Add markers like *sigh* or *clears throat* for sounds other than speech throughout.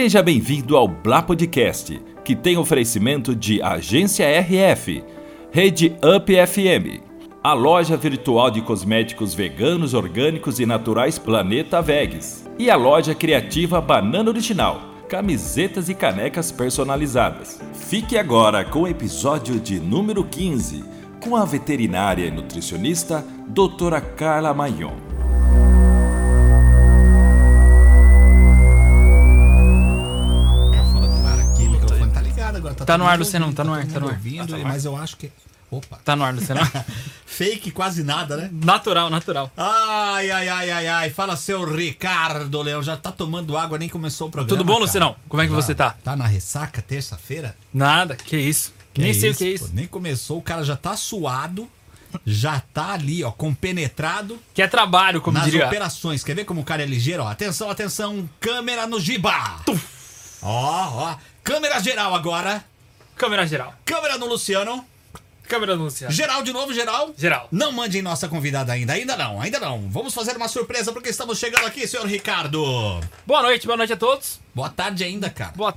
Seja bem-vindo ao Blá Podcast, que tem oferecimento de Agência RF, Rede Up FM, a loja virtual de cosméticos veganos, orgânicos e naturais Planeta Vegas e a loja criativa Banana Original, camisetas e canecas personalizadas. Fique agora com o episódio de número 15, com a veterinária e nutricionista doutora Carla Mayon. Tá no ar, Luciano, tá no ar, tá no ar. Ouvindo, mas eu acho que. Opa. Tá no ar, Luciano. *laughs* Fake quase nada, né? Natural, natural. Ai, ai, ai, ai, ai. Fala, seu Ricardo Leão. Já tá tomando água, nem começou o programa. Tudo bom, cara. Luciano? Como é que Já você tá? Tá na ressaca terça-feira? Nada, que isso. Que Nem sei isso, o que é pô, isso. nem começou, o cara já tá suado, já tá ali, ó, compenetrado Que é trabalho, como nas diria. operações. Quer ver como o cara é ligeiro? Ó, atenção, atenção, câmera no giba. Ó, ó. Câmera geral agora. Câmera geral. Câmera no Luciano. Câmera do Luciano. Geral de novo, geral. Geral. Não mandem nossa convidada ainda. Ainda não, ainda não. Vamos fazer uma surpresa porque estamos chegando aqui, senhor Ricardo. Boa noite, boa noite a todos. Boa tarde ainda, cara. Boa,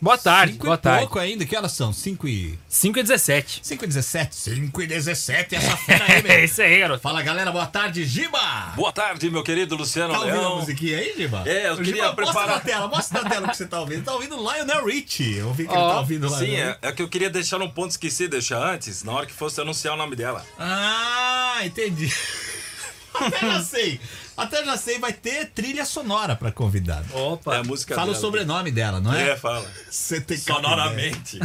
boa tarde, Cinco boa e tarde. pouco ainda. Que horas são? 5 e... 5 e 17. 5 e 17? 5 e 17, essa *laughs* fera aí, É meu. isso aí, garoto. Fala, galera. Boa tarde, Giba. Boa tarde, meu querido Luciano Tá ouvindo a Leão. musiquinha aí, Giba? É, eu Giba, queria Mostra preparar- na tela, mostra na tela o que você tá ouvindo. Tá ouvindo Lionel Richie. Eu vi que ele Ó, tá ouvindo lá. Sim, é, é que eu queria deixar um ponto, esqueci de deixar antes, na hora que fosse anunciar o nome dela. Ah, entendi. *laughs* Até já sei. Até já sei, vai ter trilha sonora pra convidado. Opa. É a música Fala o dela. sobrenome dela, não é? É, fala. Sonoramente.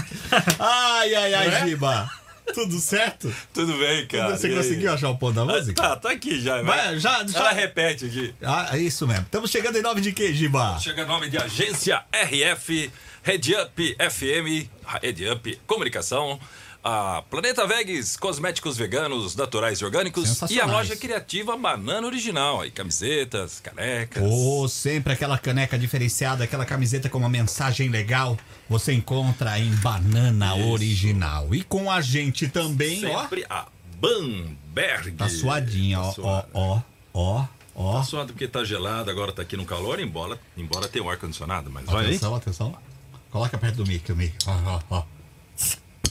Ai, ai, ai, é? Giba. Tudo certo? Tudo bem, cara. Você E aí? conseguiu achar o ponto da Ah, música? Tá, tá aqui já. Vai, já, já- Ela repete aqui. Ah, é isso mesmo. Estamos chegando em nome de quê, Giba? Chega nome de agência RF, Rede Up FM, Rede Up Comunicação, a Planeta Vegas, cosméticos veganos, naturais e orgânicos e a loja criativa Banana Original. Aí, camisetas, canecas. Ou sempre aquela caneca diferenciada, aquela camiseta com uma mensagem legal, você encontra em Banana Isso. Original. E com a gente também, Sempre a Bamberg. ó. Tá suadinha, Tá ó, ó, ó, ó, ó. Tá suado porque tá gelado, agora tá aqui no calor, embora, embora tenha um ar-condicionado, mas vai aí. Atenção, atenção. Coloca perto do mic, o mic. Ó, ó, ó.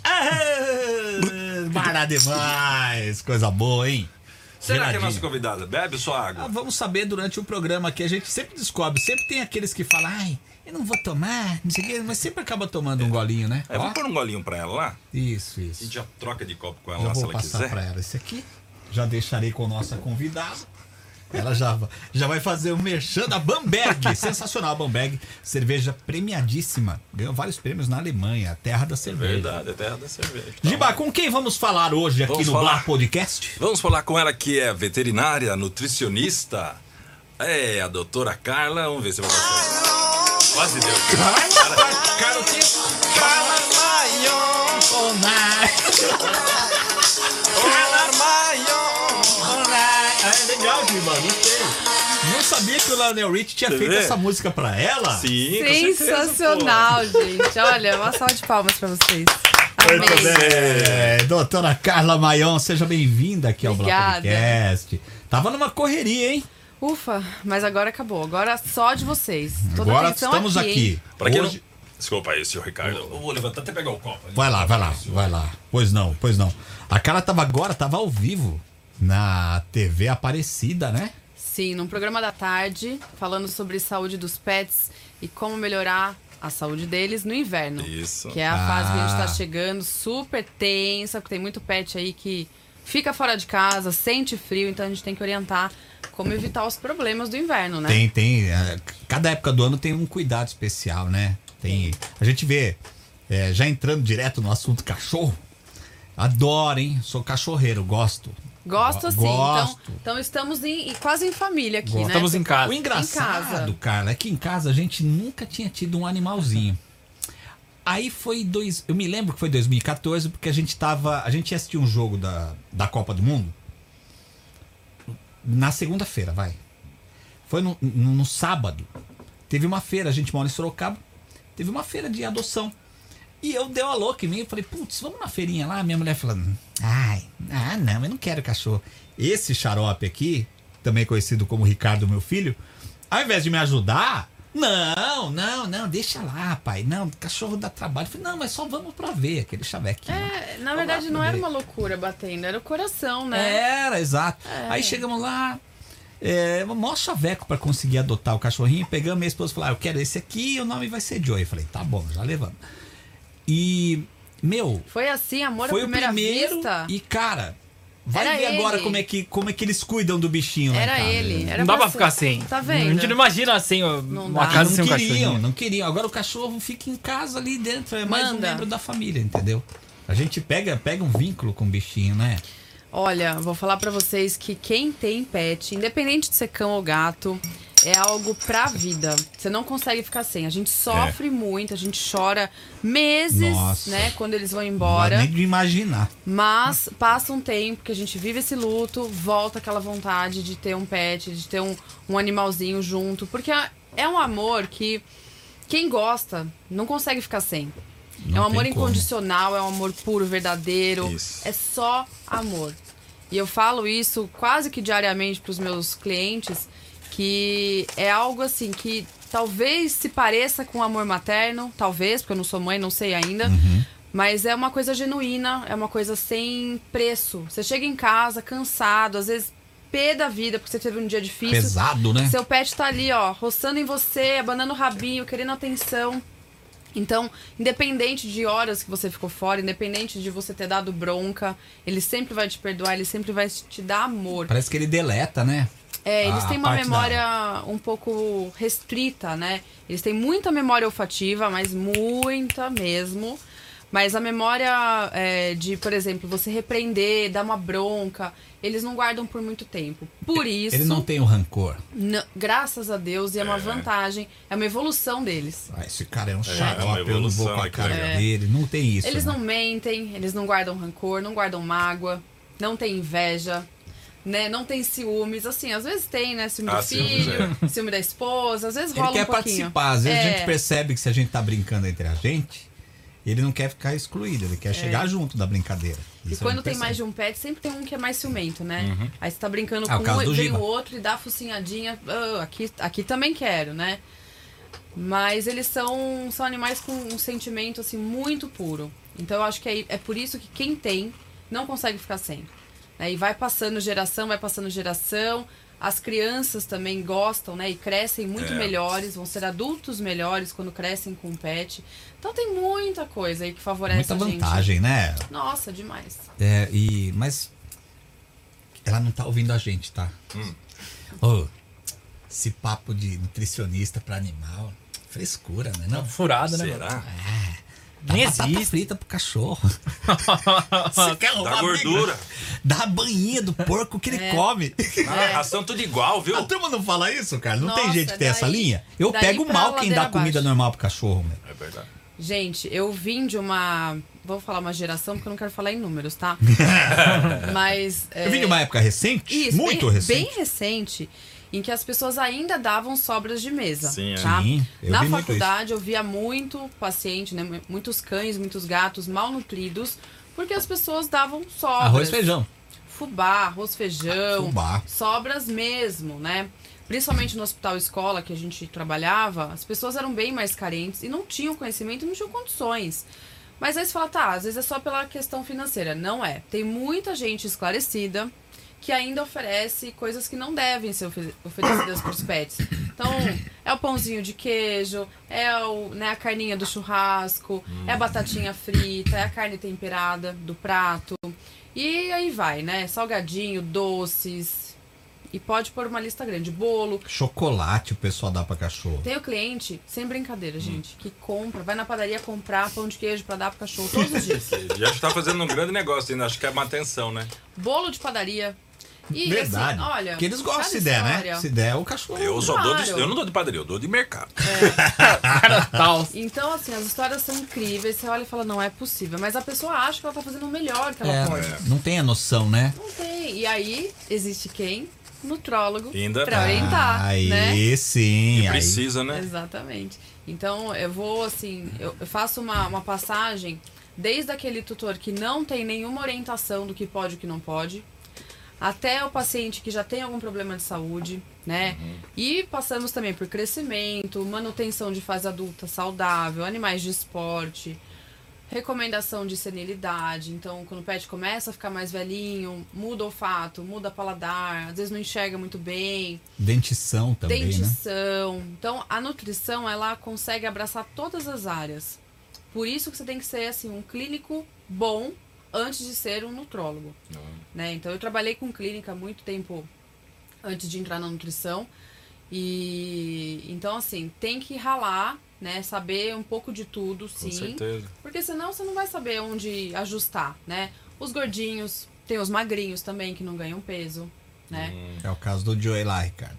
Ah, Para demais! Coisa boa, hein? Será que a Geladinho. nossa convidada bebe só Ah, água? vamos saber durante o programa que a gente sempre descobre. Sempre tem aqueles que falam, ai, eu não vou tomar, não sei o quê, mas sempre acaba tomando um golinho, né? É, Ó, vamos pôr um golinho pra ela lá? Isso, A isso. gente já troca de copo com ela Já lá se vou ela passar quiser. pra ela esse aqui. Já deixarei com a nossa convidada. Ela já, já vai fazer o merchan da Bamberg. *laughs* Sensacional, Bamberg. Cerveja premiadíssima. Ganhou vários prêmios na Alemanha, a terra da cerveja. Verdade, é terra da cerveja. Então, Giba, com quem vamos falar hoje aqui Vamos no falar. Blá Podcast? Vamos falar com ela que é veterinária, nutricionista. É, a doutora Carla. Vamos ver se vai passar. Quase deu. Cara, o quê? Ah, é legal, Giba, gostei. Não sabia que o Lionel Rich tinha Você feito vê? essa música pra ela? Sim, com certeza, Sensacional, gente. Olha, uma salva de palmas pra vocês. Muito Amei. bem. Doutora Carla Maion, seja bem-vinda aqui ao Obrigada. Podcast. Tava numa correria, hein? Ufa, mas agora acabou. Agora só de vocês. Toda Agora estamos aqui. aqui. hein? Pra quem Hoje- não... Desculpa aí, senhor Ricardo. Eu vou levantar até pegar o copo. Vai lá, vai lá, vai lá. Pois não, pois não. A Carla tava agora, tava ao vivo na TV Aparecida, né? Sim, num programa da tarde, falando sobre saúde dos pets e como melhorar a saúde deles no inverno. Isso. Que é a fase que a gente Ah. tá chegando, super tensa, porque tem muito pet aí que fica fora de casa, sente frio, então a gente tem que orientar como evitar os problemas do inverno, né? Tem, tem. é, Cada época do ano tem um cuidado especial, né? Tem. A gente vê, é, já entrando direto no assunto cachorro, adoro, hein? Sou cachorreiro, gosto. Gosto Go- sim. Gosto. Então, então estamos em, quase em família aqui, né? Estamos em casa. O engraçado, casa. Carla, é que em casa a gente nunca tinha tido um animalzinho. Aí foi dois. Eu me lembro que foi 2014, porque a gente tava. A gente ia assistir um jogo da, da Copa do Mundo. Na segunda-feira, vai. Foi no, no, no sábado. Teve uma feira, a gente mora em Sorocaba. Teve uma feira de adoção. E eu dei uma louca em mim, eu falei, putz, vamos na feirinha lá? Minha mulher falando, ai, ah, não, eu não quero cachorro. Esse xarope aqui, também conhecido como Ricardo, meu filho, ao invés de me ajudar, Não, não, não, deixa lá, pai. Não, cachorro dá trabalho. Eu falei, não, mas só vamos pra ver aquele chavequinho. É, na verdade não era uma loucura batendo, era o coração, né? Era, exato. Aí chegamos lá, é, maior chaveco pra conseguir adotar o cachorrinho. Pegamos minha esposa e falou: ah, eu quero esse aqui e o nome vai ser Joey. Eu falei, tá bom, já levamos. E, meu, Foi assim, amor foi à o primeira primeiro. vista. E, cara, vai Era ver agora ele. como é, que, como é que eles cuidam do bichinho em Era ele. Era Não dá pra ficar sem. Tá A vendo? gente não imagina sem Não uma dá. casa sem não um queriam, cachorrinho. não queriam. Agora o cachorro fica em casa ali dentro, é mais um Manda. membro da família, entendeu? A gente pega, pega um vínculo com o bichinho, né? Olha, vou falar pra vocês que quem tem pet, independente de ser cão ou gato, é algo pra vida. Você não consegue ficar sem. A gente sofre muito, a gente chora meses, Nossa. né, quando eles vão Não embora. dá nem de imaginar. Mas passa um tempo que a gente vive esse luto, volta aquela vontade de ter um pet, de ter um, um animalzinho junto. Porque é- é um amor que quem gosta não consegue ficar sem. Não é um amor tem como. incondicional, é um amor puro, verdadeiro. Isso. É só amor. E eu falo isso quase que diariamente para os meus clientes, que é algo assim que talvez se pareça com amor materno, talvez, porque eu não sou mãe, não sei ainda. Uhum. Mas é uma coisa genuína, é uma coisa sem preço. Você chega em casa cansado, às vezes pé da vida, porque você teve um dia difícil. Pesado, né? Seu pet tá ali, ó, roçando em você, abanando o rabinho, querendo atenção. Então, independente de horas que você ficou fora, independente de você ter dado bronca, ele sempre vai te perdoar, ele sempre vai te dar amor. Parece que ele deleta, né? É, eles a têm uma memória um pouco restrita, né? Eles têm muita memória olfativa, mas muita mesmo. Mas a memória é, de, por exemplo, você repreender, dar uma bronca, eles não guardam por muito tempo. Por isso, Ele não tem o rancor. graças a Deus, e é uma vantagem, é uma evolução deles. Ah, esse cara é um é chapéu, uma eu não vou evolução, com a é cara legal. dele. Não tem isso. Eles né? não mentem, eles não guardam rancor, não guardam mágoa, não tem inveja, né? Não tem ciúmes. Assim, às vezes tem, né? Ciúme Ah, do ciúmes, filho, *laughs* ciúme da esposa, às vezes Ele rola quer um pouquinho. participar. Às vezes a É. gente percebe que se a gente tá brincando entre a gente, ele não quer ficar excluído, ele quer chegar junto da brincadeira. É. E Isso a quando tem mais percebe. de um pet, sempre tem um que é mais ciumento, né? Aí você tá brincando Ah, o com um, e vem Giba. o outro e dá a focinhadinha. "Ah, aqui, aqui também quero, né? Mas eles são, são animais com um sentimento, assim, muito puro. Então eu acho que é, é por isso que quem tem não consegue ficar sem. Né? E vai passando geração, vai passando geração. As crianças também gostam, né? E crescem muito É. melhores, vão ser adultos melhores quando crescem com um pet. Então tem muita coisa aí que favorece Muita a gente. vantagem, né? Nossa, demais. É, e, mas ela não tá ouvindo a gente, tá? Hum. Ô, esse papo de nutricionista pra animal, frescura, né? Não, Furada, né? Será? dá Nem batata existe. frita pro cachorro. *laughs* Você quer Dá roubar gordura. Dá a banhinha do porco que ele É. come. Ah, ração tudo igual, viu? A turma não fala isso, cara? Não tem Nossa, gente que tem essa linha? Eu pego mal quem dá ladeira comida abaixo. normal pro cachorro, meu. É verdade. Gente, eu vim de uma. Vou falar uma geração porque eu não quero falar em números, tá? *laughs* Mas. Eu vim de uma época recente, Isso, muito bem, recente. Bem recente, em que as pessoas ainda davam sobras de mesa. Sim, é. tá? Sim, Na faculdade eu via muito paciente, né? Muitos cães, muitos gatos mal nutridos, porque as pessoas davam sobras. Arroz e feijão. Fubá, arroz, feijão, Fubá. sobras mesmo, né? Principalmente no hospital escola que a gente trabalhava, as pessoas eram bem mais carentes e não tinham conhecimento e não tinham condições. Mas aí você fala, tá, às vezes é só pela questão financeira. Não é. Tem muita gente esclarecida que ainda oferece coisas que não devem ser ofe- oferecidas para os pets. Então, é o pãozinho de queijo, é o, né, a carninha do churrasco, é a batatinha frita, é a carne temperada do prato. E aí vai, né? Salgadinho, doces. E pode pôr uma lista grande. Bolo. Chocolate o pessoal dá pra cachorro. Tem o cliente, sem brincadeira, gente, que compra, vai na padaria comprar pão de queijo para dar pro cachorro todos os dias. *laughs* Já está fazendo um grande negócio ainda. Acho que é uma atenção, né? Bolo de padaria. E Verdade. assim, olha. Porque eles gostam se der, né? Se der, o cachorro. Eu só dou de, Claro. eu não dou de padaria, eu dou de mercado. *laughs* Cara, tal. Então, assim, as histórias são incríveis. Você olha e fala, não é possível. Mas a pessoa acha que ela tá fazendo o melhor que ela É, pode. não tem a noção, né? Não tem. E aí, existe quem? Nutrólogo. Ainda pra tá. orientar, aí né? sim. aí- Precisa, né? Exatamente. Então, eu vou, assim, eu eu faço uma, uma passagem desde aquele tutor que não tem nenhuma orientação do que pode e o que não pode, até o paciente que já tem algum problema de saúde, né? Uhum. E passamos também por crescimento, manutenção de fase adulta saudável, animais de esporte, recomendação de senilidade. Então, quando o pet começa a ficar mais velhinho, muda o olfato, muda paladar, às vezes não enxerga muito bem. Dentição também, né? Dentição. Né? Então, a nutrição, ela consegue abraçar todas as áreas. Por isso que você tem que ser assim um clínico bom antes de ser um nutrólogo. Uhum. Né? Então eu trabalhei com clínica muito tempo antes de entrar na nutrição. E então assim, tem que ralar, né? Saber um pouco de tudo, sim. Com certeza. Porque senão você não vai saber onde ajustar, né? Os gordinhos, tem os magrinhos também que não ganham peso, né? Hum. É o caso do Joey lá, Ricardo.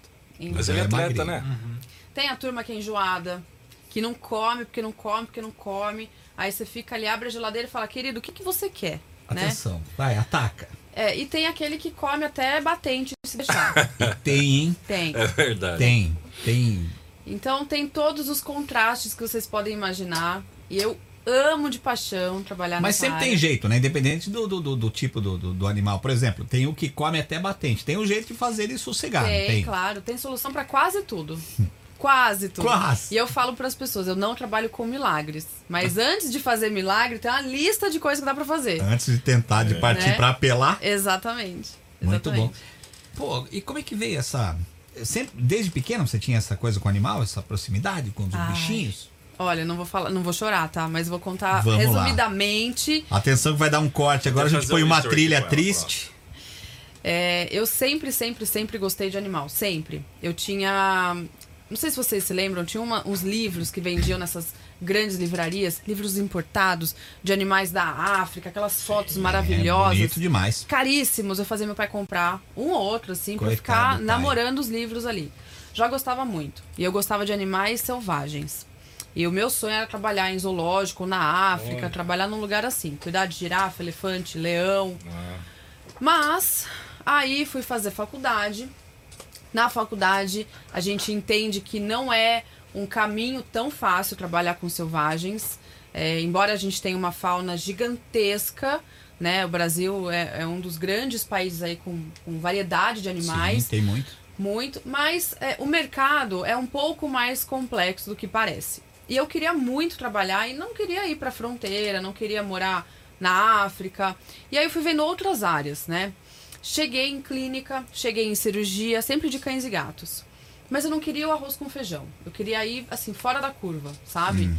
Mas ele é atleta, né? Uhum. Tem a turma que é enjoada, que não come, porque não come, porque não come. Aí você fica ali, abre a geladeira e fala, querido, o que, que você quer? Né? Atenção, né? vai, ataca. É, e tem aquele que come até batente se deixar. *laughs* e tem, hein? Tem. É verdade. Tem, tem. Então tem todos os contrastes que vocês podem imaginar. E eu amo de paixão trabalhar Mas sempre área. tem jeito, né? Independente do, do, do, do tipo do, do, do, animal. Por exemplo, tem o que come até batente. Tem um jeito de fazer ele sossegar. Tem, tem? claro. Tem solução para quase tudo. *laughs* Quase tudo. Quase. E eu falo para as pessoas, eu não trabalho com milagres. Mas *laughs* antes de fazer milagre, tem uma lista de coisas que dá para fazer. Antes de tentar, de partir né? para apelar. Exatamente. Muito bom. Pô, e como é que veio essa. Sempre, desde pequeno você tinha essa coisa com o animal, essa proximidade com os Ai. bichinhos? Olha, não vou falar, não vou chorar, tá? Mas vou contar Vamos resumidamente. Lá. Atenção que vai dar um corte. Agora a gente põe uma trilha triste. É, eu sempre, sempre, sempre gostei de animal. Sempre. Eu tinha não sei se vocês se lembram, tinha uma, uns livros que vendiam nessas grandes livrarias, livros importados de animais da África, aquelas fotos maravilhosas. É bonito demais. Caríssimos. Eu fazia meu pai comprar um ou outro, assim, Coitado, pra ficar pai. namorando os livros ali. Já gostava muito. E eu gostava de animais selvagens. E o meu sonho era trabalhar em zoológico, na África, trabalhar num lugar assim. Cuidar de girafa, elefante, leão. Ah. Mas, aí fui fazer faculdade na faculdade, a gente entende que não é um caminho tão fácil trabalhar com selvagens. É, embora a gente tenha uma fauna gigantesca, né? O Brasil é, é um dos grandes países aí com, com, variedade de animais. Sim, tem muito. Muito, mas é, o mercado é um pouco mais complexo do que parece. E eu queria muito trabalhar e não queria ir para a fronteira, não queria morar na África. E aí eu fui vendo outras áreas, né? Cheguei em clínica, cheguei em cirurgia, sempre de cães e gatos. Mas eu não queria o arroz com feijão. Eu queria ir, assim, fora da curva, sabe? Hum.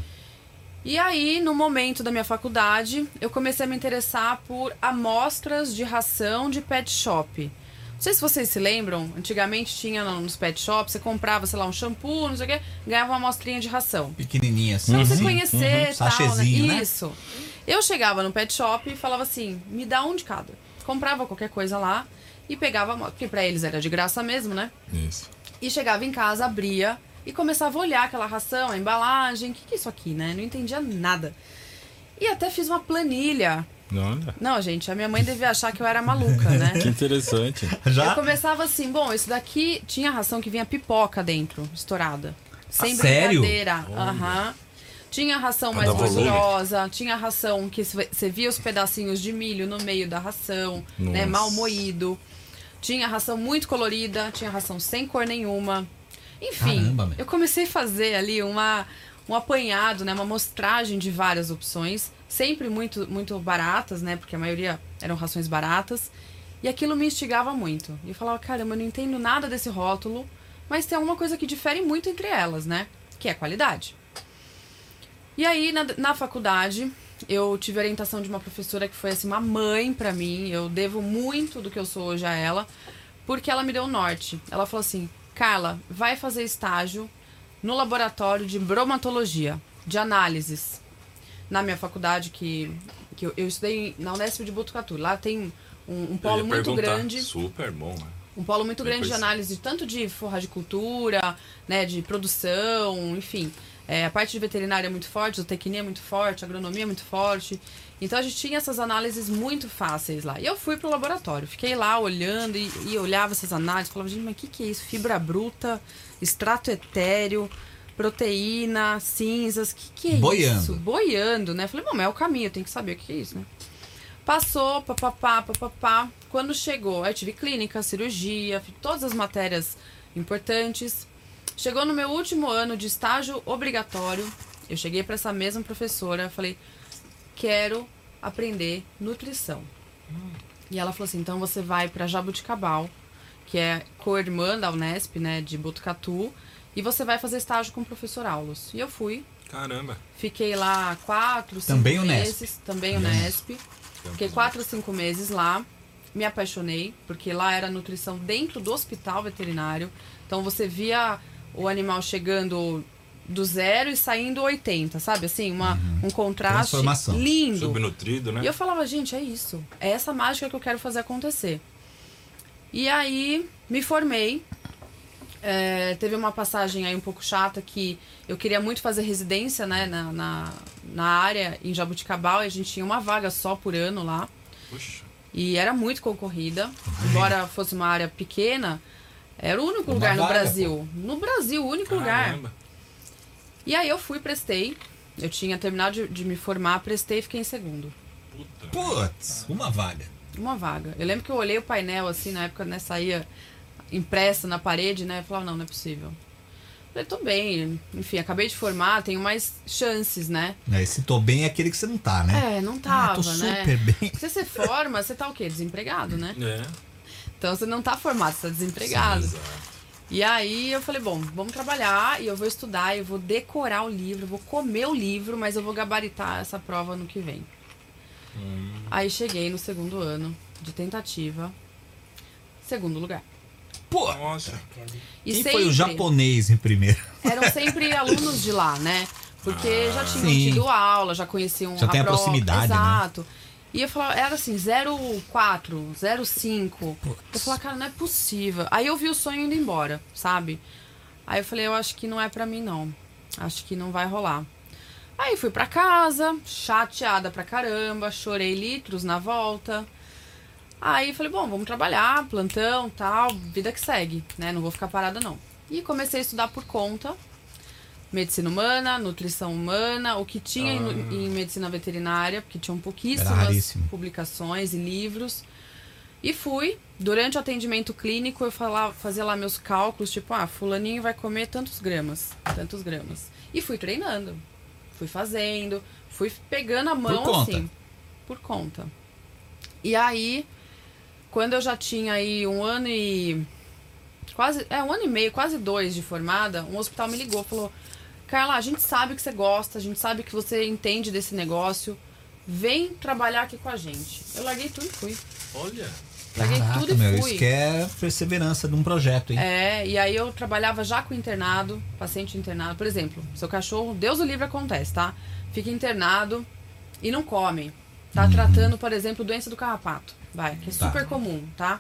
E aí, no momento da minha faculdade, eu comecei a me interessar por amostras de ração de pet shop. Não sei se vocês se lembram, antigamente tinha nos pet shops, você comprava, sei lá, um shampoo, não sei o quê, ganhava uma amostrinha de ração. Pequenininha assim. Pra você uhum, conhecer uhum, tal, né? né? Isso. Eu chegava no pet shop e falava assim, me dá um de cada comprava qualquer coisa lá e pegava, porque para eles era de graça mesmo, né? Isso. E chegava em casa, abria e começava a olhar aquela ração, a embalagem, o que, que é isso aqui, né? Não entendia nada. E até fiz uma planilha. Olha. Não, gente, a minha mãe devia achar que eu era maluca, né? *laughs* que interessante. Já? Eu começava assim, bom, isso daqui tinha ração que vinha pipoca dentro, estourada. Sem ah, brincadeira. Aham. Uhum. Tinha ração mais gordurosa, tinha ração que você via os pedacinhos de milho no meio da ração, né, Nossa. né, mal moído. Tinha ração muito colorida, tinha ração sem cor nenhuma. Enfim, Caramba, eu comecei a fazer ali uma, um apanhado, né, uma amostragem de várias opções, sempre muito muito baratas, né, porque a maioria eram rações baratas. E aquilo me instigava muito. E eu falava, caramba, eu não entendo nada desse rótulo, mas tem alguma coisa que difere muito entre elas, né? Que é a qualidade. E aí, na, na faculdade, eu tive a orientação de uma professora que foi assim uma mãe para mim. Eu devo muito do que eu sou hoje a ela, porque ela me deu o norte. Ela falou assim: "Carla, vai fazer estágio no laboratório de bromatologia, de análises, na minha faculdade que que eu, eu estudei na Unesp de Botucatu. Lá tem um, um polo muito grande. Super bom, né? Um polo muito grande de análise tanto de forragicultura, né, de produção, enfim. É, a parte de veterinária é muito forte, zootecnia é muito forte, agronomia é muito forte. Então a gente tinha essas análises muito fáceis lá. E eu fui pro laboratório, fiquei lá olhando e, e olhava essas análises, falava, gente, mas o que, que é isso? Fibra bruta, extrato etéreo, proteína, cinzas, o que, que é Boiando. isso? Boiando, né? Falei, bom, mas é o caminho, eu tenho que saber o que, é isso, né? Passou, papapá, papapá. Quando chegou, aí eu tive clínica, cirurgia, todas as matérias importantes. Chegou no meu último ano de estágio obrigatório, eu cheguei para essa mesma professora, falei: "Quero aprender nutrição". E ela falou assim: "Então você vai para Jabuticabal, que é co-irmã da Unesp, né, de Botucatu, e você vai fazer estágio com o professor Aulos". E eu fui. Caramba. Fiquei lá quatro, cinco Também Unesp. meses. Também Unesp. Fiquei quatro ou cinco meses lá. Me apaixonei, porque lá era nutrição dentro do hospital veterinário. Então você via o animal chegando do zero e saindo 80, sabe? Assim, uma, um contraste lindo. Subnutrido, né? E eu falava, gente, é isso. É essa mágica que eu quero fazer acontecer. E aí, me formei. É, teve uma passagem aí um pouco chata que eu queria muito fazer residência, né, na, na, na área em Jabuticabal. E a gente tinha uma vaga só por ano lá. Puxa. E era muito concorrida. Embora fosse uma área pequena, era o único Uma lugar no vaga, Brasil. No Brasil, o único lugar. Caramba. E aí eu fui, prestei. Eu tinha terminado de, de me formar, prestei e fiquei em segundo. Puta. Putz, uma vaga. Uma vaga. Eu lembro que eu olhei o painel assim, na época, né, saía impressa na parede, né? Eu falava, não, não é possível. Falei, tô bem. Enfim, acabei de formar, tenho mais chances, né? Esse tô bem é aquele que você não tá, né? É, não ah, tava, tô né? super bem. Porque você se forma, você tá o quê? Desempregado, né? É. Então você não tá formado, você tá desempregado. Exato. E aí eu falei, bom, vamos trabalhar e eu vou estudar, eu vou decorar o livro, eu vou comer o livro, mas eu vou gabaritar essa prova no que vem. Aí cheguei no segundo ano de tentativa, segundo lugar. Pô, Nossa. E quem sempre, foi o japonês em primeiro? Eram sempre *laughs* alunos de lá, né? Porque já tinham Sim. tido aula, já conheciam Já tem a prova, proximidade, né? E eu falava, era assim, 04, 05. Eu falava, cara, não é possível. Aí eu vi o sonho indo embora, sabe? Aí eu falei, eu acho que não é pra mim, não. Acho que não vai rolar. Aí fui pra casa, chateada pra caramba, chorei litros na volta. Aí falei, bom, vamos trabalhar, plantão, tal, vida que segue, né? Não vou ficar parada, não. E comecei a estudar por conta. Medicina humana, nutrição humana, o que tinha em, em medicina veterinária, porque tinham pouquíssimas publicações e livros. E fui. Durante o atendimento clínico, eu falava, fazia lá meus cálculos, tipo, ah, fulaninho vai comer tantos gramas, tantos gramas. E fui treinando. Fui fazendo, fui pegando a mão conta. assim. Por conta. E aí, quando eu já tinha aí um ano e. Quase. É, um ano e meio, quase dois de formada, um hospital me ligou falou: Carla, a gente sabe que você gosta, a gente sabe que você entende desse negócio. Vem trabalhar aqui com a gente. Eu larguei tudo e fui. Olha. Larguei Caraca, tudo e meu, fui. isso que é perseverança de um projeto, hein? É, e aí eu trabalhava já com internado, paciente internado. Por exemplo, seu cachorro, Deus o livre acontece, tá? Fica internado e não come. Tá tratando, por exemplo, doença do carrapato. Vai, que é Uhum. Tá. super comum, tá?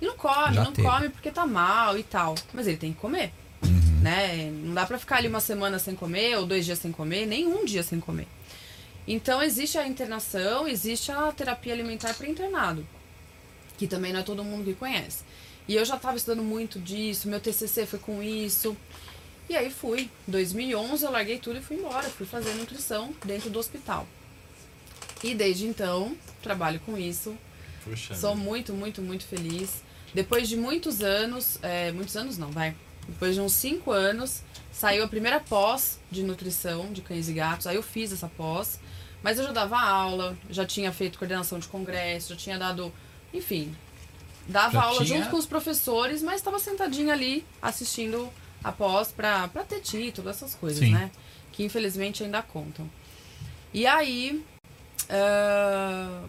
E não come, Já não teve. come porque tá mal e tal. Mas ele tem que comer. Uhum. Né? Não dá pra ficar ali uma semana sem comer, ou dois dias sem comer, nem um dia sem comer. Então existe a internação, existe a terapia alimentar para internado que também não é todo mundo que conhece. E eu já estava estudando muito disso, meu TCC foi com isso. E aí fui. 2011 eu larguei tudo e fui embora, fui fazer nutrição dentro do hospital. E desde então, trabalho com isso. Puxa. Sou muito, muito, muito feliz. Depois de muitos anos, é, muitos anos não, vai. Depois de uns cinco anos, saiu a primeira pós de nutrição de cães e gatos. Aí eu fiz essa pós. Mas eu já dava aula, já tinha feito coordenação de congresso, já tinha dado. Enfim, dava Já aula tinha- junto com os professores, mas estava sentadinha ali assistindo a pós pra ter título, essas coisas, Sim. né? Que infelizmente ainda contam. E aí, ah,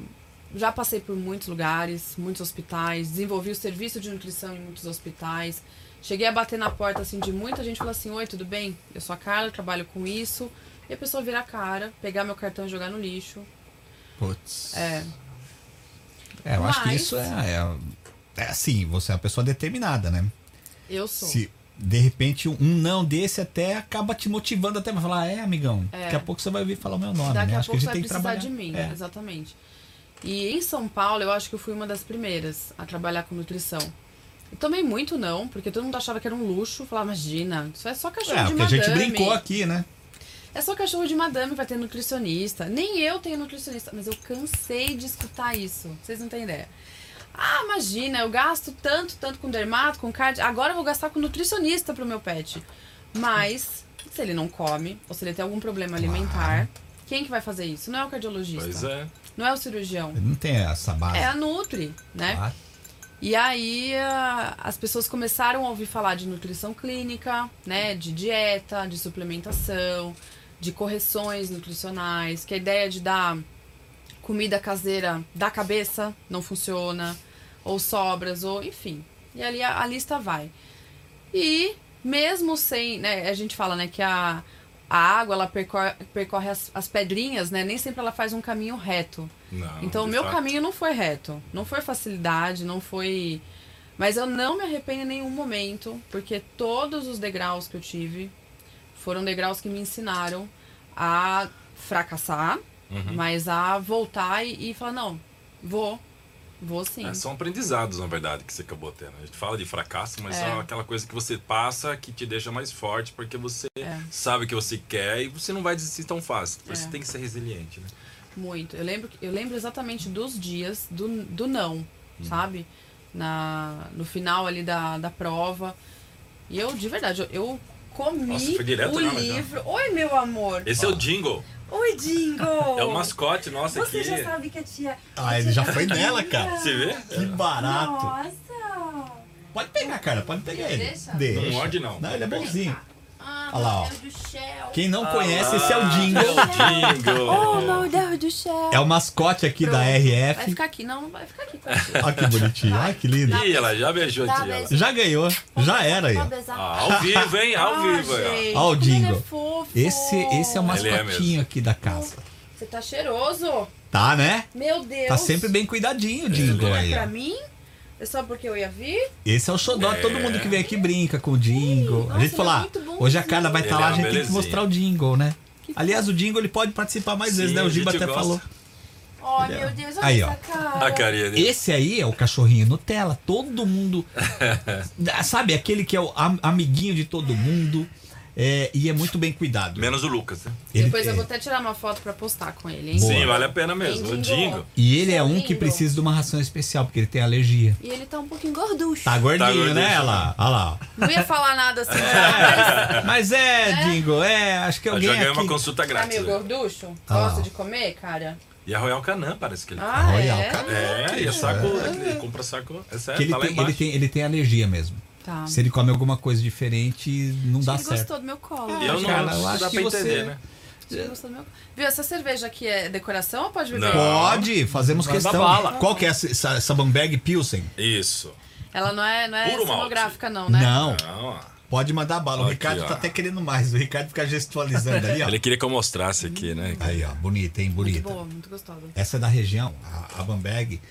já passei por muitos lugares, muitos hospitais, desenvolvi o serviço de nutrição em muitos hospitais. Cheguei a bater na porta assim de muita gente e falar assim: Oi, tudo bem? Eu sou a Carla, trabalho com isso. E a pessoa virar a cara, pegar meu cartão e jogar no lixo. Putz. É, É, eu acho que Mas- isso é, é. É assim, você é uma pessoa determinada, né? eu sou. Se de repente um não desse até acaba te motivando até pra falar, "Ah, é, amigão, É. daqui a pouco você vai ouvir falar o meu nome, Daqui né? a Acho que pouco a você gente vai tem que precisar de mim, É. exatamente. E em São Paulo, eu acho que eu fui uma das primeiras a trabalhar com nutrição. Tomei muito não, porque todo mundo achava que era um luxo. Falava, imagina, isso é só cachorro É, de o que a gente madame. brincou aqui, né? É só cachorro de madame vai ter nutricionista. Nem eu tenho nutricionista, mas eu cansei de escutar isso. Vocês não têm ideia. Ah, imagina, eu gasto tanto, tanto com dermato, com cardio. Agora eu vou gastar com nutricionista pro meu pet. Mas, se ele não come, ou se ele tem algum problema alimentar, quem que vai fazer isso? Não é o cardiologista. Pois é. Não é o cirurgião. Não tem essa base. É a Nutri, né? Ah, E aí as pessoas começaram a ouvir falar de nutrição clínica, né? De dieta, de suplementação, de correções nutricionais, que a ideia de dar comida caseira da cabeça não funciona, ou sobras, ou enfim. E ali a, a lista vai. E mesmo sem, né, a gente fala, né, que a, a água ela percorre, percorre as, as pedrinhas, né? Nem sempre ela faz um caminho reto. Não, Então, o meu fato. caminho não foi reto. Não foi facilidade, não foi. Mas eu não me arrependo em nenhum momento, porque todos os degraus que eu tive foram degraus que me ensinaram a fracassar, Uhum. mas a voltar e, e falar: não, vou, vou sim. É, são aprendizados, na verdade, que você acabou tendo. A gente fala de fracasso, mas É. é aquela coisa que você passa que te deixa mais forte, porque você É. sabe o que você quer e você não vai desistir tão fácil. Você É. tem que ser resiliente, né? Muito. Eu lembro, eu lembro exatamente dos dias do, do não, Hum. sabe? Na, no final ali da, da prova. E eu, de verdade, eu, eu comi Nossa, direto o nela, já. livro. Oi, meu amor. Esse é o Jingle. Oi, Dingo. *laughs* É o mascote nosso Você aqui. já sabe que a tia. Ah, ele já foi nela, cara. Você vê? Que barato. Nossa! Pode pegar, cara, pode pegar ele. Deixa? Não morde, não. Não, ele é bonzinho. Ah, Olha lá, ó. Quem não Ah conhece, esse é o Jingle. É o Jingle. Oh, meu Deus do céu! É o mascote aqui da Vai RF. ficar aqui, não, vai ficar aqui. Olha que bonitinho, olha que lindo. Ih, ela já beijou Dá tia. beijo. Já ganhou, já era aí. ó. Ah, ao vivo, hein? Ao Ah, vivo. ó. gente, Ó o como ele é fofo. Esse, esse é o Ele é mascotinho mesmo. aqui da casa. Você tá cheiroso. Tá, né? Meu Deus. Tá sempre bem cuidadinho o Jingle Não é aí. pra ó. mim? É só porque eu ia vir? Esse é o xodó, É. todo mundo que vem aqui brinca com o Jingle. Nossa, a gente falou, é ah, hoje a Carla vai estar Ele lá, é a gente tem que belezinha. mostrar o Jingle, né? Aliás, o Jingle ele pode participar mais vezes, Sim, né? O Giba até gosta. falou. Oh, meu Deus, olha Aí, essa ó. cara. A carinha dele. Esse aí é o cachorrinho Nutella. Todo mundo. *laughs* sabe, aquele que é o am- amiguinho de todo mundo. É, e é muito bem cuidado. Menos o Lucas, né? Ele- Depois eu é, vou até tirar uma foto pra postar com ele, hein? Boa. Sim, vale a pena mesmo. O. Jingle. E ele é um que precisa de uma ração especial, porque ele tem alergia. E ele tá um pouquinho gorducho. Tá gordinho, gordinho. né? Olha lá, olha lá. Não ia falar nada assim *laughs* já, Mas é, Jingle, é, acho que Eu alguém já ganhei aqui... uma consulta tá grátis. meio né? gorducho? Ah lá, Gosta de comer, cara? E a Royal Canin parece que ele Ah, Royal é? Canin. É, e é saco. Ele compra saco. É sério, Que ele, tá lá tem, ele, tem, ele tem alergia mesmo. Tá. Se ele come alguma coisa diferente, não dá Ele certo. gostou do meu colo. Eu não Cara, eu acho dá que pra você- entender, né? Ele gostou do meu colo. Viu, essa cerveja aqui é decoração ou pode beber? Não. Pode, fazemos Manda questão. bala. Qual que é essa, essa, essa Bamberg Pilsen? Isso. Ela não é, não é cenográfica, não, né? Não, Não, pode mandar bala. O Aqui, Ricardo ó. tá até querendo mais. O Ricardo fica gestualizando ali, ó. Ele queria que eu mostrasse aqui, né? Aí, ó, bonita, hein? Muito Bonita. boa, muito gostosa. Essa é da região, a, a Bamberg.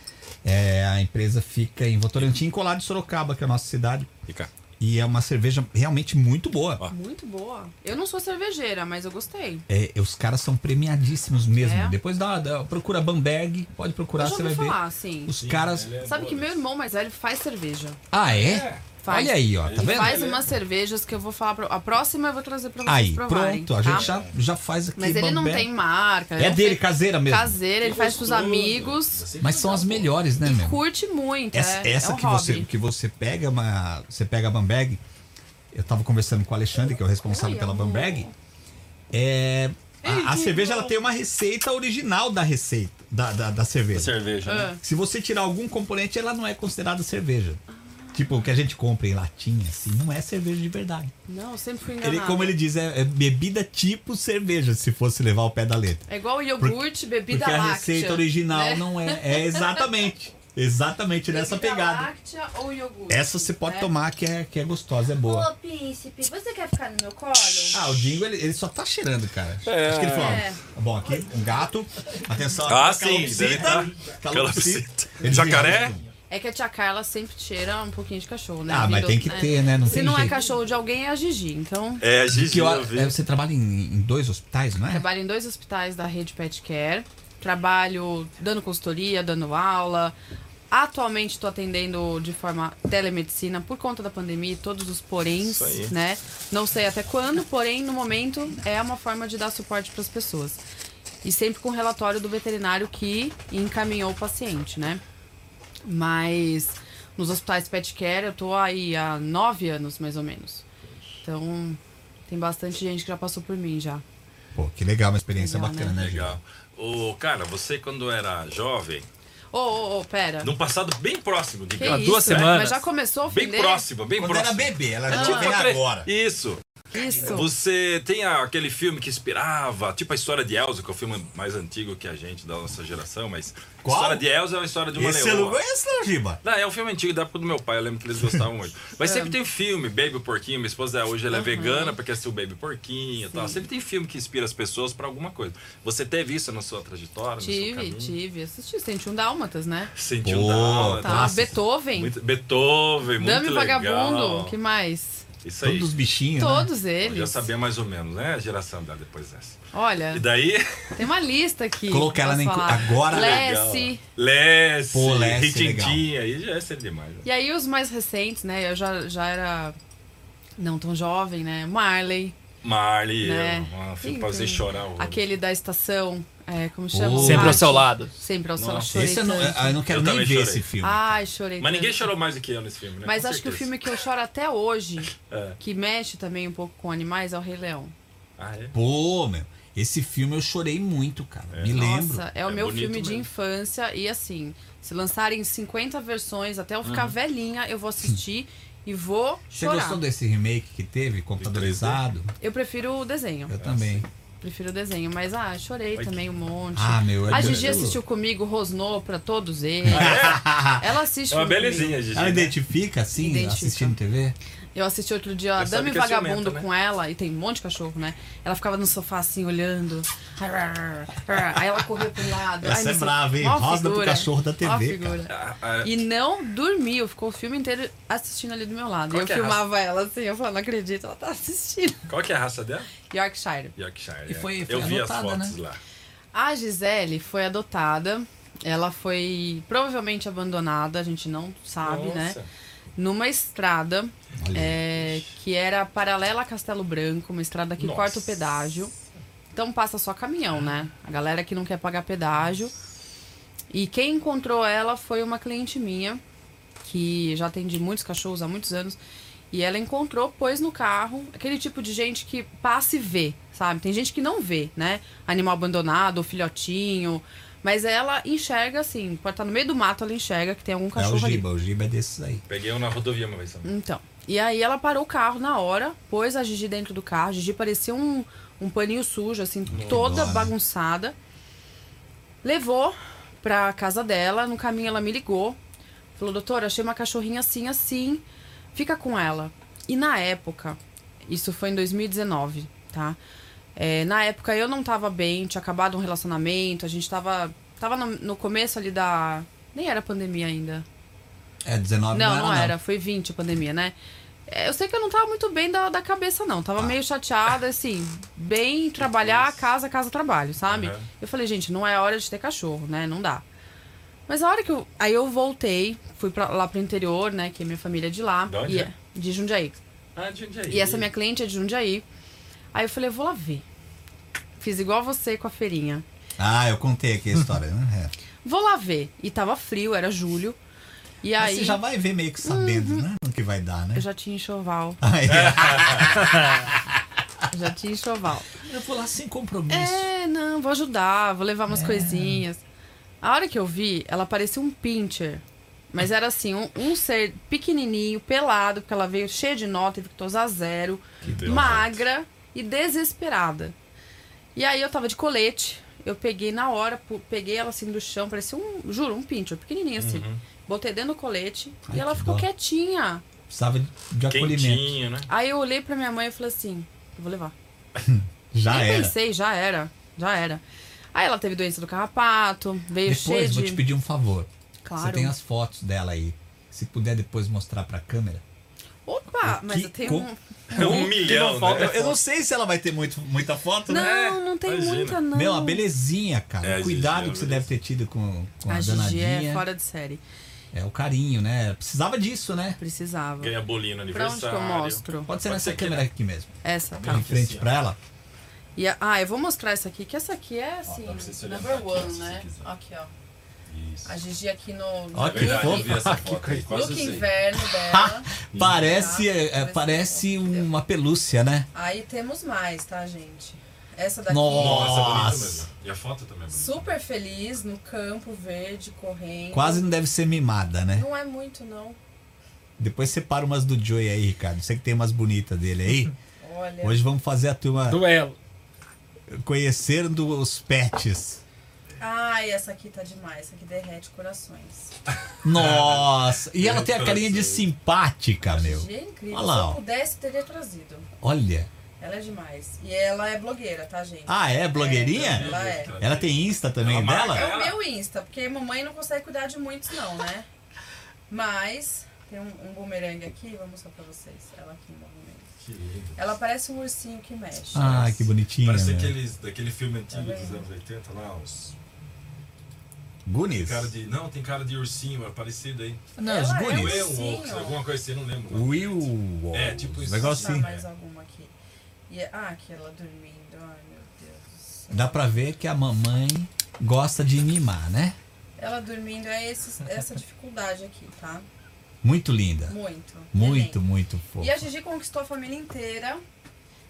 É, a empresa fica em Votorantim, colado de Sorocaba, que é a nossa cidade. Fica. E é uma cerveja realmente muito boa. Ó. Muito boa. Eu não sou cervejeira, mas eu gostei. É, os caras são premiadíssimos mesmo. É? Depois dá, dá- procura Bamberg, pode procurar, eu já você vai ouvi ver. falar, sim. Os caras. Sabe que meu irmão mais velho faz cerveja. Ah, é? Faz. Olha aí, ó, tá Ele vendo? faz umas cervejas que eu vou falar pra... A próxima eu vou trazer pra vocês Aí, provarem. pronto, a tá? gente já, já faz aqui. Mas ele não Bamberg. tem marca. É ele dele, caseira mesmo. Caseira, ele faz pros amigos. Mas são as melhores, né, meu? Curte muito. Essa, é, essa é um que, você, hobby. que você pega uma. Você pega a Bamberg. Eu tava conversando com o Alexandre, que é o responsável Oi, pela amor. Bamberg. É. A, a cerveja ela tem uma receita original da receita. Da, da, da cerveja. Cerveja, né? Ah, Se você tirar algum componente, ela não é considerada cerveja. Tipo, o que a gente compra em latinha, assim, não é cerveja de verdade. não, eu sempre fui enganada. Ele, como ele diz, é, é bebida tipo cerveja, se fosse levar o pé da letra. É igual o iogurte, bebida Porque a láctea. receita original né? *laughs* não é. É exatamente. Exatamente nessa Bebida pegada. láctea ou iogurte. Essa você pode né? tomar que é, que é gostosa, é boa. Ô, príncipe, você quer ficar no meu colo? Ah, o Dingo, ele, ele só tá cheirando, cara. É. Acho que ele falou. É. Bom, aqui, um gato. Atenção, Ah, a sim, deve tá. Calopsita. Ele Jacaré? É que a tia Carla sempre cheira um pouquinho de cachorro, né? Ah, mas Vindo- tem que né? ter, né? Não Se tem não é jeito. cachorro de alguém, é a Gigi. Então, É, Que Gigi, eu- eu é, você trabalha em, em dois hospitais, não é? trabalho em dois hospitais da rede Pet Care. Trabalho dando consultoria, dando aula. Atualmente estou atendendo de forma telemedicina por conta da pandemia e todos os poréns, né? Não sei até quando, porém, no momento, é uma forma de dar suporte para as pessoas. E sempre com relatório do veterinário que encaminhou o paciente, né? Mas nos hospitais pet care eu tô aí há nove anos, mais ou menos. Então, tem bastante gente que já passou por mim já. Pô, que legal, uma experiência Legal, bacana, né? Legal. Ô, cara, você quando era jovem, Ô, ô, ô, pera. num passado bem próximo, Que digamos. Há duas isso? semanas. Mas já começou o Bem próximo, bem Quando era próximo. bebê, ela Ah. já vem agora. Isso. Isso. Você tem aquele filme que inspirava, tipo a história de Elsa, que é o filme mais antigo que a gente da nossa geração, mas Qual? a história de Elsa é a história de uma Esse eu não leoa. conheço, não, Giba. Não, é um filme antigo da época do meu pai, eu lembro que eles gostavam muito. *laughs* Mas sempre tem filme, Baby Porquinho, minha esposa hoje ela é vegana porque assistiu Baby Porquinho e tal. Sempre tem filme que inspira as pessoas pra alguma coisa. Você teve isso na sua trajetória? no seu Tive, tive. Assisti 101 Dálmatas, né? Sentiu Pô, um dálmata. Tá. Beethoven. Muito, Beethoven, muito Dame legal. Vagabundo. que mais? Isso aí. Todos os bichinhos, né? Todos Eu eles. já sabia mais ou menos, né? A geração dela depois dessa. Olha, E daí... tem uma lista aqui. Coloca ela falar. agora. Lessie. Lessie, Pô, Lessie, Ritintim, aí já é ser demais. né? E aí os mais recentes, né? Eu já, já era não tão jovem, né? Marley. Marley, Né? é um filme pra você chorar. Aquele da estação. É, como chama? Oh. Sempre ao seu lado. Sempre ao seu lado. Esse eu não, tanto. eu não quero Eu nem ver chorei. esse filme. Ai, chorei Mas ninguém tanto. chorou mais do que eu nesse filme, né? Mas Com acho que o certeza. filme que eu choro até hoje, *laughs* É. que mexe também um pouco com animais, é o Rei Leão. Ah, é? Pô, meu. Esse filme eu chorei muito, cara. Me lembro. Nossa, é o É meu filme de mesmo. infância e assim, se lançarem 50 versões até eu ficar velhinha, eu vou assistir *laughs* e vou Você chorar. gostou desse remake que teve, computadorizado? Eu prefiro o desenho. Eu também. Prefiro o desenho, mas ah, chorei Ai, também um monte. Ah, meu, é a Gigi assistiu comigo, rosnou pra todos *laughs* eles. Ela assiste É uma filme comigo. belezinha, Gigi. Ela identifica, assim, Identifica. assistindo TV? Eu assisti outro dia Dame que é Vagabundo né? com ela, e tem um monte de cachorro, né? Ela ficava no sofá assim, olhando. Aí ela corria pro lado. Essa Ai, é brava, hein? Mó Rosna pro cachorro da TV. Ah, ah, E não dormiu, ficou o filme inteiro assistindo ali do meu lado. Qual E eu é a filmava ela assim, eu falava, não acredito, ela tá assistindo. Qual que é a raça dela? Yorkshire. Yorkshire. E é. foi- foi eu vi adotada, as fotos né? lá. A Gisele foi adotada. Ela foi provavelmente abandonada, a gente não sabe, né? Numa estrada é, que era paralela a Castelo Branco, uma estrada que Nossa. corta o pedágio. Então passa só caminhão, né? A galera que não quer pagar pedágio. E quem encontrou ela foi uma cliente minha, que já atendi muitos cachorros há muitos anos. E ela encontrou, pôs no carro, aquele tipo de gente que passa e vê, sabe? Tem gente que não vê, né? Animal abandonado, filhotinho. Mas ela enxerga assim, pode estar no meio do mato, ela enxerga que tem algum É o cachorro ali. Giba, o Giba é desses aí. Peguei um na rodovia uma vez. também. Então. E aí ela parou o carro na hora, pôs a Gigi dentro do carro. A Gigi parecia um, um paninho sujo, assim, toda Dó, né? bagunçada. Levou pra casa dela, no caminho ela me ligou. Falou, doutora, achei uma cachorrinha assim, assim. Fica com ela. E na época, isso foi em 2019, tá? É, na época eu não tava bem, tinha acabado um relacionamento, a gente tava, tava no, no começo ali da. Nem era pandemia ainda. É, 19 Não, não, não era. era, foi 20 a pandemia, né? É, Eu sei que eu não tava muito bem da, da cabeça, não. Tava meio chateada, assim, bem *laughs* trabalhar, casa, casa, trabalho, sabe? Aham. Eu falei, gente, não é hora de ter cachorro, né? Não dá. Mas a hora que eu. Aí eu voltei, fui pra, lá pro interior, né? Que é minha família é de lá. De onde e, é? De Jundiaí. Ah, de é E essa minha cliente é de Jundiaí. Aí eu falei, eu vou lá ver. Fiz igual você com a feirinha. Ah, eu contei aqui a história, né? É. Vou lá ver. E tava frio, era julho. E Mas aí. você já vai ver meio que sabendo, né? O que vai dar, né? Eu já tinha enxoval. Aí, *laughs* Já tinha enxoval. eu vou lá sem compromisso. É, não, vou ajudar, vou levar umas coisinhas. A hora que eu vi, ela parecia um pincher. Mas era assim, um, um ser pequenininho, pelado, porque ela veio cheia de nota e ficou a zero, Deus. magra e desesperada. E aí eu tava de colete, eu peguei na hora, peguei ela assim do chão, parecia um, juro, um pincher, pequenininho assim. Botei dentro do colete Ai, e ela ficou dó. quietinha. Precisava de- acolhimento. Quentinho, né? Aí eu olhei pra minha mãe e falei assim, eu vou levar. *laughs* Já Nem era. pensei, já era. Já era. Aí ela teve doença do carrapato, veio cheia Depois, de. vou te pedir um favor. Claro. Você tem as fotos dela aí. Se puder depois mostrar pra câmera. Opa, mas eu tenho. co- um- um milhão, Eu, né? eu não sei se ela vai ter muito, muita foto, né? Não, não tem imagina. muita, não. Meu, a belezinha, cara. É, cuidado Gigi é que você beleza. deve ter tido com, com a, A Gigi danadinha. é fora de série. É o carinho, né? Precisava disso, né? Precisava. Ganha bolinho no Pra onde que aniversário. eu mostro? Pode ser Pode nessa ser que- câmera aqui mesmo. Essa, tá. Em frente assim, ó. pra ela. E a- ah, eu vou mostrar essa aqui, que essa aqui é assim, você se number aqui, one, né? você. Aqui, ó. Isso. A Gigi aqui no Ó, É que fofa. quase look sei. inverno *laughs* dela. *laughs* Parece, Tá. é, parece uma pelúcia, né? Aí temos mais, tá, gente? Essa daqui, Nossa. Nossa, é. E a foto também é bonita. super feliz no campo verde, correndo. Quase não deve ser mimada, né? Não é muito, não. Depois separa umas do Joey aí, Ricardo. Você que tem umas bonitas dele aí. *laughs* Olha. Hoje vamos fazer a turma Duelo. conhecendo os pets. Ai, essa aqui tá demais. Essa aqui derrete corações. Nossa! E ela tem a carinha de simpática, meu. É incrível. Olha lá, Se ó. eu pudesse, teria trazido. Olha. Ela é demais. E ela é blogueira, tá, gente? Ah, é? Blogueirinha? Ela é. Ela tem Insta também Ela dela? É o meu Insta, porque mamãe não consegue cuidar de muitos, não, né? Mas tem um, um bumerangue aqui, vou mostrar pra vocês. Ela aqui no bumerangue. Que lindo. Ela parece um ursinho que mexe. Ah, que bonitinha. Parece meu. aqueles, daquele filme antigo Tá dos anos 80 lá, os. Goonies. Cara de, não, tem cara de ursinho, é parecido aí. Não, os Ela é Goonies. Ursinho. Walks, alguma coisa assim, não lembro. Will. É, tipo isso. Negócio Vou assim. mostrar mais alguma aqui. E, ah, aqui ela dormindo. Ai, meu Deus do céu. Dá pra ver que a mamãe gosta de mimar, né? Ela dormindo é esse, essa dificuldade aqui, tá? Muito linda. Muito. Muito, Neném. muito E a fofa. Gigi conquistou a família inteira.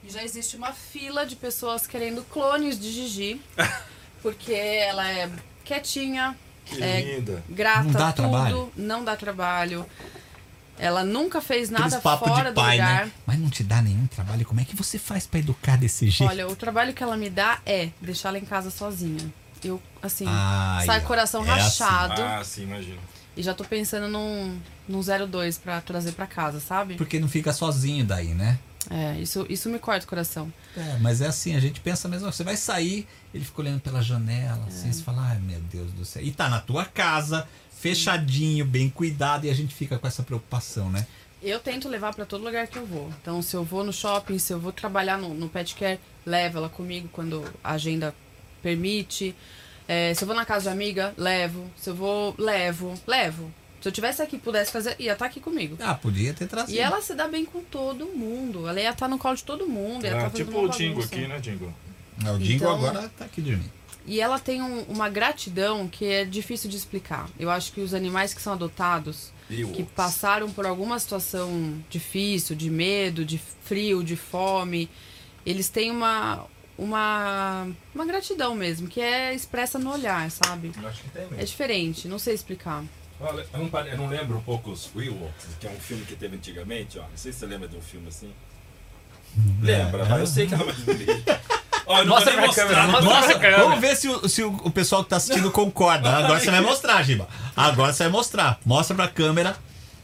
E já existe uma fila de pessoas querendo clones de Gigi. *laughs* Porque ela é quietinha, Que é linda. grata, Não dá tudo, trabalho? não dá trabalho. Ela nunca fez nada papo fora de pai, do lugar. né? Mas não te dá nenhum trabalho. Como é que você faz pra educar desse jeito? Olha, o trabalho que ela me dá é deixar ela em casa sozinha. Eu, assim, Ai, sai coração é assim. rachado. Ah, sim, imagino. E já tô pensando num, num 02 pra trazer pra casa, sabe? Porque não fica sozinho daí, né? É, isso, isso me corta o coração. É, mas é assim, a gente pensa mesmo, você vai sair, ele fica olhando pela janela, assim, É. você fala, ai meu Deus do céu. E tá na tua casa, fechadinho, bem cuidado, e a gente fica com essa preocupação, né? Eu tento levar pra todo lugar que eu vou. Então, se eu vou no shopping, se eu vou trabalhar no, no pet care, levo ela comigo quando a agenda permite. É, se eu vou na casa de amiga, levo. Se eu vou, levo, levo. Se eu tivesse aqui e pudesse fazer, ia estar aqui comigo. Ah, podia ter trazido. E ela se dá bem com todo mundo. Ela ia estar no colo de todo mundo. Ia Ah, estar fazendo tipo o Dingo aqui, né, Dingo? Ah, O Dingo Então- agora tá aqui dormindo. E ela tem um- uma gratidão que é difícil de explicar. Eu acho que os animais que são adotados, E que passaram por alguma situação difícil, de medo, de frio, de fome, eles têm uma, uma, uma gratidão mesmo, que é expressa no olhar, sabe? Eu acho que tem É mesmo. diferente, não sei explicar. Olha, eu, não, eu não lembro um pouco os Ewoks, que é um filme que teve antigamente, ó. Não sei se você lembra de um filme assim. Lembra, mas eu sei que ela é mais. *laughs* Ó, não Mostra pra mostrar. câmera, mostra Nossa, pra câmera. vamos ver se, o, se o, pessoal que tá assistindo concorda. *laughs* Agora você vai mostrar, Giba. Agora você vai mostrar. Mostra pra câmera.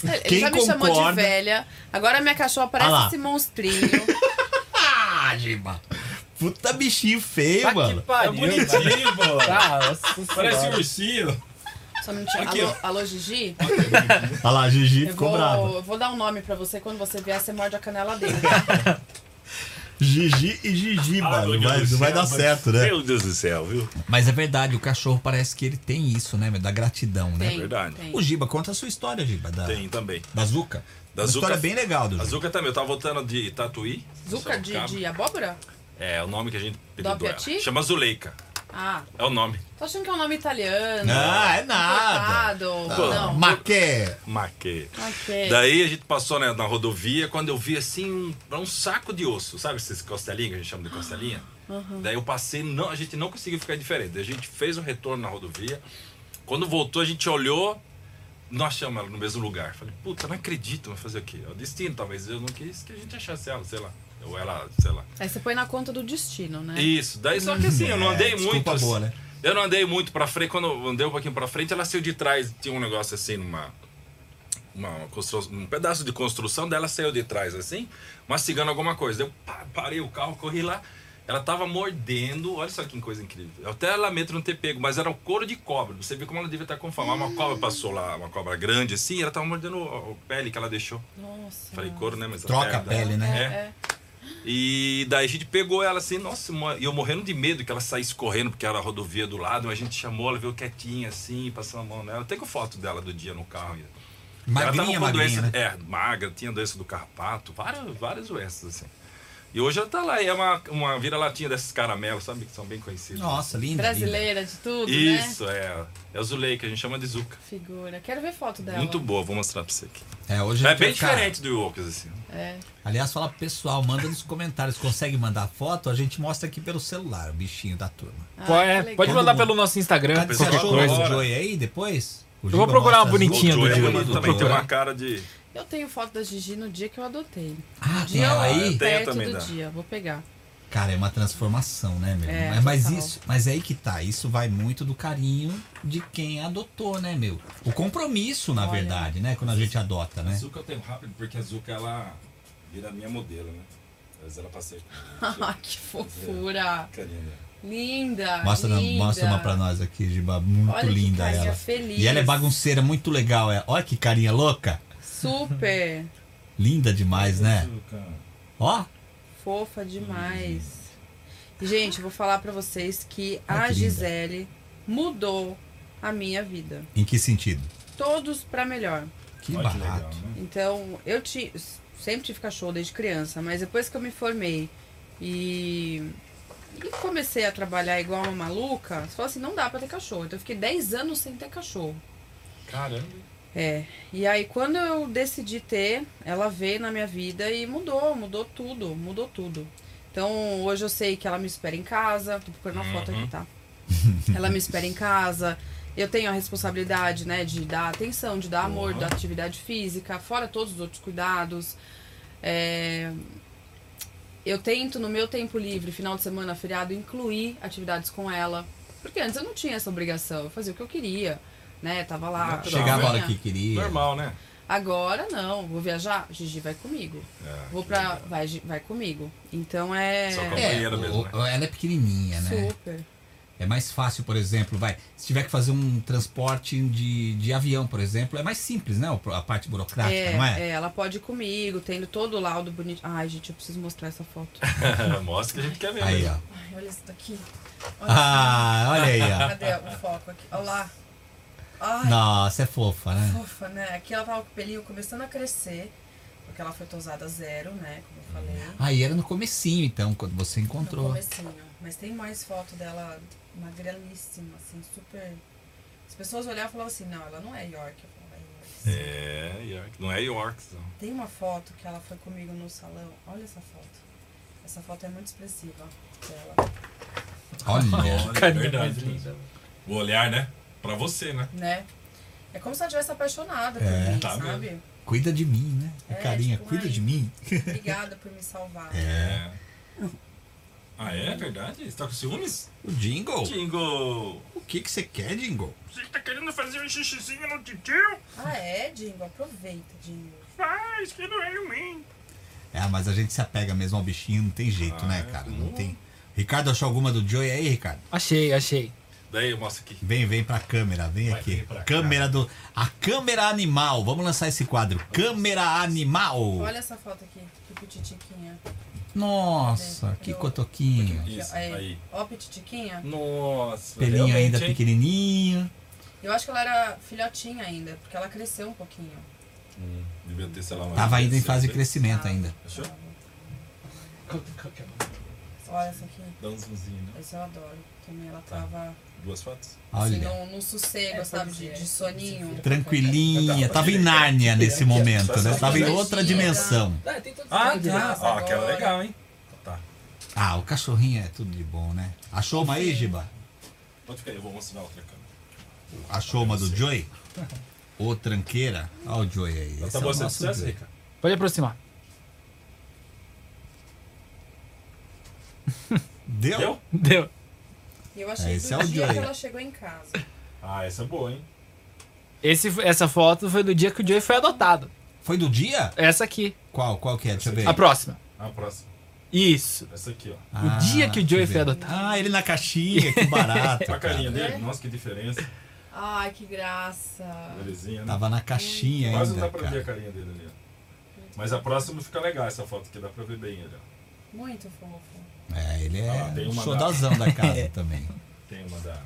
Ele Quem já me chamou de concorda? velha, agora minha cachorra parece Ah esse monstrinho. *laughs* Ah, Giba. Puta bichinho feio, Tá que mano. É pariu, bonitinho, pô. Ah, nossa Parece um ursinho. Só um minutinho. Aqui, alô, alô, Gigi? *laughs* Olha lá, a Gigi Eu ficou vou, brava. eu vou dar um nome pra você, quando você vier, você morde a canela dele. tá? *laughs* Gigi e Gigi, Ah, mano. vai, não vai dar mas- certo, né? Meu Deus do céu, viu? Mas é verdade, o cachorro parece que ele tem isso, né? meu, Da gratidão, né? Tem, verdade. tem. O Giba, conta a sua história, Giba. Da, Tem também. da Zuca. Da Uma Zuca- história bem legal do A Giba. Zuca também, eu tava voltando de Tatuí. Zuca de, de abóbora? É, o nome que a gente. Apiati? Chama Zuleika. Ah, É o nome. tô achando que é um nome italiano. Ah, é nada. Importado. Não. Maqué. Maquê. Ok. Daí a gente passou né, na rodovia, quando eu vi assim um, um saco de osso, sabe esses costelinhas que a gente chama de costelinha? Daí eu passei, não, a gente não conseguiu ficar diferente. Daí A gente fez um retorno na rodovia. Quando voltou, a gente olhou, nós achamos ela no mesmo lugar. Falei, puta, não acredito, vai fazer o quê? É o destino, talvez eu não quis que a gente achasse ela, sei lá. Ou ela, sei lá. Aí você põe na conta do destino, né? Isso, daí só que assim, eu não andei É, muito. desculpa assim, boa, né? Eu não andei muito pra frente, quando eu andei um pouquinho pra frente, ela saiu de trás, tinha um negócio assim, numa. Uma construção, um pedaço de construção dela saiu de trás assim, mastigando alguma coisa. Eu pá, parei o carro, corri lá. Ela tava mordendo, olha só que coisa incrível. Eu até lamento não ter pego, mas era um couro de cobra. Você vê como ela devia estar com fome. Uma cobra passou lá, uma cobra grande assim, e ela tava mordendo a a pele que ela deixou. Nossa. Falei couro, né? Mas Troca a pele pele, dela- né? É. E daí a gente pegou ela assim, nossa, e eu morrendo de medo que ela saísse correndo, porque era a rodovia do lado, mas a gente chamou, ela veio quietinha assim, passando a mão nela. Tem foto dela do dia no carro. Magrinha, ela tava com magrinha, doença, né? É, magra, tinha doença do carpato, várias, várias doenças assim. E hoje ela tá lá, e é uma, uma vira-latinha desses caramelos, sabe, que são bem conhecidos. Nossa, linda. Brasileira de tudo, né? Isso, é. É o Zulei, que a gente chama de Zuka. Figura. Quero ver foto dela. Muito boa, vou mostrar pra você aqui. linda. É, hoje a É bem diferente do Yokos, assim. É. Aliás, fala pro pessoal, manda nos comentários. Consegue mandar foto? A gente mostra aqui pelo celular, o bichinho da turma. Ah, é, pode Todo mandar mundo. pelo nosso Instagram, Cadê você achou o. Joey aí depois? O Eu vou procurar uma bonitinha do Joey dia. também tem uma cara de. Eu tenho foto da Gigi no dia que eu adotei. Ah, dia ela aí? Perto também, do dá. dia. Vou pegar. Cara, é uma transformação, né, meu? É, mas, mas total. isso, mas é aí que tá. Isso vai muito do carinho de quem adotou, né, meu? O compromisso, na Olha. verdade, né? Quando a gente adota, A né? Zuka eu tenho rápido, porque a Zuka ela vira minha modelo, né? Às vezes ela passei Ah, *laughs* que fofura. carinha dela. Linda. Mostra, na- linda. mostra uma pra nós aqui, Giba. Muito Olha linda carinha ela. feliz. E ela é bagunceira, muito legal. Ela. Olha que carinha louca. Super. Linda demais, né? Ó, Fofa demais. Gente, vou falar pra vocês que Ah, a que linda. Gisele mudou a minha vida. em que sentido? Todos pra melhor. Que Olha que barato. legal, né? Então, eu ti, sempre tive cachorro desde criança, mas depois que eu me formei e, e comecei a trabalhar igual uma maluca, você falou assim, não dá pra ter cachorro. Então eu fiquei 10 anos sem ter cachorro. Caramba. É. E aí quando eu decidi ter, ela veio na minha vida e mudou, mudou tudo, mudou tudo. Então hoje eu sei que ela me espera em casa, tô procurando uma foto aqui, tá? *laughs* ela me espera em casa. Eu tenho a responsabilidade, né, de dar atenção, de dar amor, da atividade física, fora todos os outros cuidados. É, Eu tento, no meu tempo livre, final de semana, feriado, incluir atividades com ela. Porque antes eu não tinha essa obrigação, eu fazia o que eu queria, né? Tava lá. Natural, Chegava a hora que queria. Normal, né? Agora não, vou viajar, Gigi vai comigo. É, Vou pra. legal. Vai, vai comigo. Então é. Só É, o- mesmo, o- ela é pequenininha, né? Super. É mais fácil, por exemplo, vai. Se tiver que fazer um transporte de, de avião, por exemplo, é mais simples, né? A parte burocrática, É, não é? é, ela pode ir comigo, tendo todo o laudo bonito. Ai, gente, eu preciso mostrar essa foto. *laughs* Mostra que a gente quer ver. Aí, ó. Ai, olha isso daqui. Olha Ah, olha aí, ó. Cadê o foco aqui? Olha lá. Ai, Nossa, é fofa, né? fofa, né? Aqui ela tava com o pelinho começando a crescer. Porque ela foi tosada zero, né? Como eu falei. Aí era no comecinho, então, quando você No encontrou. comecinho. Mas tem mais foto dela magrelíssima, assim, super. As pessoas olhavam e falavam assim, não, ela não é York. Eu falava, é York. É, York. Não é York, não. Tem uma foto que ela foi comigo no salão. Olha essa foto. Essa foto é muito expressiva dela, Olha. Carinha verdade. mais linda. O olhar, né? Pra você, né? né? É como se ela tivesse apaixonada É. por mim, Tá sabe? Cuida de mim, né? A É, carinha, tipo, cuida ai. de mim. Obrigada por me salvar. É. Ah, é verdade? Você tá com ciúmes? O Jingle? Jingle! O que que você quer, Jingle? Você tá querendo fazer um xixizinho no titio? Ah, é, Dingo? Aproveita, Dingo. Faz, que não é em mim. É, mas a gente se apega mesmo ao bichinho, não tem jeito, Ah, né, é? cara? Não tem. Ricardo achou alguma do Joey aí, Ricardo? Achei, achei. Daí eu mostro aqui. Vem, vem pra câmera, vem Vai aqui. pra cá. Câmera do. A câmera animal. Vamos lançar esse quadro. Câmera animal. Olha essa foto aqui, que pititiquinha. Nossa, que cotoquinho. Isso, Aí. aí. Ó, a pititiquinha. Nossa. Pelinho realmente, ainda hein? pequenininho. Eu acho que ela era filhotinha ainda, porque ela cresceu um pouquinho. Hum, devia ter, sei lá, Tava ainda em fase de crescimento. crescimento ainda. Achou? Olha essa aqui. Dá um zoomzinho, né? Essa eu adoro. Também ela tava Duas fotos? assim, Olha. num, num sossego, sabe? De, de soninho. Tranquilinha. Tava em Nárnia nesse momento, né? Tava em outra dimensão. Ah, Tem tá. criança Ó, aquela é legal, hein? Tá. Ah, o cachorrinho é tudo de bom, né? Achou uma aí, Giba? Pode ficar aí, eu vou mostrar outra câmera. Achou uma do Joey? Ô, tranqueira. Olha o Joey aí. Tá é bom nosso sucesso, Joey. Rica? Pode aproximar. Deu? Deu? Deu. E eu achei Esse do é o dia Joey. que ela chegou em casa. Ah, essa é boa, hein? Esse, essa foto foi do dia que o Joey foi adotado. Foi do dia? Essa aqui. Qual? Qual que é? Deixa eu ver. A próxima. A próxima. Isso. Essa aqui, ó. Ah, o dia que o Joey deixa foi ver. adotado. Ah, ele na caixinha, que barato. *laughs* A carinha dele, nossa, que diferença. Ai, que graça. Belezinha, né? Tava na caixinha Quase não ainda, dá pra ver a cara. carinha dele ali, ó. Mas a próxima fica legal essa foto aqui, dá pra ver bem ele, ó. Muito fofo. É, ele é Ah, tem o uma xodozão da casa *laughs* também. Tem uma da,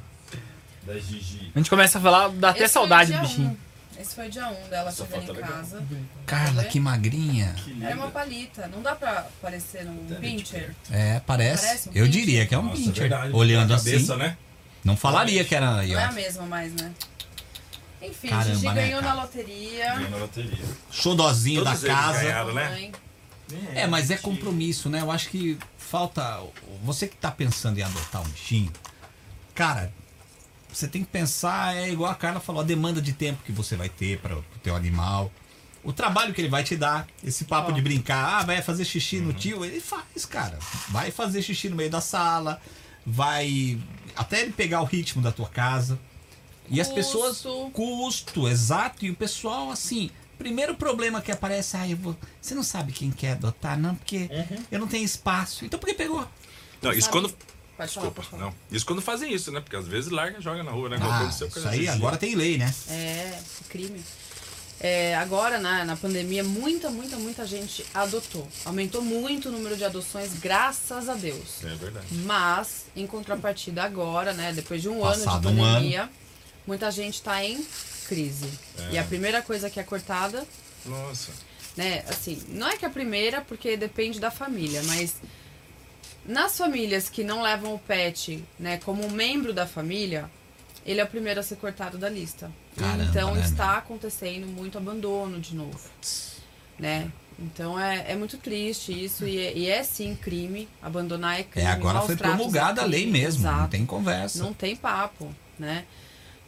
da Gigi. A gente começa a falar, dá até Esse saudade do bichinho. um. Esse foi o dia 1 um dela Essa chegando em é legal. casa. Carla, que magrinha. Era uma palita. Não dá pra parecer um pincher. É, parece. Parece um eu pincher. diria que é um Nossa, pincher. verdade. Olhando A cabeça, assim, né? não falaria que era Não é a mesma mais, né? Enfim, Caramba, Gigi né, ganhou cara? na loteria. Ganhou na loteria. Xodozinho Todos da casa. ganharam, né? Mãe. É, mas é compromisso, né? Eu acho que falta. Você que tá pensando em adotar um bichinho, cara, você tem que pensar, é igual a Carla falou, a demanda de tempo que você vai ter para o teu animal. O trabalho que ele vai te dar, esse papo Ó. de brincar, ah, vai fazer xixi no tio, ele faz, cara. Vai fazer xixi no meio da sala, vai até ele pegar o ritmo da tua casa. E as pessoas. Custo, exato. E o pessoal, assim. Primeiro problema que aparece, ah, eu vou. Você não sabe quem quer adotar, não, porque eu não tenho espaço. Então por que pegou? Não, isso Sabe- quando. Pode Desculpa, falar. não. Isso quando fazem isso, né? Porque às vezes larga e joga na rua, né? Ah, isso aí agora tem lei, né? É, crime. É, agora, na, na pandemia, muita, muita, muita gente adotou. Aumentou muito o número de adoções, graças a Deus. É verdade. Mas, em contrapartida, agora, né, depois de um Passado ano de um pandemia, muita gente está em crise. É. E a primeira coisa que é cortada, Nossa. né, assim, não é que a primeira, porque depende da família, mas nas famílias que não levam o pet, né, como membro da família, ele é o primeiro a ser cortado da lista. Caramba, então né, está acontecendo muito abandono de novo, né? Então é, é muito triste isso e é, e é sim crime. Abandonar é crime. É, agora foi é promulgada a lei mesmo, não exato. tem conversa. Não tem papo, né?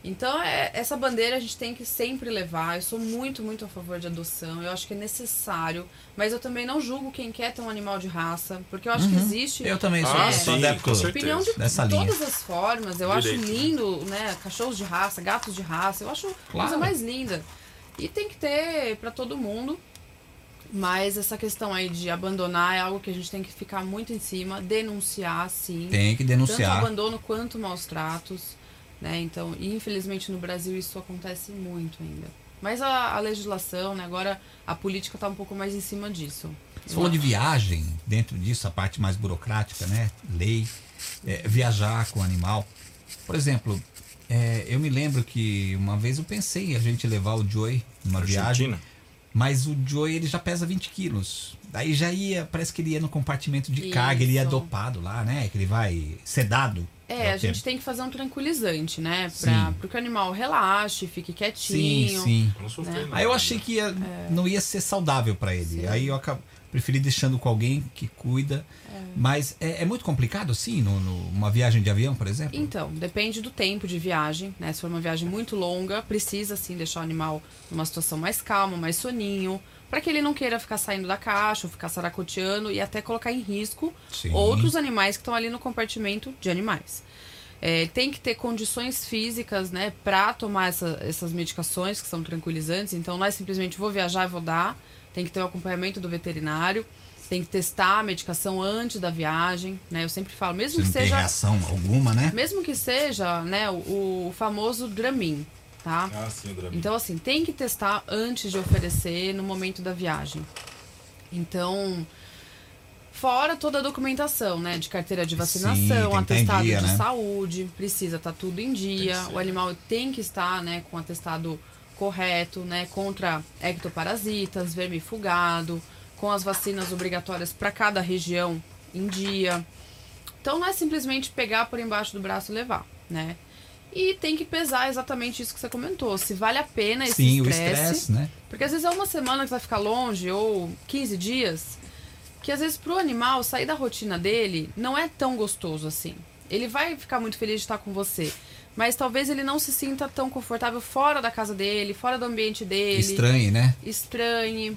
Então, é, essa bandeira a gente tem que sempre levar. Eu sou muito, muito a favor de adoção. Eu acho que é necessário. Mas eu também não julgo quem quer ter um animal de raça. Porque eu acho que existe. Uhum. Eu também sou, Ah, sou sim, adepto. Opinião de, dessa de linha. todas as formas. Eu Direito, acho né? lindo, né? Cachorros de raça, gatos de raça. Eu acho a Claro. coisa mais linda. E tem que ter pra todo mundo. Mas essa questão aí de abandonar é algo que a gente tem que ficar muito em cima, denunciar, sim. Tem que Tanto denunciar. abandono quanto maus tratos. Né? Então, e infelizmente no Brasil isso acontece muito ainda. Mas a, a legislação, né? agora a política está um pouco mais em cima disso. Você falou de viagem, dentro disso, a parte mais burocrática, né? Lei, é, viajar com o animal. Por exemplo, é, eu me lembro que uma vez eu pensei em a gente levar o Joey numa viagem, mas o Joey ele já pesa 20 quilos. Daí já ia, parece que ele ia no compartimento de carga, ele ia Isso. dopado lá, né? Que ele vai sedado. É, a Pra gente tem que fazer um tranquilizante, né? Sim. Para que o animal relaxe, fique Sim, quietinho. sim. Sofri, Né? Aí eu achei que ia- não ia ser saudável pra ele. Sim. Aí eu acabo, preferi deixando com alguém que cuida. Mas é, é muito complicado, assim, no, no- uma viagem de avião, por exemplo? Então, depende do tempo de viagem, né? Se for uma viagem muito longa, precisa sim deixar o animal numa situação mais calma, mais soninho, para que ele não queira ficar saindo da caixa, ou ficar saracoteando e até colocar em risco Sim. outros animais que estão ali no compartimento de animais. É, tem que ter condições físicas, né, para tomar essa- essas medicações que são tranquilizantes. Então, não é simplesmente vou viajar e vou dar. Tem que ter o acompanhamento do veterinário. Tem que testar a medicação antes da viagem, né? Eu sempre falo, mesmo Se que seja reação alguma, né? mesmo que seja, né, o, o famoso Dramin, tá? Ah, sim. Então, assim, tem que testar antes de oferecer no momento da viagem. Então, fora toda a documentação, né, de carteira de Sim, vacinação, em atestado dia, de né? saúde, precisa estar tudo em dia. O animal tem que estar, né, com atestado correto, né, contra ectoparasitas, vermifugado, com as vacinas obrigatórias para cada região em dia. Então não é simplesmente pegar por embaixo do braço e levar, né? E tem que pesar exatamente isso que você comentou, se vale a pena esse Sim, o estresse. né? Porque às vezes é uma semana que você vai ficar longe, ou 15 dias, que às vezes pro animal sair da rotina dele não é tão gostoso assim. Ele vai ficar muito feliz de estar com você. Mas talvez ele não se sinta tão confortável fora da casa dele, fora do ambiente dele Estranho, né? estranhe.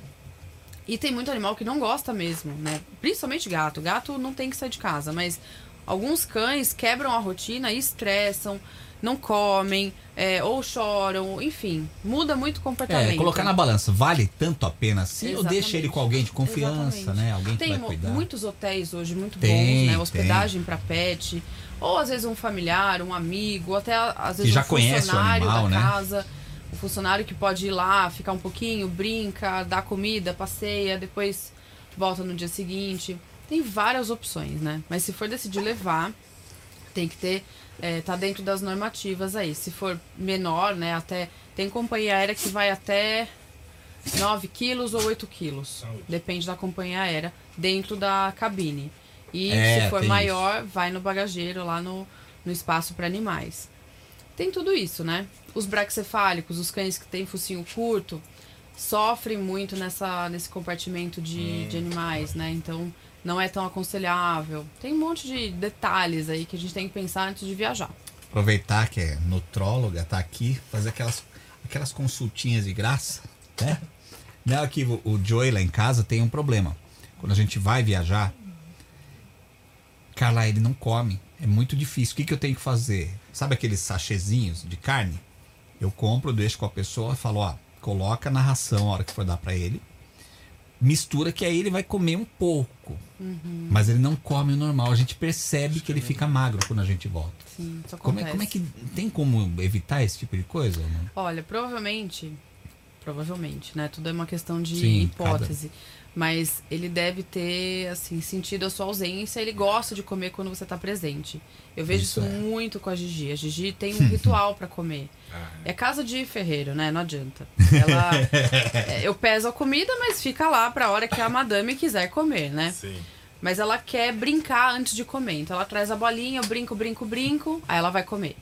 E tem muito animal que não gosta mesmo, né? Principalmente gato. Gato não tem que sair de casa, mas alguns cães quebram a rotina e estressam, não comem, é, ou choram, enfim, muda muito o comportamento. É, colocar na balança, vale tanto a pena assim ou Exatamente. deixa ele com alguém de confiança, Exatamente. né? Alguém que Tem vai mu- cuidar. muitos hotéis hoje muito Tem, bons, né? Hospedagem para pet. Ou às vezes um familiar, um amigo, ou até às vezes já um conhece o funcionário animal, da né? casa. O funcionário que pode ir lá, ficar um pouquinho, brinca, dá comida, passeia, depois volta no dia seguinte. Tem várias opções, né? Mas se for decidir levar, tem que ter. É, tá dentro das normativas aí. Se for menor, né? Até. Tem companhia aérea que vai até 9 quilos ou 8 quilos. Depende da companhia aérea, dentro da cabine. E É, se for maior, vai no bagageiro, lá no, no espaço para animais. Tem tudo isso, né? Os braxcefálicos, os cães que têm focinho curto, sofrem muito nessa, nesse compartimento de, de animais, né? Então, não é tão aconselhável. Tem um monte de detalhes aí que a gente tem que pensar antes de viajar. Aproveitar que é nutróloga, tá aqui, fazer aquelas, aquelas consultinhas de graça, né? Não, aqui o, o Joey lá em casa tem um problema. Quando a gente vai viajar, Carla, ele não come. É muito difícil. O que, que eu tenho que fazer? Sabe aqueles sachêzinhos de carne? Eu compro, deixo com a pessoa e falo, ó, coloca na ração a hora que for dar pra ele. Mistura que aí ele vai comer um pouco. Uhum. Mas ele não come o normal. A gente percebe que ele fica magro quando a gente volta. Sim, isso Como é, como é que tem como evitar esse tipo de coisa? não? Olha, provavelmente, provavelmente, né? Tudo é uma questão de Sim, hipótese. Mas ele deve ter, assim, sentido a sua ausência. Ele gosta de comer quando você tá presente. Eu vejo Isso isso, é. muito com a Gigi. A Gigi tem *laughs* um ritual pra comer. Ah, É casa de ferreiro, né? Não adianta. Ela, *laughs* é, eu peso a comida, mas fica lá pra hora que a madame quiser comer, né? sim. Mas ela quer brincar antes de comer. Então ela traz a bolinha, eu brinco, brinco, brinco, aí ela vai comer.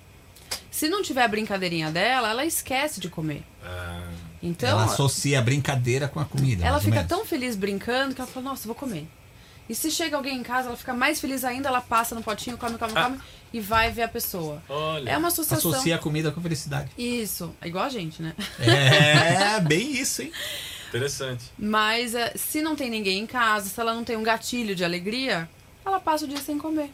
Se não tiver a brincadeirinha dela, ela esquece de comer. Ah, Então, ela ela, associa a brincadeira com a comida. ou fica tão feliz brincando que ela fala, nossa, vou comer. E se chega alguém em casa, ela fica mais feliz ainda, ela passa no potinho, come, come, come e vai ver a pessoa. olha. É uma associação. Associa a comida com felicidade. Isso, é igual a gente, né? É, bem isso, hein? Interessante. Mas é, se não tem ninguém em casa, se ela não tem um gatilho de alegria, ela passa o dia sem comer.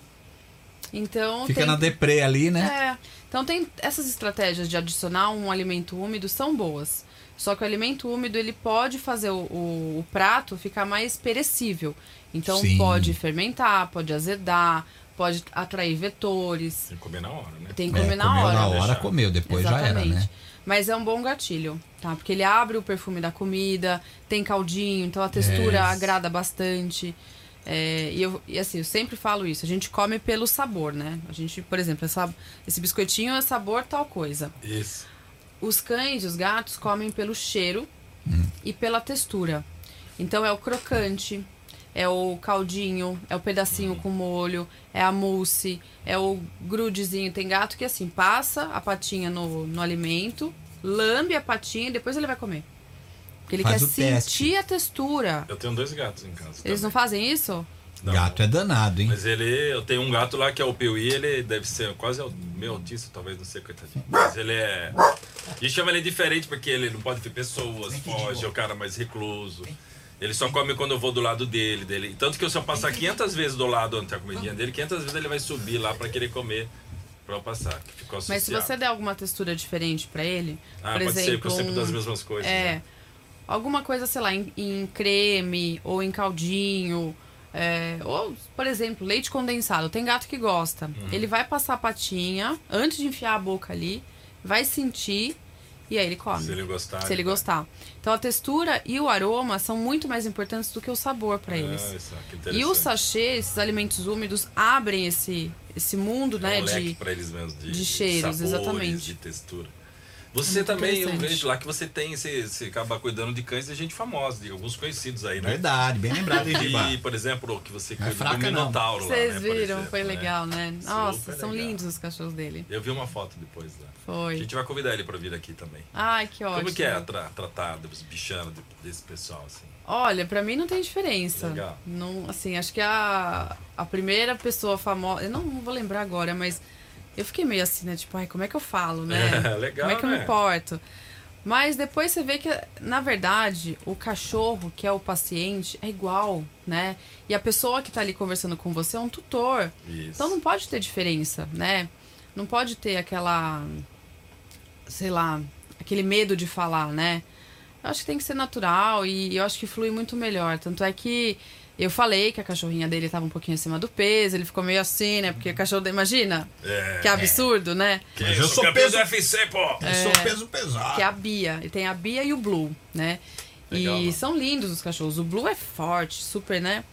Então Fica tem... na deprê ali, né? É. Então tem essas estratégias de adicionar um alimento úmido são boas. Só que o alimento úmido ele pode fazer o, o- o prato ficar mais perecível. Então Sim. pode fermentar, pode azedar, pode atrair vetores. Tem que comer na hora, né? Tem que É, comer na comeu hora. na hora, deixar. comeu, depois já era, né? Mas é um bom gatilho, tá? Porque ele abre o perfume da comida, tem caldinho, então a textura É. agrada bastante. É, e, eu, e assim, eu sempre falo isso, a gente come pelo sabor, né? A gente, por exemplo, essa, esse biscoitinho é sabor tal coisa. Isso. Os cães e os gatos comem pelo cheiro Hum. e pela textura. Então é o crocante, é o caldinho, é o pedacinho com molho, é a mousse, é o grudezinho. Tem gato que assim, passa a patinha no, no alimento, lambe a patinha e depois ele vai comer. Porque ele Faz quer sentir teste. a textura. Eu tenho dois gatos em casa. Eles não também. fazem isso? Não. Gato é danado, hein? Mas ele, eu tenho um gato lá que é o Piuí, ele deve ser quase au- meio autista, talvez, não sei coitadinho. Mas ele é. A gente chama ele diferente porque ele não pode ver pessoas, foge, é o cara mais recluso. Ele só come quando eu vou do lado dele. dele. Tanto que se eu passar 500 vezes do lado onde tem a comidinha dele, 500 vezes ele vai subir lá pra querer comer pra eu passar. Mas se você der alguma textura diferente pra ele, Ah, por pode ser, exemplo, porque eu sempre dou as um- mesmas coisas. É. né? Alguma coisa, sei lá, em, em creme ou em caldinho. É, ou, por exemplo, leite condensado. Tem gato que gosta. Uhum. Ele vai passar a patinha antes de enfiar a boca ali, vai sentir e aí ele come. Se ele gostar. Se ele vai. gostar. Então a textura e o aroma são muito mais importantes do que o sabor para eles. Ah, isso, que E o sachê, esses alimentos úmidos, abrem esse, esse mundo, É né? um de, pra eles mesmos, de, de cheiros, sabores, exatamente. de textura. Você Muito também, eu vejo lá que você tem, você, você acaba cuidando de cães de gente famosa, de alguns conhecidos aí, né? Verdade, bem lembrado? E, por exemplo, que você é cuida fraca, do. Minotauro lá, Vocês né, por viram? exemplo, Foi né? legal, né? Super Nossa, são legal. lindos os cachorros dele. Eu vi uma foto depois lá. A Foi. gente vai convidar ele pra vir aqui também. Ai, que ótimo. Como que é tra tratar dos bichanos de- desse pessoal, assim? Olha, pra mim não tem diferença. Legal. Não, assim, acho que a, a primeira pessoa famosa, eu não, não vou lembrar agora, mas eu fiquei meio assim, né? Tipo, ai, como é que eu falo, né? *laughs* É, legal, como é que eu né? me porto? Mas depois você vê que, na verdade, o cachorro, que é o paciente, é igual, né? E a pessoa que tá ali conversando com você é um tutor. Isso. Então não pode ter diferença, né? Não pode ter aquela. sei lá, aquele medo de falar, né? Eu acho que tem que ser natural e eu acho que flui muito melhor. Tanto é que eu falei que a cachorrinha dele tava um pouquinho acima do peso, ele ficou meio assim, né? Porque o cachorro dele, imagina, É. que absurdo, né? Que Mas eu isso, sou peso- UFC, pô! Eu sou peso pesado. Que é a Bia. Ele tem a Bia e o Blue, né? Legal, e mano. são lindos os cachorros. O Blue é forte, super, né?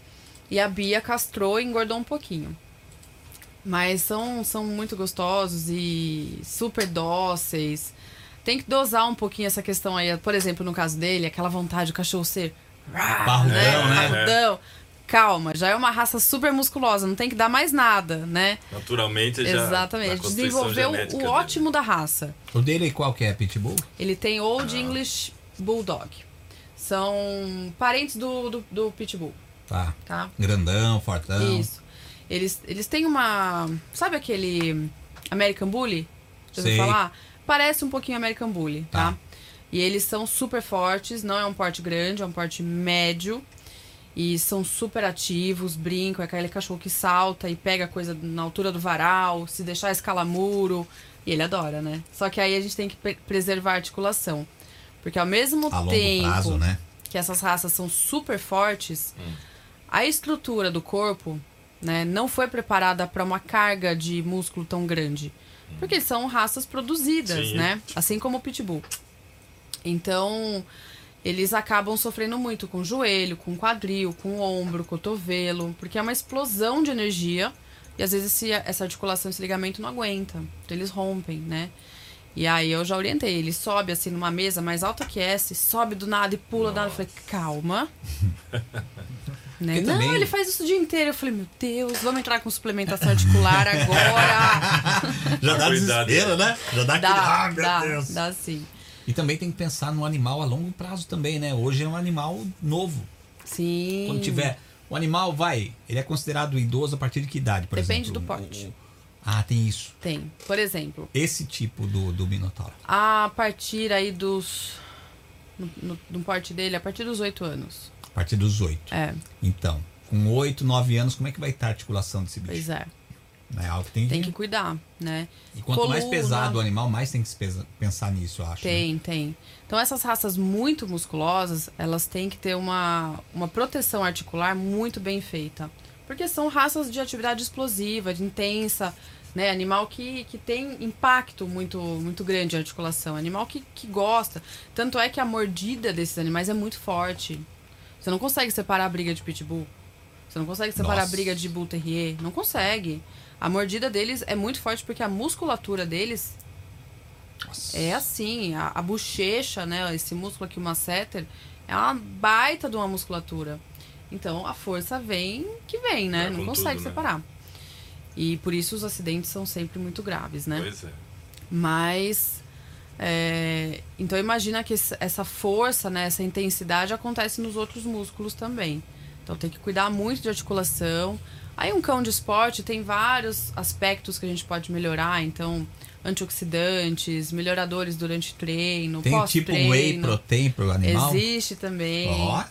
E a Bia castrou e engordou um pouquinho. Mas são, são muito gostosos e super dóceis. Tem que dosar um pouquinho essa questão aí. Por exemplo, no caso dele, aquela vontade do cachorro ser. Parrudão, né? Parrudão. Calma, já é uma raça super musculosa, não tem que dar mais nada, né? Naturalmente já. Exatamente. Desenvolveu o dele. ótimo da raça. O dele qual que é? Pitbull? Ele tem Old English Bulldog. São parentes do, do, do Pitbull, Tá. tá? Grandão, fortão. Isso. Eles, eles têm uma. Sabe aquele American Bully? Já ouviu Sei. falar? Parece um pouquinho American Bully, tá? Tá. E eles são super fortes, não é um porte grande, é um porte médio. E são super ativos, brincam, é aquele cachorro que salta e pega coisa na altura do varal, se deixar escalar muro. E ele adora, né? Só que aí a gente tem que pre- preservar a articulação. Porque ao mesmo A tempo prazo, né? que essas raças são super fortes, a estrutura do corpo né, não foi preparada para uma carga de músculo tão grande. Porque são raças produzidas, Sim. né? Assim como o Pitbull. Então, eles acabam sofrendo muito com o joelho, com o quadril, com o ombro, cotovelo, porque é uma explosão de energia e às vezes esse- essa articulação, esse ligamento não aguenta. Então eles rompem, né? E aí eu já orientei, ele sobe assim numa mesa mais alta que essa, sobe do nada e pula do nada. Eu falei, calma. *laughs* né? Não, também- ele faz isso o dia inteiro. Eu falei, meu Deus, vamos entrar com suplementação articular agora. *laughs* Já dá Cuidado, desespero, né? Já dá aquele. dá, Ah, meu dá, Deus. dá sim. E também tem que pensar no animal a longo prazo também, né? Hoje é um animal novo. Sim. Quando tiver. O animal vai, ele é considerado idoso a partir de que idade, por Depende exemplo? do porte. Ah, tem isso. Tem. Por exemplo, Esse tipo do, do Minotauro. a partir aí dos. No, no, no porte dele, a partir dos 8 anos. A partir dos oito. É, Então, com oito, nove anos, como é que vai estar a articulação desse bicho? pois é. É algo que tem, Tem que... que cuidar, né? E quanto mais coluna. pesado o animal, mais tem que se pesa- pensar nisso, eu acho. né? Tem, tem. Então essas raças muito musculosas, elas têm que ter uma, uma proteção articular muito bem feita. Porque são raças de atividade explosiva, de intensa, né? Animal que, que tem impacto muito, muito grande na articulação. Animal que, que gosta. Tanto é que a mordida desses animais é muito forte. Você não consegue separar a briga de pitbull. Você não consegue separar Nossa. a briga de bull terrier. Não consegue. A mordida deles é muito forte porque a musculatura deles Nossa. é assim, a, a bochecha, né? Esse músculo aqui, o masseter, é uma baita de uma musculatura. Então a força vem que vem, né? É, Não consegue tudo, né? separar. E por isso os acidentes são sempre muito graves, né? Pois é. Mas. é, então imagina que essa força, né, essa intensidade acontece nos outros músculos também. Então tem que cuidar muito de articulação. Aí um cão de esporte tem vários aspectos que a gente pode melhorar. Então, antioxidantes, melhoradores durante treino, Tem tipo whey protein pro animal? Existe também. Ó,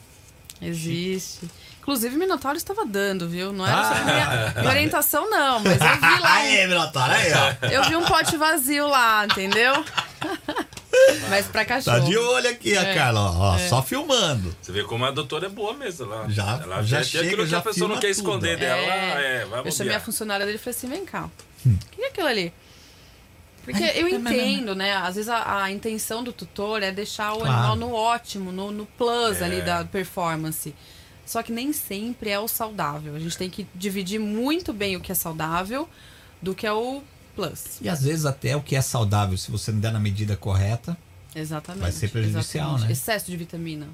Existe. Inclusive, o Minotauro estava dando, viu? Não era Ah. sobre minha, minha orientação, não. Mas eu vi lá. um- Aê, Minotauro, aí, ó. eu vi um pote vazio lá, entendeu? Mas pra cachorro. Tá de olho aqui, a É. Carla, ó, ó, só filmando. Você vê como a doutora é boa mesmo. Ela, Já- ela já já, chega, aquilo que já a pessoa não quer tudo, esconder ó. dela. É. É, vai Eu chamei a funcionária dele e falei assim: vem cá. Hum. O que é aquilo ali? Porque eu entendo, né? Às vezes a, a intenção do tutor é deixar o Claro. animal no ótimo, no, no plus É. ali da performance. Só que nem sempre é o saudável. A gente tem que dividir muito bem o que é saudável do que é o plus. E às vezes até o que é saudável, se você não der na medida correta, Exatamente. Vai ser prejudicial, exatamente. né? Excesso de vitamina.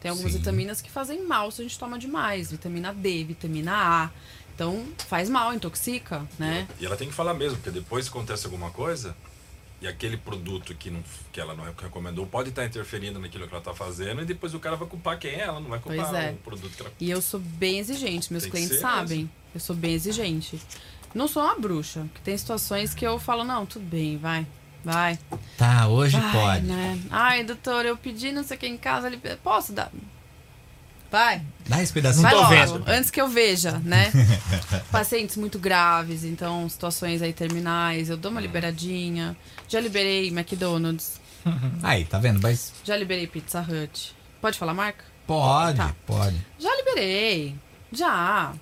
Tem algumas Sim. vitaminas que fazem mal se a gente toma demais. Vitamina D, vitamina A. Então, faz mal, intoxica, né? E ela tem que falar mesmo, porque depois que acontece alguma coisa, e aquele produto que, não, que ela não recomendou pode estar interferindo naquilo que ela está fazendo, e depois o cara vai culpar quem é ela, não vai culpar Pois é. o produto que ela E eu sou bem exigente, meus Tem clientes sabem. Eu sou bem exigente. Não sou uma bruxa, que tem situações que eu falo, não, tudo bem, vai, vai. tá, hoje Ai, pode. né? Ai, doutor, eu pedi não sei o que em casa, ele... posso dar? Vai, Dá esse pedacinho. vai logo, vendo. antes que eu veja, né? *laughs* Pacientes muito graves, então situações aí terminais, eu dou uma liberadinha. Já liberei McDonald's, *laughs* Aí, tá vendo? Mas já liberei Pizza Hut. Pode falar marca? pode, Tá. pode. Já liberei. Já.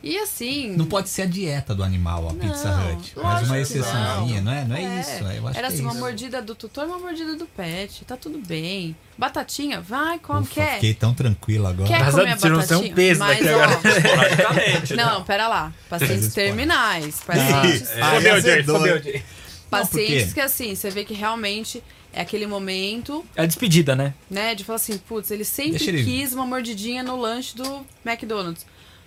E assim. Não pode ser a dieta do animal, a Pizza Não, Hut. Mas uma exceçãozinha, não. é? Não é, É, isso. Eu acho Era que assim, é uma isso. mordida do tutor, uma mordida do pet. Tá tudo bem. Batatinha, vai, come, Ufa, quer. Fiquei tão tranquilo agora. Quer Mas comer a você não tem um batatinha? peso Mas, daqui ó, agora. *laughs* Né? Não, pera lá. Pacientes terminais. Isso. Pacientes, Aí Fodeu, Jay, fodeu, Jay. Pacientes que assim, você vê que realmente é aquele momento, É a despedida, né? né, de falar assim, putz, ele sempre ele- quis uma mordidinha no lanche do McDonald's.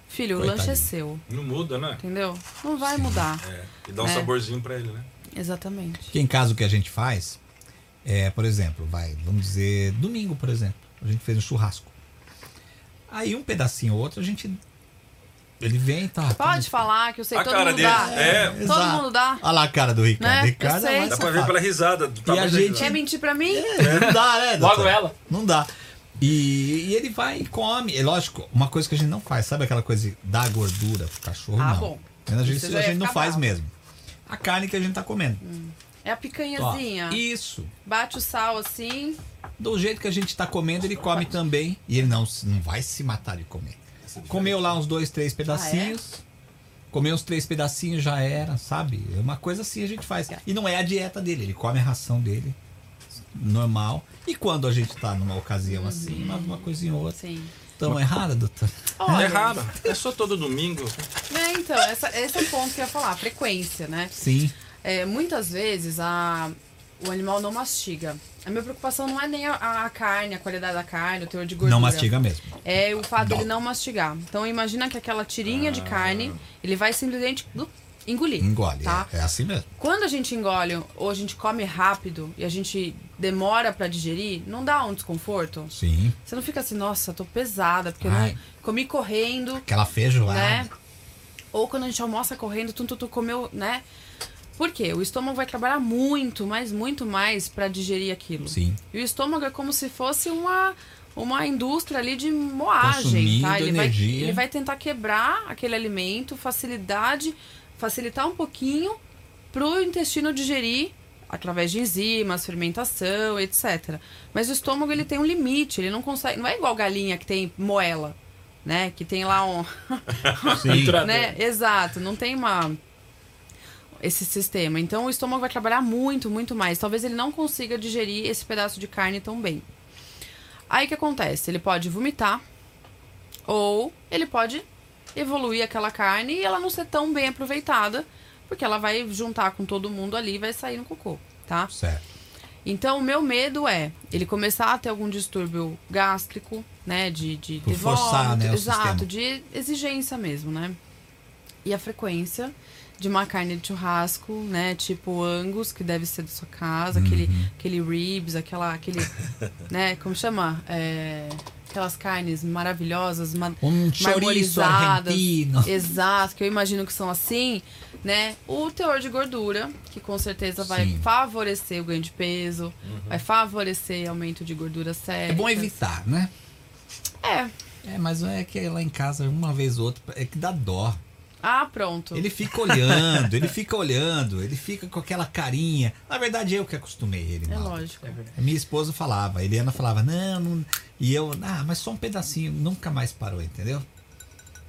Filho, o lanche é seu, Não muda, né? entendeu? Não vai mudar. É. E dá um É. saborzinho pra ele, né? Exatamente. Porque em caso o que a gente faz, é, por exemplo, vai, vamos dizer, domingo, por exemplo, a gente fez um churrasco. Aí um pedacinho ou outro a gente. Ele vem e tá. Pode falar que eu sei A que todo cara mundo dele, dá. é, Todo exato. mundo dá. Olha lá a cara do Ricardo. Né? Ricardo Eu sei. é Dá pra ver pela risada. Do tamanho a gente-. Quer mentir pra mim? É, não dá, né? Logo ela. Não dá. E, e ele vai e come. É lógico, uma coisa que a gente não faz, sabe aquela coisa de dar gordura pro cachorro? Ah, não. bom. A gente, Isso a gente não faz bravo. mesmo. A carne que a gente tá comendo. É a Ó, picanhazinha. isso. Bate o sal assim. Do jeito que a gente tá comendo, ele come também. E ele não, não vai se matar de comer. Comeu lá uns dois, três pedacinhos. Comeu uns três pedacinhos, já era, sabe? É uma coisa assim a gente faz. E não é a dieta dele, ele come a ração dele. Normal. E quando a gente tá numa ocasião assim, uma, uma coisinha ou outra. Sim. Tão errada, doutor? Olha, É raro. É só todo domingo. É, então, essa, esse é o ponto que eu ia falar, a frequência, né? Sim. É, muitas vezes a, o animal não mastiga. A minha preocupação não é nem a, a carne, a qualidade da carne, o teor de gordura. Não mastiga mesmo. É o fato Não. dele não mastigar. Então imagina que aquela tirinha de carne, ele vai simplesmente engolir. Engole. Tá? É, é assim mesmo. Quando a gente engole ou a gente come rápido e a gente demora pra digerir, não dá um desconforto? Sim. Você não fica assim, nossa, tô pesada, porque eu Ai. não comi correndo, Aquela feijoada. né? Ou quando a gente almoça correndo, tu, tu, tu comeu, né? Por quê? O estômago vai trabalhar muito, mas muito mais pra digerir aquilo. Sim. E o estômago é como se fosse uma, uma indústria ali de moagem, Consumindo tá? Ele vai, energia. ele vai tentar quebrar aquele alimento, facilidade, facilitar um pouquinho pro intestino digerir através de enzimas, fermentação, etc. Mas o estômago ele tem um limite, ele não consegue, não é igual galinha que tem moela, né? Que tem lá um *laughs* *laughs* né? Exato, não tem uma esse sistema. Então o estômago vai trabalhar muito, muito mais. Talvez ele não consiga digerir esse pedaço de carne tão bem. Aí o que acontece? Ele pode vomitar ou ele pode evoluir aquela carne e ela não ser tão bem aproveitada, porque ela vai juntar com todo mundo ali e vai sair no cocô, tá? Certo. Então, o meu medo é ele começar a ter algum distúrbio gástrico, né? De, de ter forçar, vômito, né, exato, sistema. de exigência mesmo, né? E a frequência de uma carne de churrasco, né? Tipo Angus, que deve ser da sua casa, aquele, Uhum. aquele ribs, aquela, aquele, *laughs* né? Como chama? É, aquelas carnes maravilhosas, ma Um marmorizadas. Exato, que eu imagino que são assim, né? O teor de gordura, que com certeza vai Sim. favorecer o ganho de peso, vai favorecer aumento de gordura certa. É bom evitar, né? É. É, mas é que lá em casa, uma vez ou outra, é que dá dó. Ah, pronto. Ele fica olhando, ele fica olhando, ele fica com aquela carinha. Na verdade, eu que acostumei ele. É mal. lógico. A minha esposa falava, a Eliana falava, não, não. E eu, ah, mas só um pedacinho, nunca mais parou, entendeu?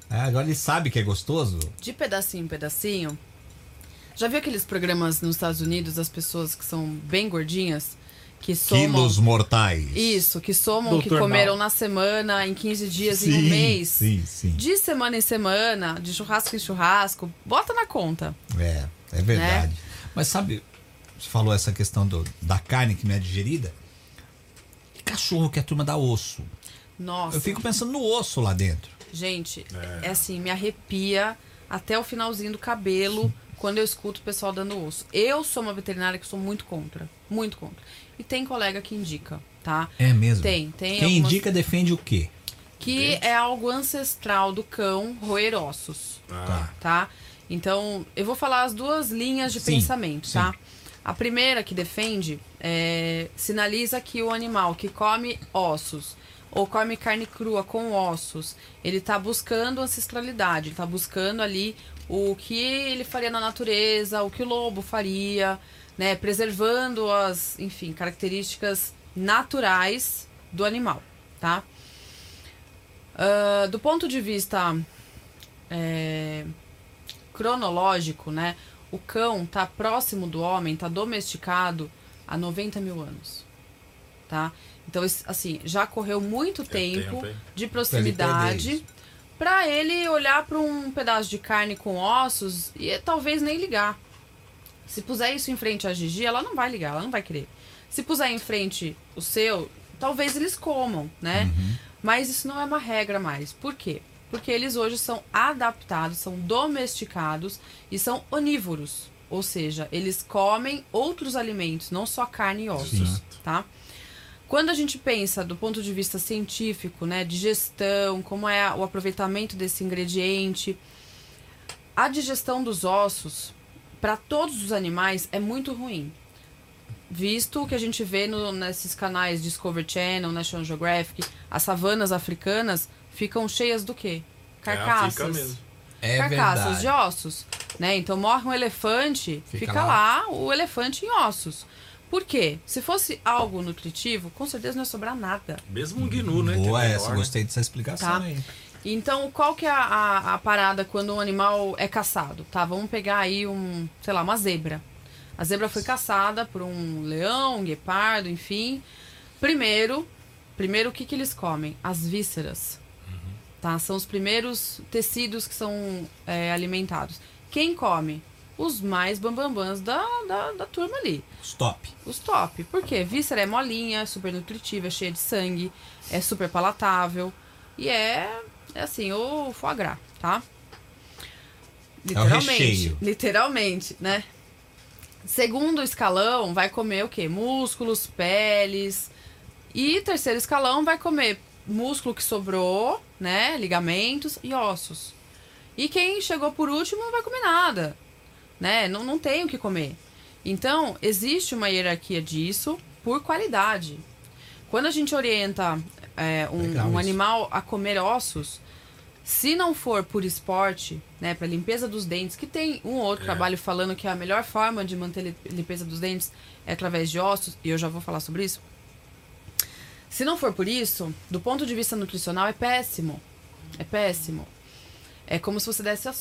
É, agora ele sabe que é gostoso. De pedacinho em pedacinho. Já viu aqueles programas nos Estados Unidos das pessoas que são bem gordinhas? Que somam. Quilos mortais. Isso, que somam, que Doutor comeram Mal. na semana, em 15 dias, sim, em um mês. Sim, sim. De semana em semana, de churrasco em churrasco, bota na conta. É, é verdade. Né? Mas sabe, você falou essa questão do, da carne que não é digerida? E cachorro que a turma dá osso. Nossa. Eu fico pensando no osso lá dentro. Gente, é. assim, me arrepia até o finalzinho do cabelo quando eu escuto o pessoal dando osso. Eu sou uma veterinária que sou muito contra. Muito contra. E tem colega que indica, tá? É mesmo? Tem, tem Quem algumas- indica defende o quê? Que é algo ancestral do cão roer ossos, Ah, tá? Então, eu vou falar as duas linhas de Sim, pensamento, sim. tá? A primeira que defende é, sinaliza que o animal que come ossos ou come carne crua com ossos, ele tá buscando ancestralidade, ele tá buscando ali o que ele faria na natureza, o que o lobo faria, né, preservando as, enfim, características naturais do animal, tá? Ah, do ponto de vista é, cronológico, né? O cão tá próximo do homem, tá domesticado há 90 mil anos, tá? Então, assim, já correu muito tempo tempo, hein? de proximidade para ele olhar para um pedaço de carne com ossos e talvez nem ligar. Se puser isso em frente à Gigi, ela não vai ligar, ela não vai querer. Se puser em frente o seu, talvez eles comam, né? Mas isso não é uma regra mais. Por quê? Porque eles hoje são adaptados, são domesticados e são onívoros. Ou seja, eles comem outros alimentos, não só carne e ossos, tá? Quando a gente pensa do ponto de vista científico, né, de gestão, como é o aproveitamento desse ingrediente, a digestão dos ossos para todos os animais é muito ruim. Visto o que a gente vê no- nesses canais Discovery Channel, National Geographic, as savanas africanas ficam cheias do quê? É, Carcaças mesmo. É carcaças verdade. de ossos, né? Então morre um elefante, Fica fica, lá. lá. o elefante em ossos. Por quê? Se fosse algo nutritivo, com certeza não ia sobrar nada. Mesmo um gnu, né? que Boa é essa, maior, né? gostei dessa explicação Tá. aí. Então, qual que é a, a, a parada quando um animal é caçado? Tá, vamos pegar aí um, sei lá, uma zebra. A zebra foi caçada por um leão, um guepardo, enfim. Primeiro, primeiro o que, que eles comem? As vísceras. Tá? São os primeiros tecidos que são é, alimentados. Quem come? Os mais bambambãs da, da, da turma ali. Stop. Os top. Por quê? Víscera é molinha, é super nutritiva, é cheia de sangue, é super palatável. E é, é assim, o foie gras, tá? Literalmente. recheio. literalmente, né? Segundo escalão, vai comer o quê? Músculos, peles. E terceiro escalão vai comer músculo que sobrou, né? Ligamentos e ossos. E quem chegou por último não vai comer nada, né? Não, não tem o que comer. Então, existe uma hierarquia disso por qualidade. Quando a gente orienta é, um, Legal um animal a comer ossos, se não for por esporte, né, para limpeza dos dentes, que tem um ou outro É. trabalho falando que a melhor forma de manter li- limpeza dos dentes é através de ossos, e eu já vou falar sobre isso. Se não for por isso, do ponto de vista nutricional é péssimo. É péssimo. É como se você desse a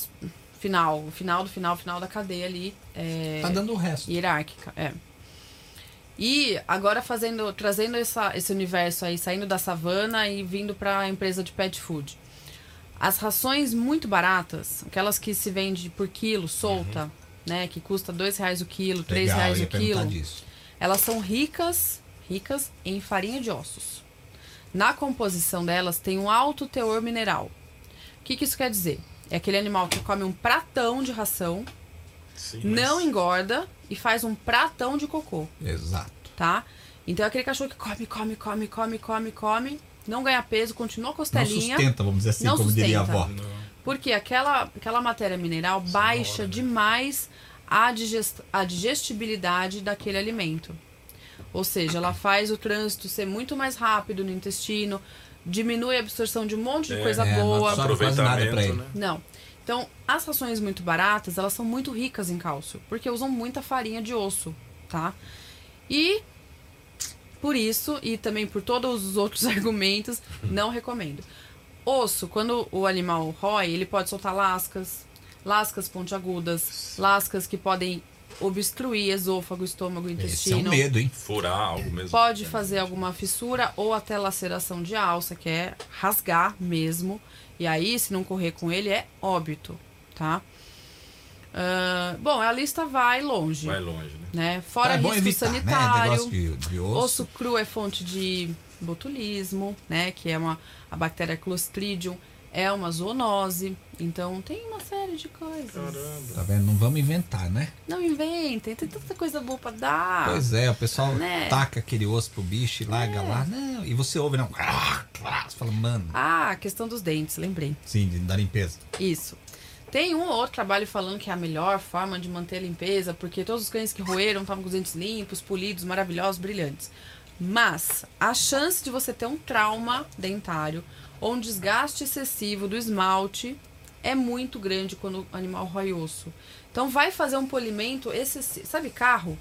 final, o final do final, final da cadeia ali. É, Tá dando o resto. hierárquica, é. E agora fazendo, trazendo essa, esse universo aí, saindo da savana e vindo para a empresa de pet food. As rações muito baratas, aquelas que se vende por quilo, solta, né, que custa dois reais o quilo, três Legal, reais o quilo, disso. elas são ricas, ricas em farinha de ossos. Na composição delas tem um alto teor mineral. O que, que isso quer dizer? É aquele animal que come um pratão de ração, Sim, não mas- engorda e faz um pratão de cocô, Exato. tá? Então é aquele cachorro que come, come, come, come, come, come, não ganha peso, continua Não costelinha. sustenta, vamos dizer assim, Não como diria a sustenta. avó. Não. Porque aquela, aquela matéria mineral baixa hora, né? demais a, digest, a digestibilidade daquele alimento. Ou seja, ela faz o trânsito ser muito mais rápido no intestino, diminui a absorção de um monte de É, coisa é, não boa. absorve quase nada pra Aproveitamento, ele. né? Não. Então, as rações muito baratas, elas são muito ricas em cálcio, porque usam muita farinha de osso, tá? E por isso, e também por todos os outros *laughs* argumentos, não recomendo. Osso, quando o animal rói, ele pode soltar lascas, lascas pontiagudas, lascas que podem obstruir esôfago, estômago, Esse é intestino. um medo, hein? Furar algo mesmo. Pode fazer alguma fissura ou até laceração de alça, que é rasgar mesmo. E aí, se não correr com ele, é óbito, tá? Ah, bom, a lista vai longe, Vai longe, né? né? Fora Tá, é risco evitar, né? sanitário. Negócio de, de osso. Osso cru é fonte de botulismo, né? Que é uma a bactéria Clostridium, é uma zoonose. Então tem uma série de coisas. Caramba. Tá vendo? Não vamos inventar, né? Não inventem, tem tanta coisa boa pra dar. Pois é, o pessoal Né? taca aquele osso pro bicho e larga lá. Não, e você ouve, não. Você fala, mano. Ah, a questão dos dentes, lembrei. Sim, de- da limpeza. Isso. Tem um ou outro trabalho falando que é a melhor forma de manter a limpeza, porque todos os cães que roeram estavam com os dentes limpos, polidos, maravilhosos, brilhantes. Mas a chance de você ter um trauma dentário ou um desgaste excessivo do esmalte é muito grande quando o animal rói osso. Então vai fazer um polimento excessivo. Sabe carro?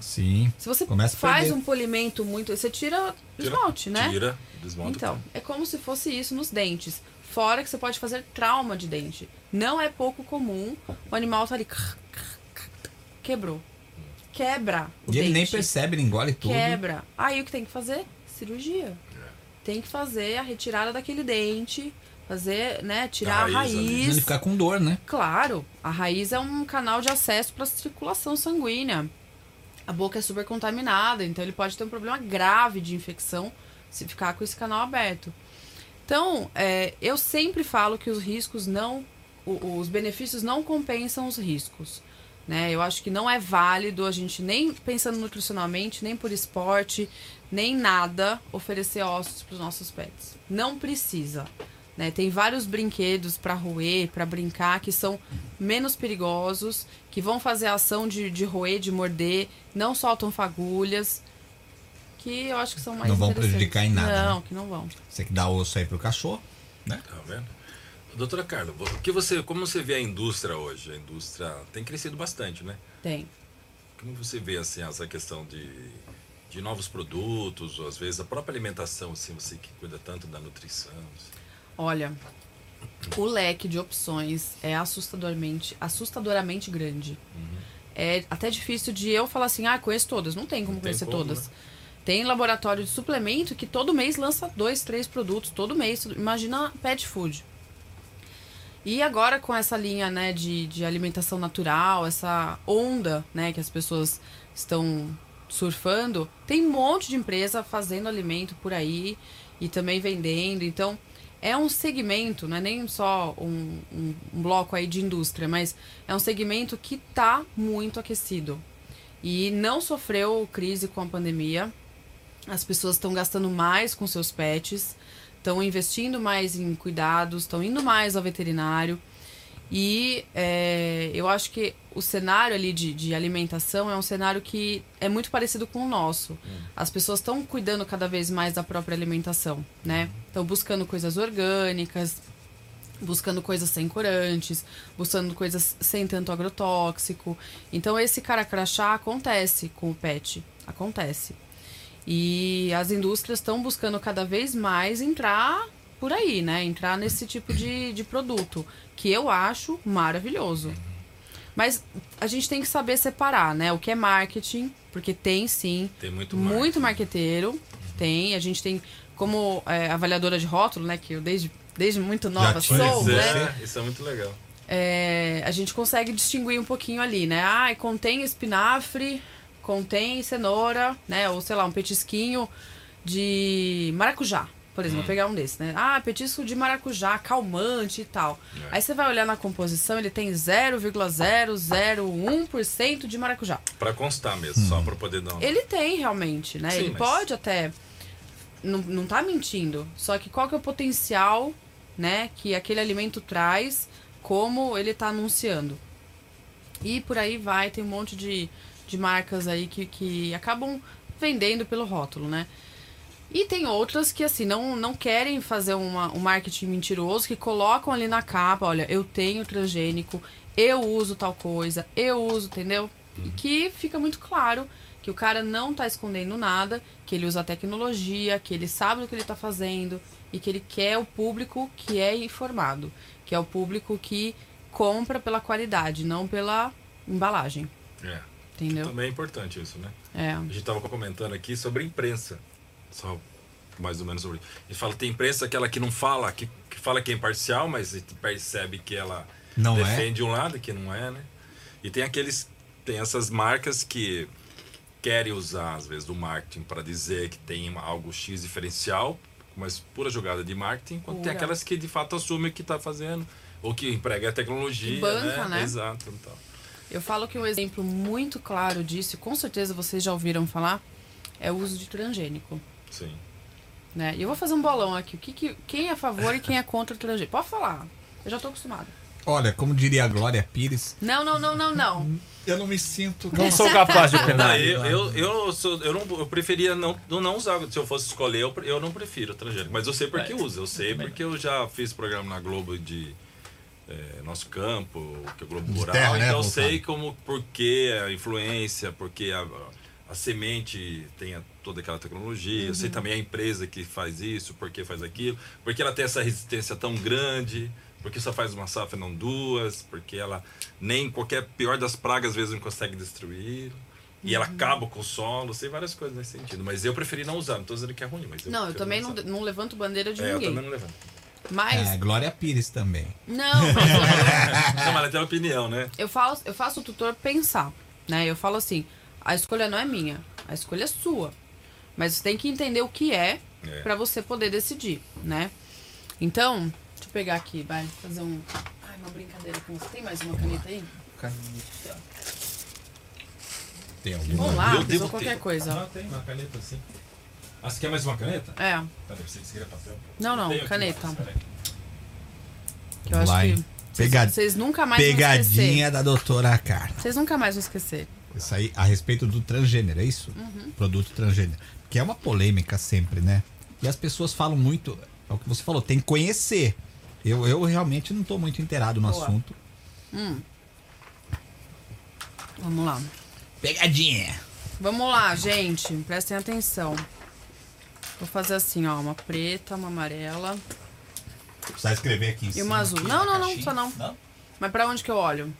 Sim. Se você Começa faz um polimento muito. Você tira o Tira- esmalte, né? Tira, desmonta. Então, é como se fosse isso nos dentes. Fora que você pode fazer trauma de dente. Não é pouco comum o animal tá ali. Quebrou. Quebra. O E ele nem percebe, ele engole tudo. Quebra. Aí o que tem que fazer? Cirurgia. Tem que fazer a retirada daquele dente, fazer, né, tirar A a raiz ali. raiz. Ele fica com dor, né? Claro, a raiz é um canal de acesso para a circulação sanguínea. A boca é super contaminada, então ele pode ter um problema grave de infecção se ficar com esse canal aberto. Então, é, eu sempre falo que os riscos não. os benefícios não compensam os riscos. Né? Eu acho que não é válido a gente, nem pensando nutricionalmente, nem por esporte, nem nada, oferecer ossos para os nossos pets. Não precisa. Né? Tem vários brinquedos para roer, para brincar, que são menos perigosos, que vão fazer a ação de, de roer, de morder, não soltam fagulhas, que eu acho que são mais Não vão prejudicar em nada, Não, né? que não vão. Você que dá osso aí pro cachorro, né? Tá vendo? Doutora Carla, o que você, como você vê a indústria hoje? A indústria tem crescido bastante, né? Tem. Como você vê assim essa questão de, de novos produtos, ou às vezes a própria alimentação, assim, você que cuida tanto da nutrição? assim. Olha, o leque de opções é assustadoramente, assustadoramente grande. É até difícil de eu falar assim, ah, conheço todas. Não tem como Não tem conhecer como, todas. né? Tem laboratório de suplemento que todo mês lança dois, três produtos, todo mês. Imagina pet food. E agora com essa linha né, de, de alimentação natural, essa onda né, que as pessoas estão surfando, tem um monte de empresa fazendo alimento por aí e também vendendo. Então, é um segmento, não é nem só um, um, um bloco aí de indústria, mas é um segmento que está muito aquecido. E não sofreu crise com a pandemia. As pessoas estão gastando mais com seus pets, estão investindo mais em cuidados, estão indo mais ao veterinário. E é, eu acho que o cenário ali de, de alimentação é um cenário que é muito parecido com o nosso. As pessoas estão cuidando cada vez mais da própria alimentação, né? Estão buscando coisas orgânicas, buscando coisas sem corantes, buscando coisas sem tanto agrotóxico. Então esse cara crachá acontece com o pet, acontece. E as indústrias estão buscando cada vez mais entrar por aí, né? Entrar nesse tipo de, de produto, que eu acho maravilhoso. Mas a gente tem que saber separar, né? O que é marketing, porque tem sim Tem muito muito marqueteiro, tem. A gente tem como é, avaliadora de rótulo, né? Que eu desde, desde muito nova sou, Pois né? é, isso é muito legal. é, a gente consegue distinguir um pouquinho ali, né? Ah, contém espinafre, contém cenoura, né? Ou sei lá, um petisquinho de maracujá. Por exemplo, vou pegar um desses, né? Ah, petisco de maracujá, calmante e tal. É. Aí você vai olhar na composição, ele tem 0,001% de maracujá. Pra constar mesmo, só pra poder dar um... Ele tem realmente, né? Sim, ele mas- pode até. Não, não tá mentindo. Só que qual que é o potencial, né, que aquele alimento traz, como ele tá anunciando. E por aí vai, tem um monte de, de marcas aí que, que acabam vendendo pelo rótulo, né? E tem outras que, assim, não, não querem fazer uma, um marketing mentiroso, que colocam ali na capa, olha, eu tenho transgênico, eu uso tal coisa, eu uso, entendeu? E que fica muito claro que o cara não tá escondendo nada, que ele usa a tecnologia, que ele sabe o que ele tá fazendo e que ele quer o público que é informado, que é o público que compra pela qualidade, não pela embalagem, É. entendeu? Também é importante isso, né? É. A gente estava comentando aqui sobre imprensa. Só mais ou menos sobre isso. A gente fala tem imprensa aquela que não fala, que, que fala que é imparcial, mas a gente percebe que ela Não é? defende um lado que não é, né? E tem aqueles tem essas marcas que querem usar às vezes do marketing para dizer que tem algo X diferencial, mas pura jogada de marketing, enquanto tem Pura. aquelas que de fato assumem o que está fazendo ou que emprega a tecnologia, Que banca, né? Exato, então. Eu falo que um exemplo muito claro disso, e com certeza vocês já ouviram falar, é o uso de transgênico. Sim. Né? E eu vou fazer um bolão aqui. O que que- quem é a favor e quem é contra o transgênico? Pode falar. Eu já tô acostumada. Olha, como diria a Glória Pires, Não, não, não, não, não. eu não me sinto. Não sou capaz de opinar. eu, eu, eu, sou, eu, não, eu preferia não, não, usar. Se eu fosse escolher, eu, eu não prefiro transgênico. Mas eu sei porque usa. Eu sei porque eu já fiz programa na Globo de é, Nosso Campo, que é Globo De Rural. terra, né, então eu sei como, por que a influência, por que a, a semente tenha toda aquela tecnologia. Eu sei Uhum. também a empresa que faz isso, por que faz aquilo, porque ela tem essa resistência tão grande, porque só faz uma safra e não duas, porque ela nem qualquer pior das pragas às vezes não consegue destruir. E Uhum. ela acaba com o solo, sei várias coisas nesse sentido. Mas eu preferi não usar, não tô dizendo que é ruim, mas eu Não, eu também não, não levanto bandeira de É, eu ninguém. também não levanto. Mas. É, Glória Pires também. Não, *laughs* mas eu- Não, mas ela tem opinião, né? eu, falo, eu faço o tutor pensar. Né? Eu falo assim: a escolha não é minha, a escolha é sua. Mas você tem que entender o que é, É. pra você poder decidir, né? Então, deixa eu pegar aqui, vai fazer um. Ai, uma brincadeira com você. Tem mais uma caneta aí? Tem alguma? Vamos lá, Eu qualquer ter. coisa. Ah, tem uma caneta sim. Ah, você quer mais uma caneta? É, Tá, deve ser que você queria papel. Não, não, caneta. mais, que eu Vamos acho que. Vocês, Pega- vocês nunca mais vão Pegadinha esquecer. da doutora Carla. Vocês nunca mais vão esquecer. Isso aí a respeito do transgênero, é isso? Uhum. Produto transgênero. Que é uma polêmica sempre, né? E as pessoas falam muito. É o que você falou, tem que conhecer. Eu, eu realmente não estou muito inteirado no Boa. assunto. Vamos lá. Pegadinha! Vamos lá, gente. Prestem atenção. Vou fazer assim, ó. Uma preta, uma amarela. Precisa escrever aqui em E cima. uma azul. Não, não, não, só não. Mas pra onde que eu olho?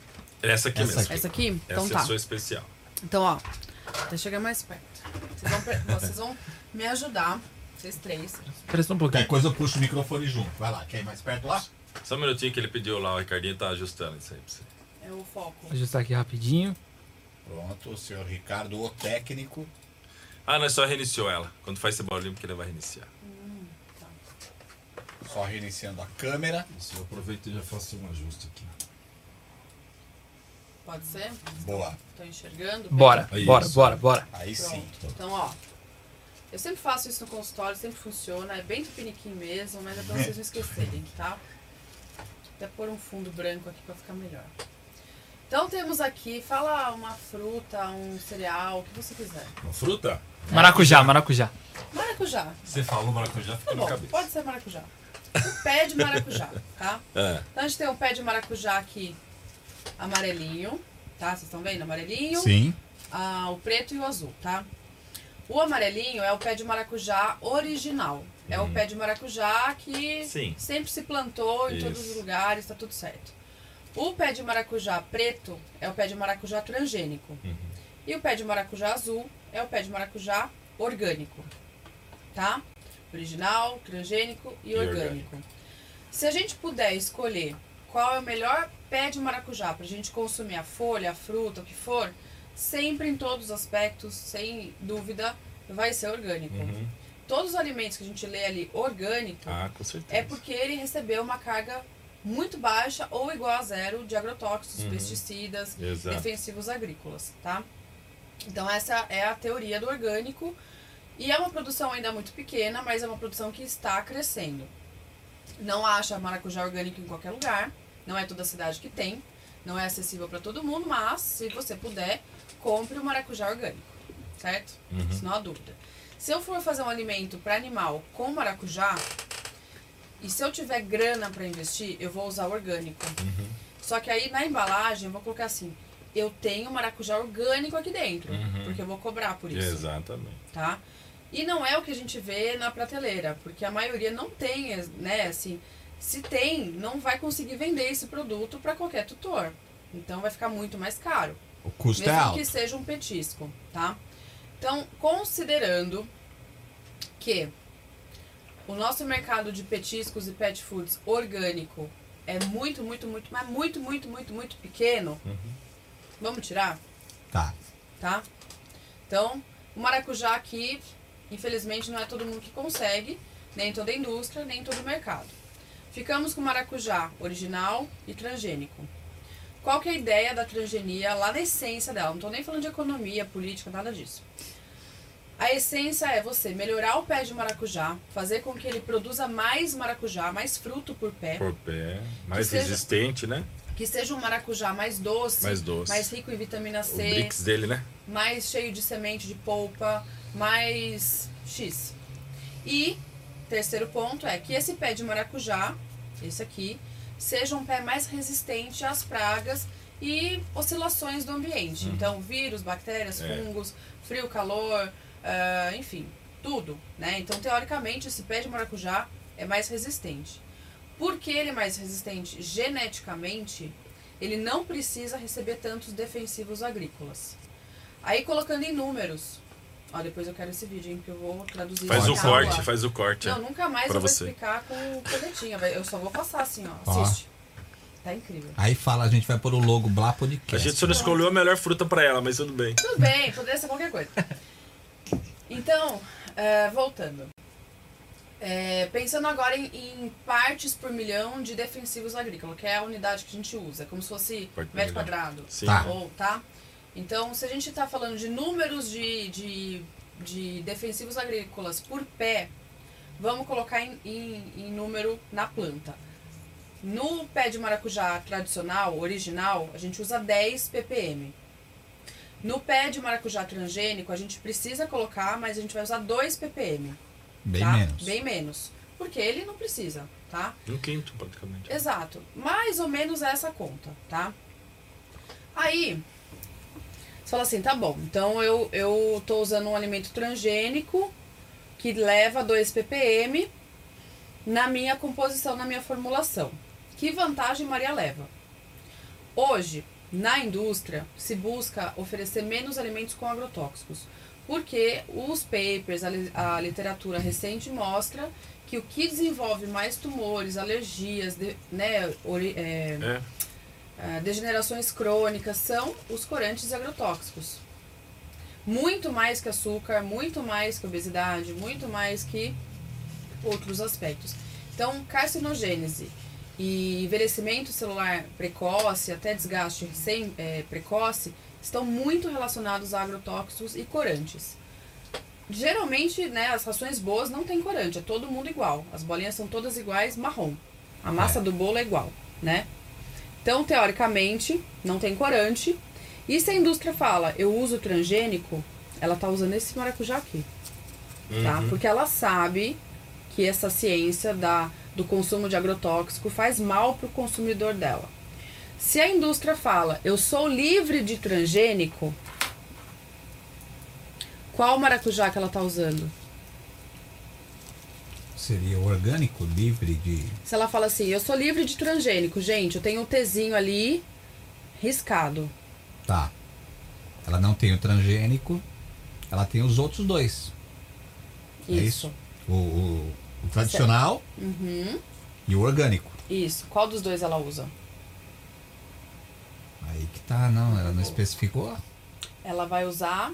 Essa aqui Essa mesmo. aqui. Essa aqui? Então Essa tá. é a sua especial. Então, ó. Até chegar mais perto. Vocês vão, pre- vocês vão me ajudar. Vocês três. Só um Qualquer pouquinho. coisa eu puxo o microfone junto. Vai lá, quer ir mais perto lá? Só um minutinho que ele pediu lá, o Ricardinho tá ajustando isso aí pra você. É o foco. Vou ajustar aqui rapidinho. Pronto, o senhor Ricardo, o técnico. Ah, não, é só reiniciou ela. Quando faz esse barulhinho, porque ele vai reiniciar. Só reiniciando a câmera. Isso, eu aproveito e já faço um ajuste aqui. Pode ser? Boa. Estão enxergando? Bora, É bora, isso. bora, bora. Aí Pronto. sim. Então, ó. Eu sempre faço isso no consultório, sempre funciona. É bem tupiniquim mesmo, mas é pra vocês não esquecerem, tá? Até pôr um fundo branco aqui pra ficar melhor. Então temos aqui, fala uma fruta, um cereal, o que você quiser. Uma fruta? Maracujá, maracujá. Maracujá. Você falou maracujá, fica Tá na bom, cabeça. pode ser maracujá. Um pé de maracujá, tá? *laughs* É. Então a gente tem um pé de maracujá aqui amarelinho, tá? Vocês estão vendo? Amarelinho. Sim. ah, o preto e o azul, tá? O amarelinho é o pé de maracujá original. É o pé de maracujá que Sim. sempre se plantou em todos Isso. os lugares, tá tudo certo. O pé de maracujá preto é o pé de maracujá transgênico. E o pé de maracujá azul é o pé de maracujá orgânico. Tá? Original, transgênico e, E orgânico. Se a gente puder escolher qual é o melhor pé de maracujá pra gente consumir a folha, a fruta, o que for, sempre em todos os aspectos, sem dúvida, vai ser orgânico. Uhum. Todos os alimentos que a gente lê ali orgânico Ah, é porque ele recebeu uma carga muito baixa ou igual a zero de agrotóxicos, Uhum. pesticidas, Exato. defensivos agrícolas, tá? Então essa é a teoria do orgânico e é uma produção ainda muito pequena, mas é uma produção que está crescendo. Não acha maracujá orgânico em qualquer lugar, não é toda cidade que tem, não é acessível para todo mundo, mas se você puder, compre o maracujá orgânico, certo? Uhum. Isso não há dúvida. Se eu for fazer um alimento para animal com maracujá, e se eu tiver grana para investir, eu vou usar orgânico. Uhum. Só que aí na embalagem eu vou colocar assim: eu tenho maracujá orgânico aqui dentro, Uhum. porque eu vou cobrar por isso, Exatamente. tá? E não é o que a gente vê na prateleira, porque a maioria não tem, né, assim, se tem, não vai conseguir vender esse produto para qualquer tutor. Então vai ficar muito mais caro. O custo é Mesmo alto. que seja um petisco, tá? Então, considerando que o nosso mercado de petiscos e pet foods orgânico é muito, muito, muito, mas muito, muito, muito, muito pequeno, vamos tirar, Tá. tá? Então, o maracujá aqui, infelizmente, não é todo mundo que consegue, nem toda a indústria, nem todo o mercado. Ficamos com o maracujá original e transgênico. Qual que é a ideia da transgenia lá na essência dela? Não estou nem falando de economia, política, nada disso. A essência é você melhorar o pé de maracujá, fazer com que ele produza mais maracujá, mais fruto por pé, Por pé, mais seja- resistente, né? que seja um maracujá mais doce, Mais doce. mais rico em vitamina O C, brix dele, né? mais cheio de semente de polpa, mais X. E terceiro ponto é que esse pé de maracujá, esse aqui, seja um pé mais resistente às pragas e oscilações do ambiente. Então, vírus, bactérias, É. fungos, frio, calor, ah, enfim, tudo. Né? Então, teoricamente, esse pé de maracujá é mais resistente. Por que ele é mais resistente? Geneticamente, ele não precisa receber tantos defensivos agrícolas. Aí, colocando em números. Ó, depois eu quero esse vídeo, hein, que eu vou traduzir. Faz o corte, faz o corte. Não, nunca mais Pra eu vou você. explicar com canetinha. Eu só vou passar assim, ó. Ó. Assiste. Tá incrível. Aí fala, a gente vai pôr o logo Blá A Podcast. gente só não escolheu a melhor fruta pra ela, mas tudo bem. Tudo bem, poderia ser qualquer coisa. Então, é, voltando. É, pensando agora em, em partes por milhão de defensivos agrícolas, que é a unidade que a gente usa, como se fosse Parte metro quadrado. Sim. Tá. Ou, tá? Então, se a gente está falando de números de, de, de defensivos agrícolas por pé, vamos colocar em, em, em número na planta. No pé de maracujá tradicional, original, a gente usa 10 ppm. No pé de maracujá transgênico, a gente precisa colocar, mas a gente vai usar 2 ppm. Bem tá? menos. Bem menos. Porque ele não precisa, tá? Um quinto, praticamente. Exato. Mais ou menos essa conta, tá? Aí, fala assim, tá bom, então eu, eu tô usando um alimento transgênico que leva 2 ppm na minha composição, na minha formulação. Que vantagem Maria leva? Hoje, na indústria, se busca oferecer menos alimentos com agrotóxicos. Porque os papers, a, a literatura recente mostra que o que desenvolve mais tumores, alergias, de- né, ori- é, É. ah, degenerações crônicas são os corantes agrotóxicos. Muito mais que açúcar, muito mais que obesidade, muito mais que outros aspectos. Então, carcinogênese e envelhecimento celular precoce, até desgaste recém, eh, precoce, estão muito relacionados a agrotóxicos e corantes. Geralmente, né, as rações boas não tem corante, é todo mundo igual. As bolinhas são todas iguais, marrom. A massa É. do bolo é igual, né? Então, teoricamente, não tem corante. E se a indústria fala, eu uso transgênico, ela tá usando esse maracujá aqui, tá? Uhum. Porque ela sabe que essa ciência da, do consumo de agrotóxico faz mal pro consumidor dela. Se a indústria fala, eu sou livre de transgênico, qual maracujá que ela tá usando? Seria orgânico, livre de. Se ela fala assim, eu sou livre de transgênico, gente, eu tenho um Tzinho ali riscado. Tá. Ela não tem o transgênico, ela tem os outros dois. É Isso. O, o- o tradicional Uhum. e o orgânico. Isso. Qual dos dois ela usa? Aí que tá, não, ela não especificou. Ela vai usar.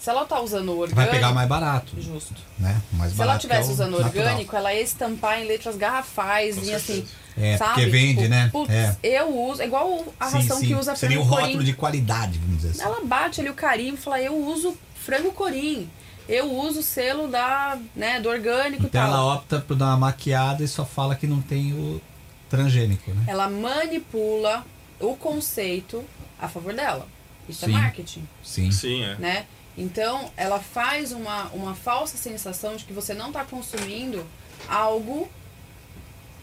Se ela tá usando o orgânico. Vai pegar mais barato, Justo. né? Mais Se ela que é usando natural. orgânico, ela ia estampar em letras garrafais Com e assim. É, sabe? porque vende, Tipo, né? Putz, É. eu uso. É igual a Sim, ração sim. que usa Seria frango um rótulo de qualidade, vamos dizer assim. Ela bate ali o carimbo e fala, eu uso frango corim. Eu uso o selo da, né, do orgânico e Então tal. ela opta por dar uma maquiada e só fala que não tem o transgênico, né? Ela manipula o conceito a favor dela. Isso Sim. é marketing, Sim. Sim, é. né? Então, ela faz uma, uma falsa sensação de que você não está consumindo algo,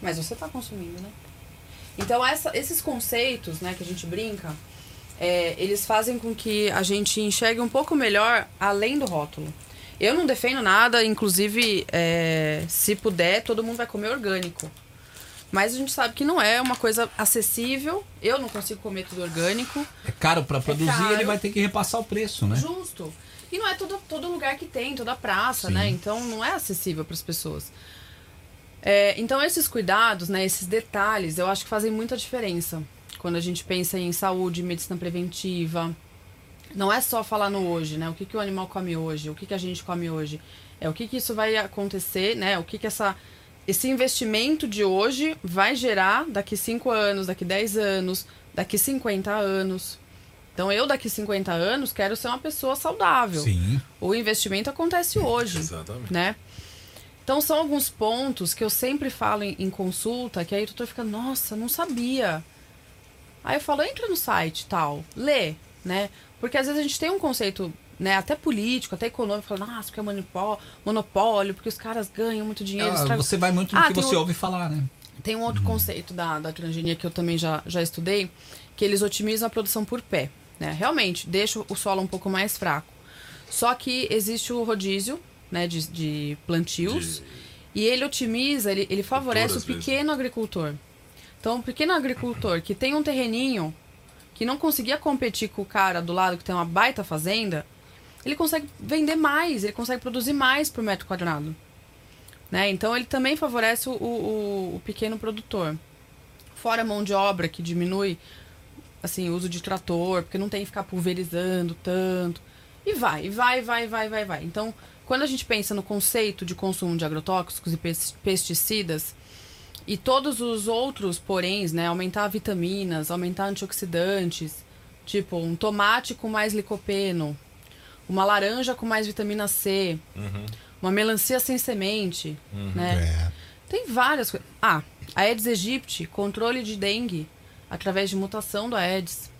mas você está consumindo, né? Então, essa, esses conceitos, né, que a gente brinca, é, eles fazem com que a gente enxergue um pouco melhor além do rótulo. Eu não defendo nada, inclusive, é, se puder, todo mundo vai comer orgânico. Mas a gente sabe que não é uma coisa acessível. Eu não consigo comer tudo orgânico. É caro pra produzir, caro. ele vai ter que repassar o preço, né? Justo. E não é todo, todo lugar que tem, toda praça, Sim. né? Então não é acessível para as pessoas. É, então esses cuidados, né, esses detalhes, eu acho que fazem muita diferença quando a gente pensa em saúde, medicina preventiva. Não é só falar no hoje, né? O que, que o animal come hoje, o que, que a gente come hoje. É o que, que isso vai acontecer, né? O que, que essa, esse investimento de hoje vai gerar daqui 5 anos, daqui 10 anos, daqui 50 anos. Então eu daqui 50 anos quero ser uma pessoa saudável. Sim. O investimento acontece hoje, Exatamente. né? Então são alguns pontos que eu sempre falo em, em consulta, que aí o doutor fica, nossa, não sabia. Aí eu falo, entra no site tal, lê, né? Porque às vezes a gente tem um conceito, né, até político, até econômico, falando, nossa, porque é monopó- monopólio, porque os caras ganham muito dinheiro. Ah, estragam- você vai muito no Ah, que você o- ouve falar, né? tem um outro conceito da, da transgenia que eu também já, já estudei, que eles otimizam a produção por pé. Né? Realmente, deixa o solo um pouco mais fraco. Só que existe o rodízio né, de, de plantios De- e ele otimiza, ele, ele favorece o pequeno agricultor. Então, o pequeno agricultor que tem um terreninho, que não conseguia competir com o cara do lado que tem uma baita fazenda, ele consegue vender mais, ele consegue produzir mais por metro quadrado. Né? Então, ele também favorece o, o, o pequeno produtor. Fora a mão de obra, que diminui assim, o uso de trator, porque não tem que ficar pulverizando tanto. E vai, e vai, vai, vai, vai, vai. Então, quando a gente pensa no conceito de consumo de agrotóxicos e pes- pesticidas, e todos os outros poréns, né? Aumentar vitaminas, aumentar antioxidantes, tipo um tomate com mais licopeno, uma laranja com mais vitamina C, uma melancia sem semente, né? É. Tem várias coisas. Ah, a Aedes aegypti, controle de dengue através de mutação do Aedes.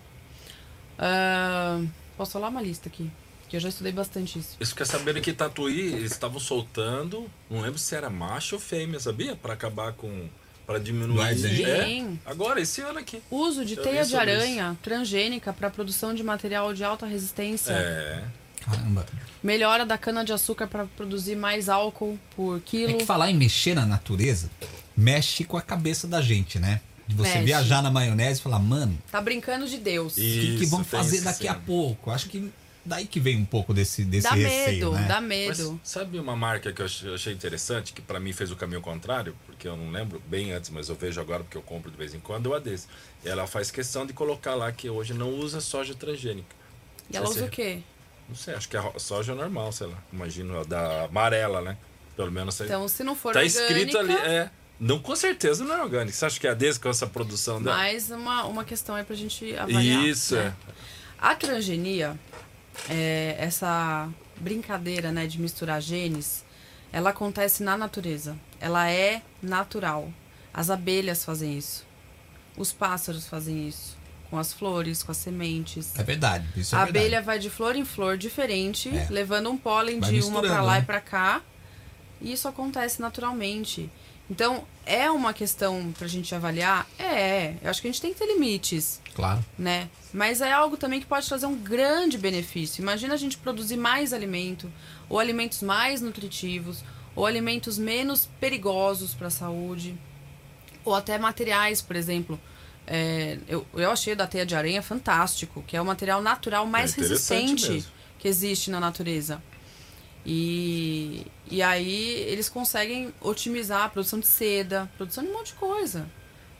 Ah, posso falar uma lista aqui, que eu já estudei bastante isso. Isso quer saber que Tatuí eles estavam soltando, não lembro se era macho ou fêmea, sabia? Para acabar com. Para diminuir. Mas É, agora, esse ano aqui. Uso de Eu teia de aranha transgênica para produção de material de alta resistência. É. Caramba. Melhora da cana-de-açúcar para produzir mais álcool por É quilo. que falar em mexer na natureza mexe com a cabeça da gente, né? De você Mexe. viajar na maionese e falar, mano, Tá brincando de Deus. o que, que vão fazer daqui a sim. pouco? Acho que daí que vem um pouco desse, desse Dá receio, medo, né? dá Mas medo. sabe uma marca que eu ach- eu achei interessante, que para mim fez o caminho contrário, porque eu não lembro bem antes, mas eu vejo agora porque eu compro de vez em quando, é o Ades. Ela faz questão de colocar lá que hoje não usa soja transgênica. E ela usa o quê? Não sei, acho que é ro- soja normal, sei lá. Imagino a da amarela, né? Pelo menos. Então, se não for tá orgânica, escrito ali, é. Não, com certeza não é orgânico. Você acha que é a Ades com essa produção dela? mais uma, uma questão aí pra gente avaliar. Isso, né? é. A transgenia, é, essa brincadeira né, de misturar genes, ela acontece na natureza. Ela é natural. As abelhas fazem isso. Os pássaros fazem isso. Com as flores, com as sementes. É verdade, isso é a verdade. abelha vai de flor em flor diferente, É. levando um pólen Vai de uma misturando, lá né? e pra cá. E isso acontece naturalmente. Então, é uma questão pra gente avaliar? É, eu acho que a gente tem que ter limites Claro. né? Mas é algo também que pode trazer um grande benefício. Imagina a gente produzir mais alimento, ou alimentos mais nutritivos, ou alimentos menos perigosos para a saúde, ou até materiais, por exemplo. É, eu, eu achei da teia de aranha fantástico, que é o material natural mais É resistente mesmo. que existe na natureza. E, e aí eles conseguem otimizar a produção de seda, produção de um monte de coisa,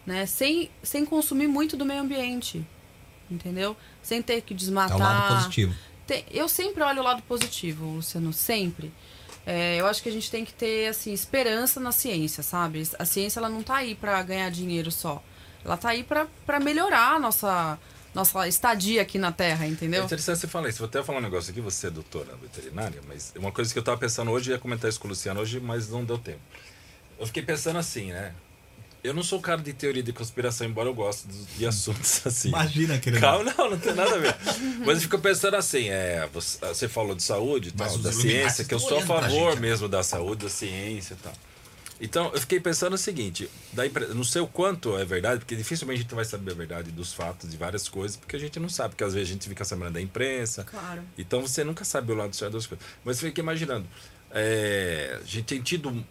né? Sem, sem consumir muito do meio ambiente, entendeu? Sem ter que É desmatar. o lado positivo. Tem- eu sempre olho o lado positivo, Luciano, sempre. É, eu acho que a gente tem que ter assim esperança na ciência, sabe? A ciência ela não tá aí para ganhar dinheiro só. Ela tá aí para melhorar a nossa nossa estadia aqui na Terra, É entendeu? interessante você falar isso. Vou até falar um negócio aqui, você é doutora veterinária, mas uma coisa que eu tava pensando hoje, eu ia comentar isso com o Luciano hoje, mas não deu tempo. Eu fiquei pensando assim, né? Eu não sou cara de teoria de conspiração, embora eu goste de, assuntos *laughs* assim. Imagina, querido. Calma, não, não tem nada a ver. *laughs* Mas eu fico pensando assim, é, você, você falou de saúde e tal, da ciência, que eu sou a favor gente, né? mesmo da saúde, da ciência e tal. Então, eu fiquei pensando o seguinte, da impre- não sei o quanto é verdade, porque dificilmente a gente vai saber a verdade dos fatos de várias coisas, porque a gente não sabe, porque às vezes a gente fica sabendo da imprensa. Claro. Então você nunca sabe o lado certo das coisas. Mas eu fiquei imaginando, é, a gente tem tido um-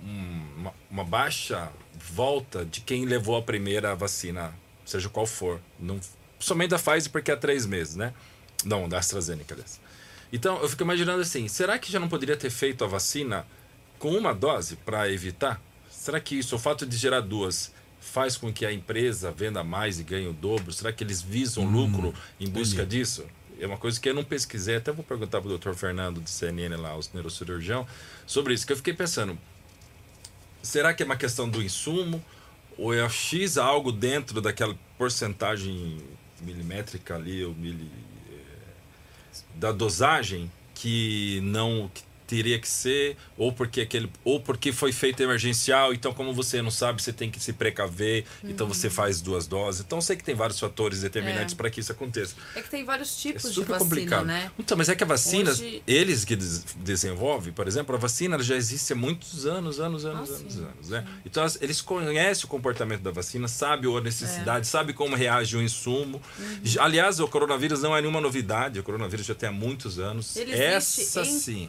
uma, uma baixa volta de quem levou a primeira vacina, seja qual for. Não, somente da Pfizer, porque é três meses, né? Não, da AstraZeneca, aliás. Então, eu fico imaginando assim, será que já não poderia ter feito a vacina com uma dose para evitar? Será que isso, o fato de gerar duas, faz com que a empresa venda mais e ganhe o dobro? Será que eles visam lucro em busca disso? É uma coisa que eu não pesquisei, até vou perguntar para o Dr. Fernando do CNN lá, o neurocirurgião, sobre isso, que eu fiquei pensando, será que é uma questão do insumo? Ou é X algo dentro daquela porcentagem milimétrica ali, ou mili, eh, da dosagem, que não. que teria que ser, ou porque aquele, ou porque foi feito emergencial, então como você não sabe, você tem que se precaver, então Uhum. você faz duas doses. Então sei que tem vários fatores determinantes É. para que isso aconteça. É que tem vários É tipos de super vacina, complicado. né? Então, mas é que a vacina, Hoje- eles que des desenvolvem, por exemplo, a vacina já existe há muitos anos, anos, anos, Ah, anos, sim, anos, né? Então as- eles conhecem o comportamento da vacina, sabem a necessidade, É. sabem como reage o insumo. Uhum. Aliás, o coronavírus não é nenhuma novidade, o coronavírus já tem há muitos anos. Ele Essa sim.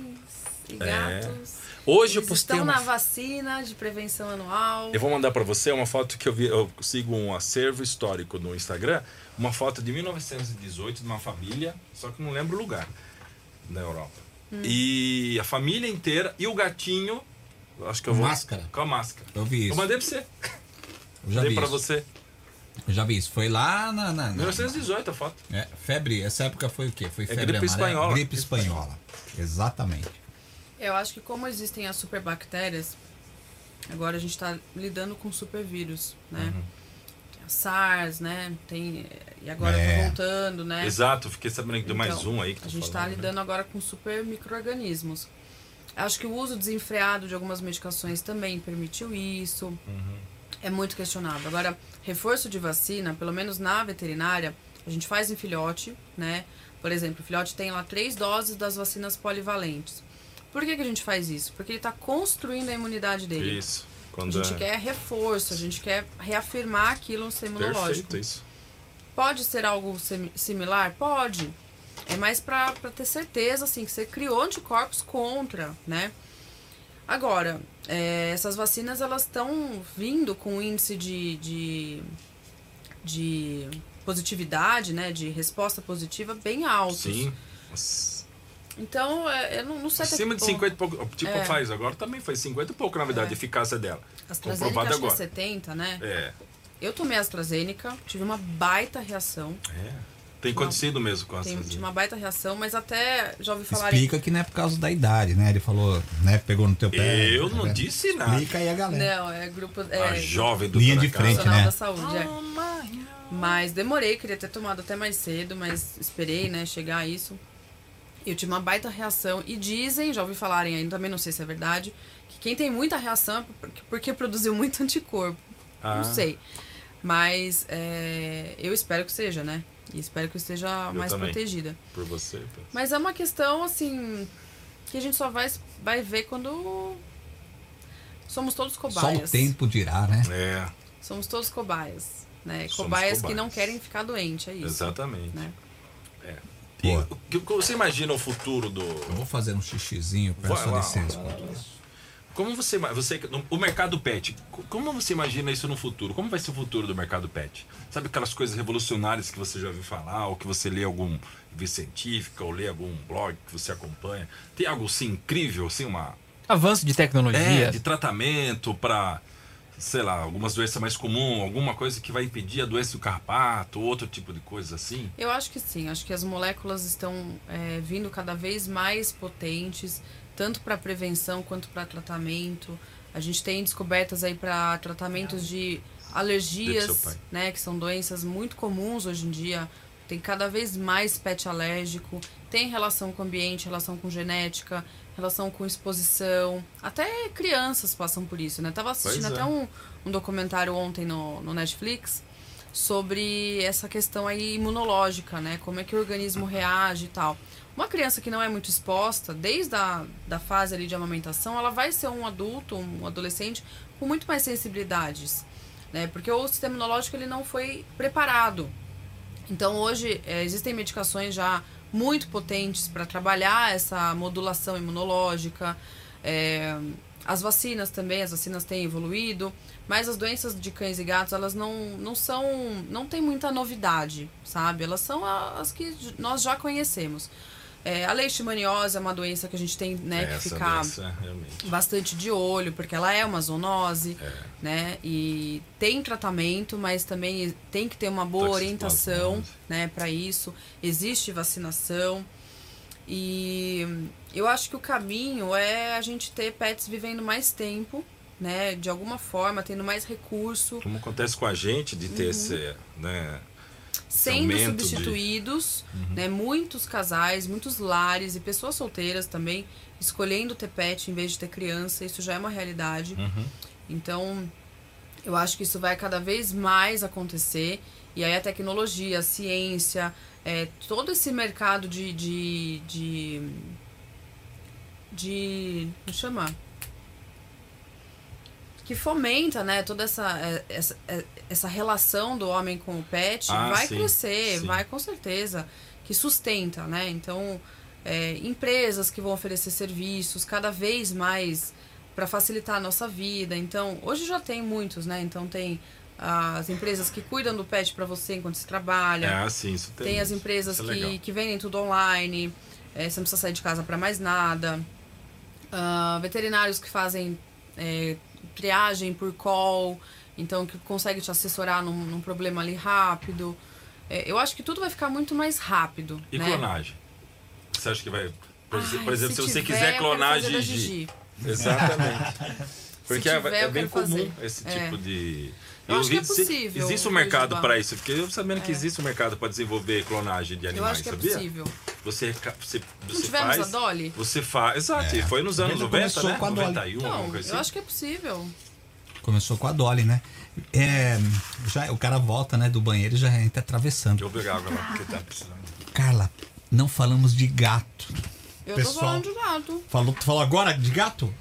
Cães e É. gatos. Hoje eu Eles postei estão uma na vacina de prevenção anual. Eu vou mandar para você uma foto que eu vi, eu sigo um acervo histórico no Instagram, uma foto de 1918 de uma família, só que não lembro o lugar, na Europa. Hum. E a família inteira e o gatinho, acho que eu vou Máscara. com a máscara. Eu vi Eu isso. mandei para você, Eu já mandei vi para você. Eu já vi isso. Foi lá na. na, na 1918 a foto. é, febre, essa época foi o quê? Foi febre gripe amarela? espanhola. Gripe espanhola. Exatamente. Eu acho que como existem as superbactérias, agora a gente está lidando com supervírus, né? Uhum. Tem a SARS, né? Tem, e agora É. tá voltando, né? Exato, fiquei sabendo que deu mais Então, um aí que A tô gente está né? lidando agora com super micro-organismos. Acho que o uso desenfreado de algumas medicações também permitiu isso. Uhum. É muito questionável. Agora, reforço de vacina, pelo menos na veterinária, a gente faz em filhote, né? Por exemplo, o filhote tem lá três doses das vacinas polivalentes. Por que, que a gente faz isso? Porque ele está construindo a imunidade dele. Isso. A Quando gente é... quer reforço, a gente quer reafirmar aquilo no sistema imunológico. Perfeito, isso. Pode ser algo simi- similar? Pode. É mais pra ter certeza, assim, que você criou anticorpos contra, né? Agora, é, essas vacinas, elas estão vindo com índice de, de, de positividade, né? De resposta positiva bem altos. Sim. Então, é, eu não, não sei até Acima de ponto. 50 e pouco. Tipo É. faz agora também faz 50 e pouco, na verdade, É. a eficácia dela. Que é agora. 70, né? É. Eu tomei AstraZeneca, tive uma baita reação. É. Tem Uma- acontecido mesmo com a Tem, AstraZeneca. tive uma baita reação, mas até já ouvi falar Explica que não é por causa da idade, né? Ele falou, né? Pegou no teu pé. Eu não né? disse nada. Explica aí a galera. Não, é grupo. A É, jovem do Linha de frente, né? da Saúde, é. Mas demorei, queria ter tomado até mais cedo, mas esperei, né, chegar a isso. Eu tive uma baita reação. E dizem, já ouvi falarem ainda, também não sei se é verdade, que quem tem muita reação é porque, porque produziu muito *laughs* anticorpo. Ah. Não sei. Mas é, eu espero que seja, né? E espero que eu esteja Eu mais também. protegida. Por você. Mas é uma questão, assim, que a gente só vai, vai ver quando somos todos Só cobaias. o tempo dirá, né? É, Somos todos cobaias, né? Somos Cobaias, que cobaias. não querem ficar doentes, é isso. exatamente. Né? E Boa. o que- o que você imagina o futuro do. Eu vou fazer um xixizinho, peço lá, licença. vai lá. Como você, você. O mercado pet, co- como você imagina isso no futuro? Como vai ser o futuro do mercado pet? Sabe aquelas coisas revolucionárias que você já ouviu falar, ou que você lê algum revista científica, ou lê algum blog que você acompanha? Tem algo assim incrível, assim, uma. Avanço de tecnologia. É, de tratamento para, sei lá, algumas doenças mais comuns, alguma coisa que vai impedir a doença do carrapato, outro tipo de coisa assim? Eu acho que sim, acho que as moléculas estão é, vindo cada vez mais potentes, tanto para prevenção quanto para tratamento. A gente tem descobertas aí para tratamentos de alergias, né, que são doenças muito comuns hoje em dia. Tem cada vez mais pet alérgico, tem relação com o ambiente, relação com genética, relação com exposição. Até crianças passam por isso, né? Tava assistindo é. até um, um documentário ontem no, no Netflix sobre essa questão aí imunológica, né? Como é que o organismo reage e tal. Uma criança que não é muito exposta, desde a da fase ali de amamentação, ela vai ser um adulto, um adolescente com muito mais sensibilidades, né? Porque o sistema imunológico ele não foi preparado. Então hoje eh, existem medicações já muito potentes para trabalhar essa modulação imunológica. eh, as vacinas também, as vacinas têm evoluído, mas as doenças de cães e gatos, elas não, não são. não tem muita novidade, sabe? Elas são as que nós já conhecemos. É, a leishmaniose é uma doença que a gente tem né, que Essa ficar doença, bastante de olho, porque ela é uma zoonose, né? E tem tratamento, mas também tem que ter uma boa orientação, zoonose. né, para isso. Existe vacinação. E eu acho que o caminho é a gente ter pets vivendo mais tempo, né, de alguma forma, tendo mais recurso. Como acontece com a gente de ter Uhum. esse, né, sendo aumento de- substituídos, né? Muitos casais, muitos lares e pessoas solteiras também escolhendo ter pet em vez de ter criança, isso já é uma realidade. Uhum. Então, eu acho que isso vai cada vez mais acontecer. E aí a tecnologia, a ciência, é, todo esse mercado de. de. de. de como chama? Que fomenta, né, toda essa, é, essa, é, essa relação do homem com o pet Ah, vai sim, crescer, sim. vai com certeza. Que sustenta, né? Então, é, empresas que vão oferecer serviços cada vez mais para facilitar a nossa vida. Então, hoje já tem muitos, né? Então tem as empresas que cuidam do pet para você enquanto você trabalha. É, assim, isso tem. tem as empresas é legal. que, que vendem tudo online. é, você não precisa sair de casa para mais nada. Ah, veterinários que fazem é, triagem por call. Então, que consegue te assessorar num, num problema ali rápido. É, eu acho que tudo vai ficar muito mais rápido. E né? clonagem? Você acha que vai. Por, Ai, por exemplo, se, você tiver, quiser clonar fazer da Gigi. Exatamente. *laughs* Porque é, tiver, é eu bem comum fazer. esse É. tipo de. Eu acho que é vi- se- possível, Existe um mercado para isso, porque eu sabendo que É. existe um mercado para desenvolver clonagem de Eu animais, acho que é sabia? possível. Você, ca- você, Não você tivemos faz. a Dolly? Você faz. Exato, É. e foi nos anos Ele 90, começou né? com a Dolly. 91, alguma Não, coisa eu assim. acho que é possível. Começou com a Dolly, né? É, já, o cara volta, né, do banheiro e já entra atravessando. Eu vou pegar água lá, porque tá precisando. Carla, não falamos de gato. Eu Pessoal. tô falando de gato. Falou, tu falou agora de gato?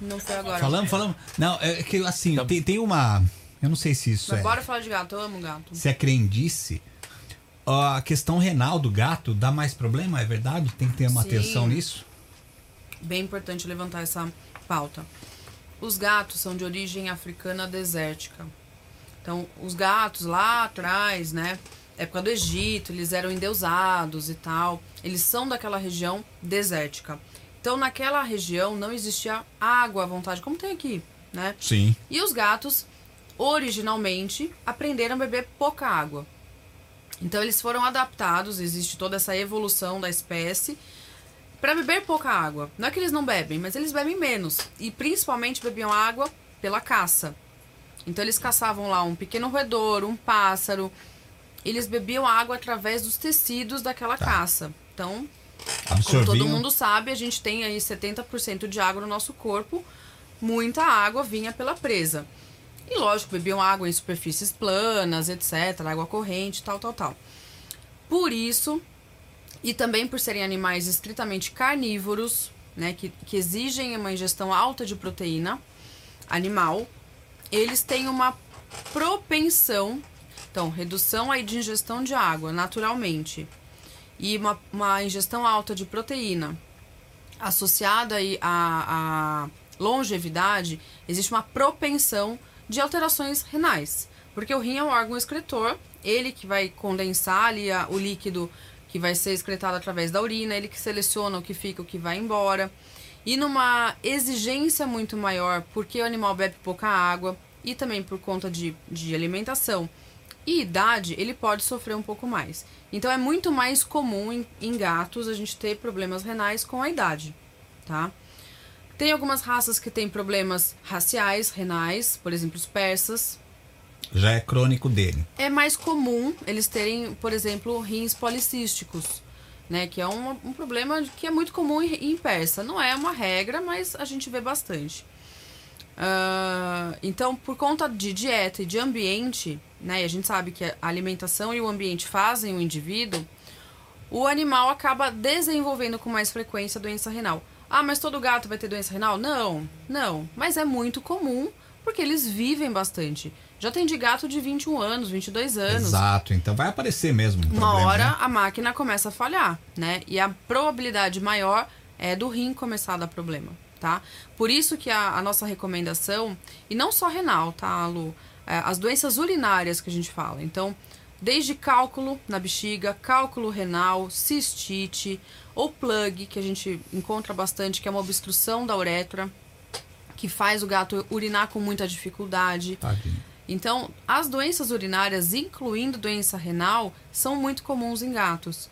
Não foi agora. Falamos, falamos. Não, é que assim, tem, tem uma. Eu não sei se isso Mas é. bora falar de gato, eu amo gato. Se é crendice. A questão renal do gato dá mais problema, é verdade? Tem que ter uma Sim. atenção nisso? Bem importante levantar essa pauta. Os gatos são de origem africana desértica. Então, os gatos lá atrás, né? Época do Egito, eles eram endeusados e tal. Eles são daquela região desértica. Então, naquela região não existia água à vontade, como tem aqui, né? Sim. E os gatos, originalmente, aprenderam a beber pouca água. Então eles foram adaptados, existe toda essa evolução da espécie para beber pouca água. Não é que eles não bebem, mas eles bebem menos. E principalmente bebiam água pela caça. Então eles caçavam lá um pequeno roedor, um pássaro. Eles bebiam água através dos tecidos daquela caça. Então, como todo mundo sabe, a gente tem aí 70% de água no nosso corpo. Muita água vinha pela presa. E lógico, bebiam água em superfícies planas, etc, água corrente, tal, tal, tal. Por isso, e também por serem animais estritamente carnívoros, né, que, que exigem uma ingestão alta de proteína animal, eles têm uma propensão, então, redução aí de ingestão de água, naturalmente, e uma, uma ingestão alta de proteína, associada aí à, à longevidade, existe uma propensão de alterações renais. Porque o rim é um órgão excretor, ele que vai condensar ali a- o líquido que vai ser excretado através da urina, ele que seleciona o que fica, o que vai embora. E numa exigência muito maior, porque o animal bebe pouca água e também por conta de, de alimentação e idade, ele pode sofrer um pouco mais. Então é muito mais comum em, em gatos a gente ter problemas renais com a idade, tá? Tem algumas raças que têm problemas raciais, renais, por exemplo, os persas. Já é crônico dele. É mais comum eles terem, por exemplo, rins policísticos, né? Que é um, um problema que é muito comum em, em persa. Não é uma regra, mas a gente vê bastante. Ah, então, por conta de dieta e de ambiente, né? E a gente sabe que a alimentação e o ambiente fazem o indivíduo, o animal acaba desenvolvendo com mais frequência doença renal. Ah, mas todo gato vai ter doença renal? Não, não. Mas é muito comum porque eles vivem bastante. Já tem de gato de 21 anos, 22 anos. Exato, então vai aparecer mesmo. um Uma problema, hora né? a máquina começa a falhar, né? E a probabilidade maior é do rim começar a dar problema, tá? Por isso que a, a nossa recomendação, e não só renal, tá, Lu? É, as doenças urinárias que a gente fala. Então, desde cálculo na bexiga, cálculo renal, cistite, ou plug, que a gente encontra bastante, que é uma obstrução da uretra, que faz o gato urinar com muita dificuldade. Tadinho. Então, as doenças urinárias, incluindo doença renal, são muito comuns em gatos.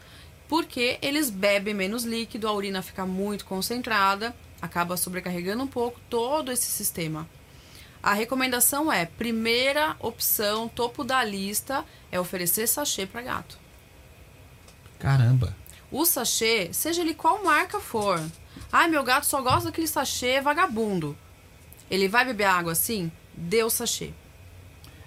Porque eles bebem menos líquido, a urina fica muito concentrada, acaba sobrecarregando um pouco todo esse sistema. A recomendação é, primeira opção, topo da lista, é oferecer sachê para gato. Caramba. O sachê, seja ele qual marca for. Ai, meu gato só gosta daquele sachê vagabundo. Ele vai beber água assim? Dê o sachê.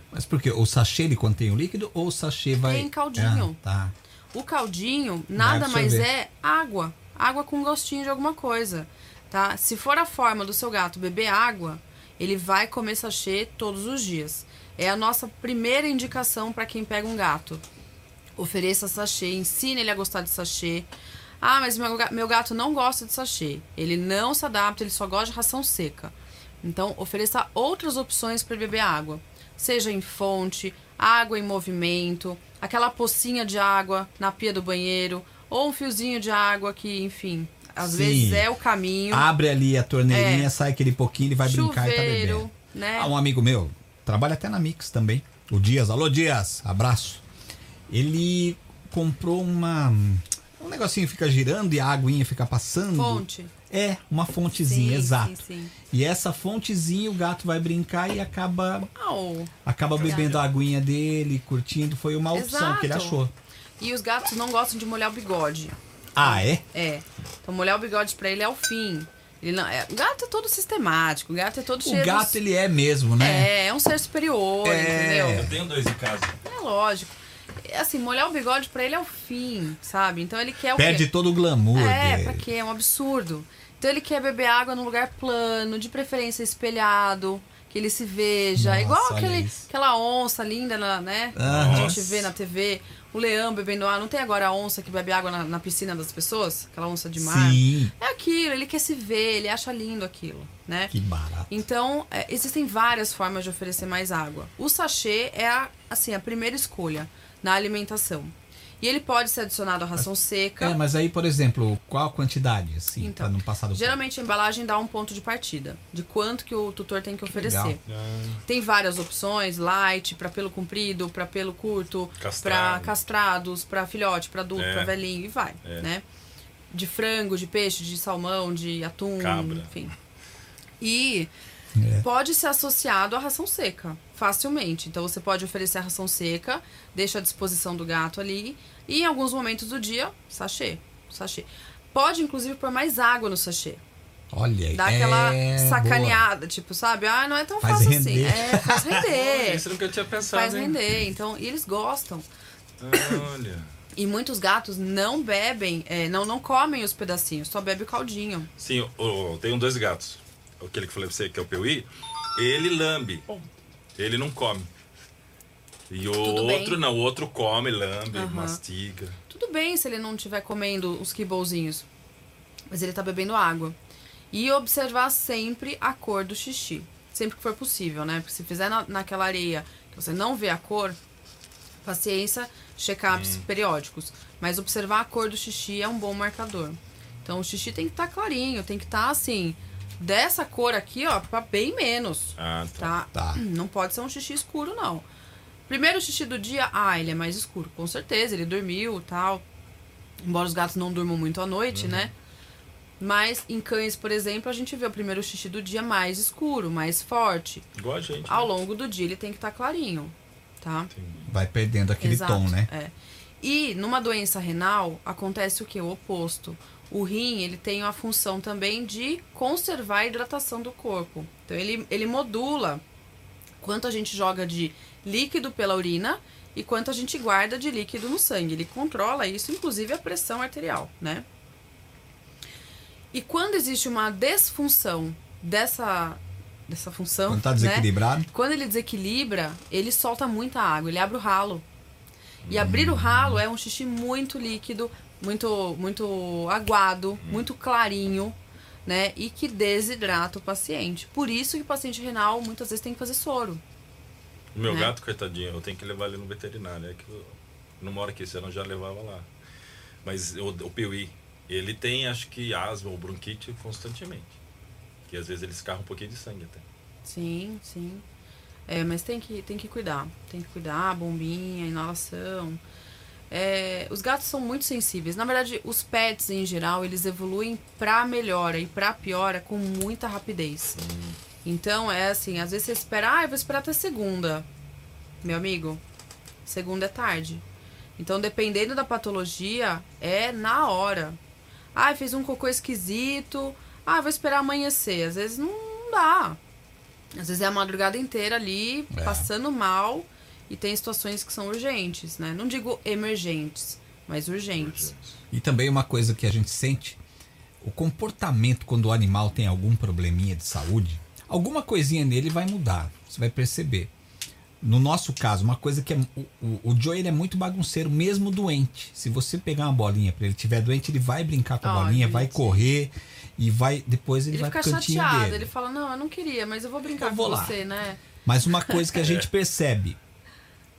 Mas por quê? O sachê ele contém o líquido ou o sachê vai. Tem caldinho. Ah, tá. O caldinho nada mais é água. Água com gostinho de alguma coisa. Tá? Se for a forma do seu gato beber água, ele vai comer sachê todos os dias. É a nossa primeira indicação para quem pega um gato. Ofereça sachê, ensine ele a gostar de sachê. Ah, mas meu, meu gato não gosta de sachê. Ele não se adapta, ele só gosta de ração seca. Então, ofereça outras opções para beber água. Seja em fonte, água em movimento, aquela pocinha de água na pia do banheiro, ou um fiozinho de água que, enfim, às Sim. vezes é o caminho. Abre ali a torneirinha, É. sai aquele pouquinho, ele vai brincar e tá bebendo. Chuveiro, né? Ah, um amigo meu, trabalha até na Mix também. O Dias. Alô, Dias. Abraço. Ele comprou uma. Um negocinho que fica girando e a aguinha fica passando. Fonte. É, uma fontezinha, Sim, exato. sim, sim. E essa fontezinha o gato vai brincar e acaba acaba bebendo a aguinha dele, curtindo. Foi uma opção que ele Exato. achou. E os gatos não gostam de molhar o bigode. Ah, é? É. Então molhar o bigode pra ele é o fim. Ele não, é, o gato é todo sistemático, o gato é todo cheio O gato dos- ele é mesmo, né? É, é um ser superior, É. entendeu? Eu tenho dois em casa. É lógico. Assim, molhar o bigode pra ele é o fim, sabe? Então ele quer o Perde quê? todo o glamour É, dele. pra quê? É um absurdo. Então ele quer beber água num lugar plano, de preferência espelhado, que ele se veja. Nossa, Igual aquele, aquela onça linda, na, né? Que a gente vê na TV. O leão bebendo água. Não tem agora a onça que bebe água na, na piscina das pessoas? Aquela onça de mar. Sim. É aquilo, ele quer se ver, ele acha lindo aquilo, né? Que barato. Então, é, existem várias formas de oferecer mais água. O sachê é a, assim, a primeira escolha na alimentação. E ele pode ser adicionado à ração seca. É, mas aí, por exemplo, qual a quantidade, assim, Então, pra não passar do Geralmente a embalagem dá um ponto de partida de quanto que o tutor tem que oferecer. legal. Tem várias opções, light, para pelo comprido, para pelo curto, para Castrado. castrados, para filhote, para adulto, É. para velhinho e vai, É. né? De frango, de peixe, de salmão, de atum, Cabra. enfim. E É. pode ser associado à ração seca, facilmente. Então você pode oferecer a ração seca, deixa à disposição do gato ali, e em alguns momentos do dia, sachê, sachê. Pode inclusive pôr mais água no sachê. Olha. Dá aquela é, sacaneada, tipo, sabe? Ah, não é tão Faz fácil render. assim. É, faz *laughs* render. Isso nunca eu tinha pensado. faz hein? render. Então, e eles gostam. Olha. E muitos gatos não bebem, é, não, não comem os pedacinhos, só bebe o caldinho. Sim, o- eu tenho dois gatos. Aquele que eu falei pra você, que é o Piuí, ele lambe. Ele não come. E o Tudo bem. outro não, o outro come, lambe, Aham. mastiga. Tudo bem se ele não estiver comendo os kibbolzinhos, mas ele tá bebendo água. E observar sempre a cor do xixi, sempre que for possível, né? Porque se fizer na, naquela areia que você não vê a cor, paciência, check-ups periódicos. Mas observar a cor do xixi é um bom marcador. Então o xixi tem que estar clarinho, tem que estar assim, dessa cor aqui, ó, pra bem menos. Ah, tá. Tá? Tá. Não pode ser um xixi escuro, não. Primeiro xixi do dia, ah, ele é mais escuro. Com certeza, ele dormiu tal. Embora os gatos não durmam muito à noite, né? Mas em cães, por exemplo, a gente vê o primeiro xixi do dia mais escuro, mais forte. Igual a gente. Ao né? longo do dia ele tem que estar clarinho, tá? Vai perdendo aquele Exato, tom, né? É. E numa doença renal acontece o que? O oposto. O rim ele tem a função também de conservar a hidratação do corpo. Então ele, ele modula quanto a gente joga de líquido pela urina e quanto a gente guarda de líquido no sangue. Ele controla isso, inclusive a pressão arterial, né? E quando existe uma desfunção dessa, dessa função, Quando tá né? desequilibrado. Quando ele desequilibra, ele solta muita água, ele abre o ralo. E abrir o ralo é um xixi muito líquido, muito muito aguado, muito clarinho, né? E que desidrata o paciente. Por isso que o paciente renal muitas vezes tem que fazer soro. O meu né? gato, coitadinho, eu tenho que levar ele no veterinário. É que eu não moro aqui, senão eu já levava lá. Mas o, o Piuí, ele tem, acho que, asma ou bronquite constantemente. Que às vezes ele escarra um pouquinho de sangue até. Sim, sim. É, mas tem que, tem que cuidar. Tem que cuidar, bombinha, inalação. É, os gatos são muito sensíveis. Na verdade, os pets em geral, eles evoluem pra melhora e pra piora com muita rapidez. Então é assim, às vezes você espera, ah, eu vou esperar até segunda. Meu amigo, segunda é tarde. Então, dependendo da patologia, é na hora. Ah, fez um cocô esquisito. Ah, vou esperar amanhecer. Às vezes não, não dá. Às vezes é a madrugada inteira ali, É. passando mal. E tem situações que são urgentes, né? Não digo emergentes, mas urgentes. E também uma coisa que a gente sente, o comportamento quando o animal tem algum probleminha de saúde, alguma coisinha nele vai mudar, você vai perceber. No nosso caso, uma coisa que é, o, o, Joe ele é muito bagunceiro, mesmo doente. Se você pegar uma bolinha para ele estiver doente, ele vai brincar com a Ai, bolinha, vai correr e vai depois ele, Ele, vai fica pro cantinho chateado, dele. ele fala, não, eu não queria, mas eu vou brincar Eu vou com lá. você, né? Mas uma coisa que a *laughs* gente percebe,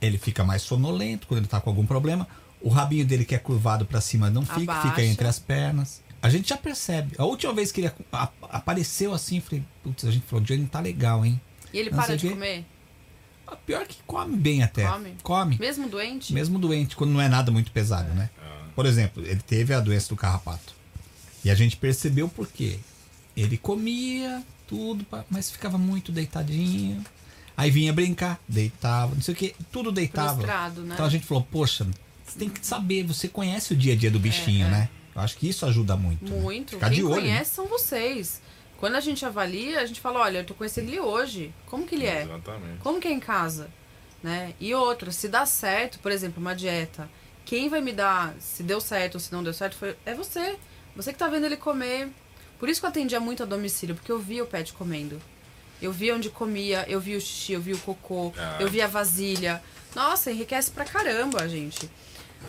ele fica mais sonolento quando ele tá com algum problema. O rabinho dele que é curvado para cima não fica, Abaixa. fica entre as pernas. A gente já percebe. A última vez que ele apareceu assim, eu falei, putz, a gente falou, o Johnny tá legal, hein? E ele Não para de quê. comer? Ah, Pior que come bem até. Come? Come. Mesmo doente? Mesmo doente, quando não é nada muito pesado, né? Por exemplo, ele teve a doença do carrapato. E a gente percebeu por quê. Ele comia tudo, mas ficava muito deitadinho. Aí vinha brincar, deitava, não sei o que, tudo deitava. Frustrado, né? Então a gente falou, poxa, você tem que saber, você conhece o dia a dia do bichinho, É, é. né? Eu acho que isso ajuda muito. né? Muito. Ficar Quem de olho. né? conhece são vocês. Quando a gente avalia, a gente fala, olha, eu tô conhecendo ele hoje. Como que ele é? Exatamente. Como que é em casa? Né? E outra, se dá certo, por exemplo, uma dieta, quem vai me dar se deu certo ou se não deu certo foi, é você. Você que tá vendo ele comer. Por isso que eu atendia muito a domicílio, porque eu via o pet comendo. Eu via onde comia, eu via o xixi, eu via o cocô, Ah. eu via a vasilha. Nossa, enriquece pra caramba, gente.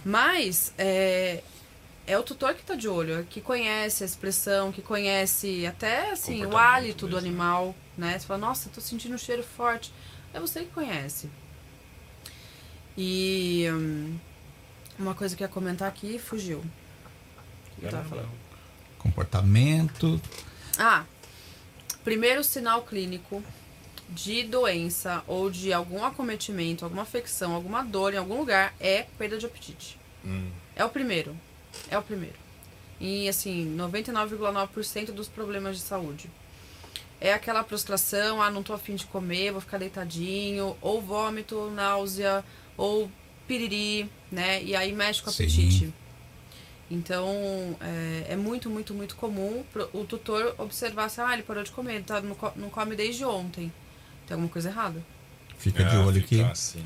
Mas é, é o tutor que tá de olho, que conhece a expressão, que conhece até assim o hálito do mesmo. animal, né? Você fala, nossa, tô sentindo um cheiro forte. É você que conhece. E hum, uma coisa que eu ia comentar aqui fugiu. Eu tava falando? Comportamento. Ah, primeiro sinal clínico de doença ou de algum acometimento, alguma afecção, alguma dor em algum lugar é perda de apetite. Hum. É o primeiro. É o primeiro. E assim, 99,9% dos problemas de saúde. É aquela prostração, ah, não tô afim de comer, vou ficar deitadinho, ou vômito, náusea, ou piriri, né? E aí mexe com o apetite. Então, é, é muito, muito, muito comum o tutor observar assim, ah, ele parou de comer, ele tá, não, não come desde ontem. Tem alguma coisa errada? Fica de É, olho que assim.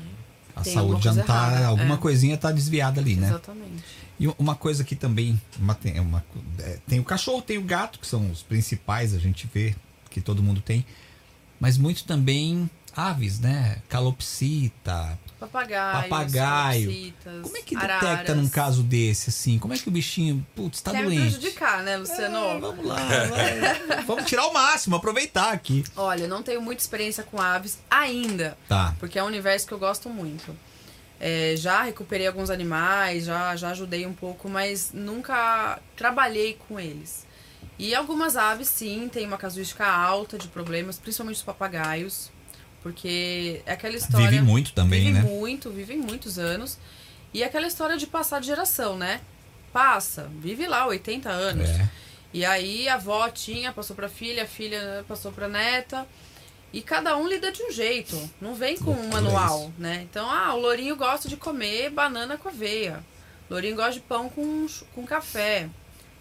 a Tem saúde já tá. errada, Alguma é. coisinha tá desviada ali, né? Exatamente. E uma coisa que também. Uma, tem, uma, é, tem o cachorro, tem o gato, que são os principais, a gente vê que todo mundo tem. Mas muito também aves, né? Calopsita. Papagaio. Papagaio. Como é que detecta num caso desse, assim? Como é que o bichinho, putz, tá Quer doente? prejudicar, né, Luciano? É, vamos lá, *laughs* vamos tirar o máximo, aproveitar aqui. Olha, eu não tenho muita experiência com aves ainda, Tá. porque é um universo que eu gosto muito. É, já recuperei alguns animais, já, já ajudei um pouco, mas nunca trabalhei com eles. E algumas aves, sim, têm uma casuística alta de problemas, principalmente os papagaios, porque é aquela história. Vive muito também, vivem né? muito, vivem muitos anos. E é aquela história de passar de geração, né? Passa, vive lá 80 anos. É. E aí a avó tinha, passou pra filha, a filha passou pra neta. E cada um lida de um jeito. Não vem com um manual, né? Então, ah, o lourinho gosta de comer banana com aveia. O lourinho gosta de pão com, com café.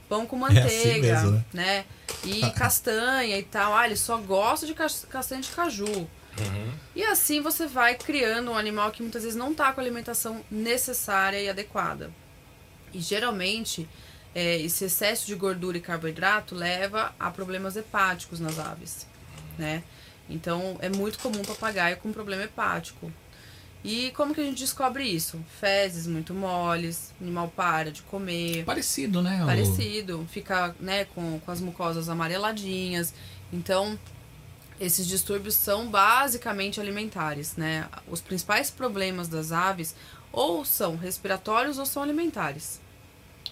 Pão com assim manteiga, mesmo, né? E castanha e tal. Ah, ele só gosta de cas- castanha de caju. Uhum. E assim você vai criando um animal que muitas vezes não está com a alimentação necessária e adequada. E geralmente, é, esse excesso de gordura e carboidrato leva a problemas hepáticos nas aves, né? Então, é muito comum papagaio com problema hepático. E como que a gente descobre isso? Fezes muito moles, animal para de comer, Parecido, né? parecido, fica né, com, com as mucosas amareladinhas. Então, esses distúrbios são basicamente alimentares, né? Os principais problemas das aves ou são respiratórios ou são alimentares.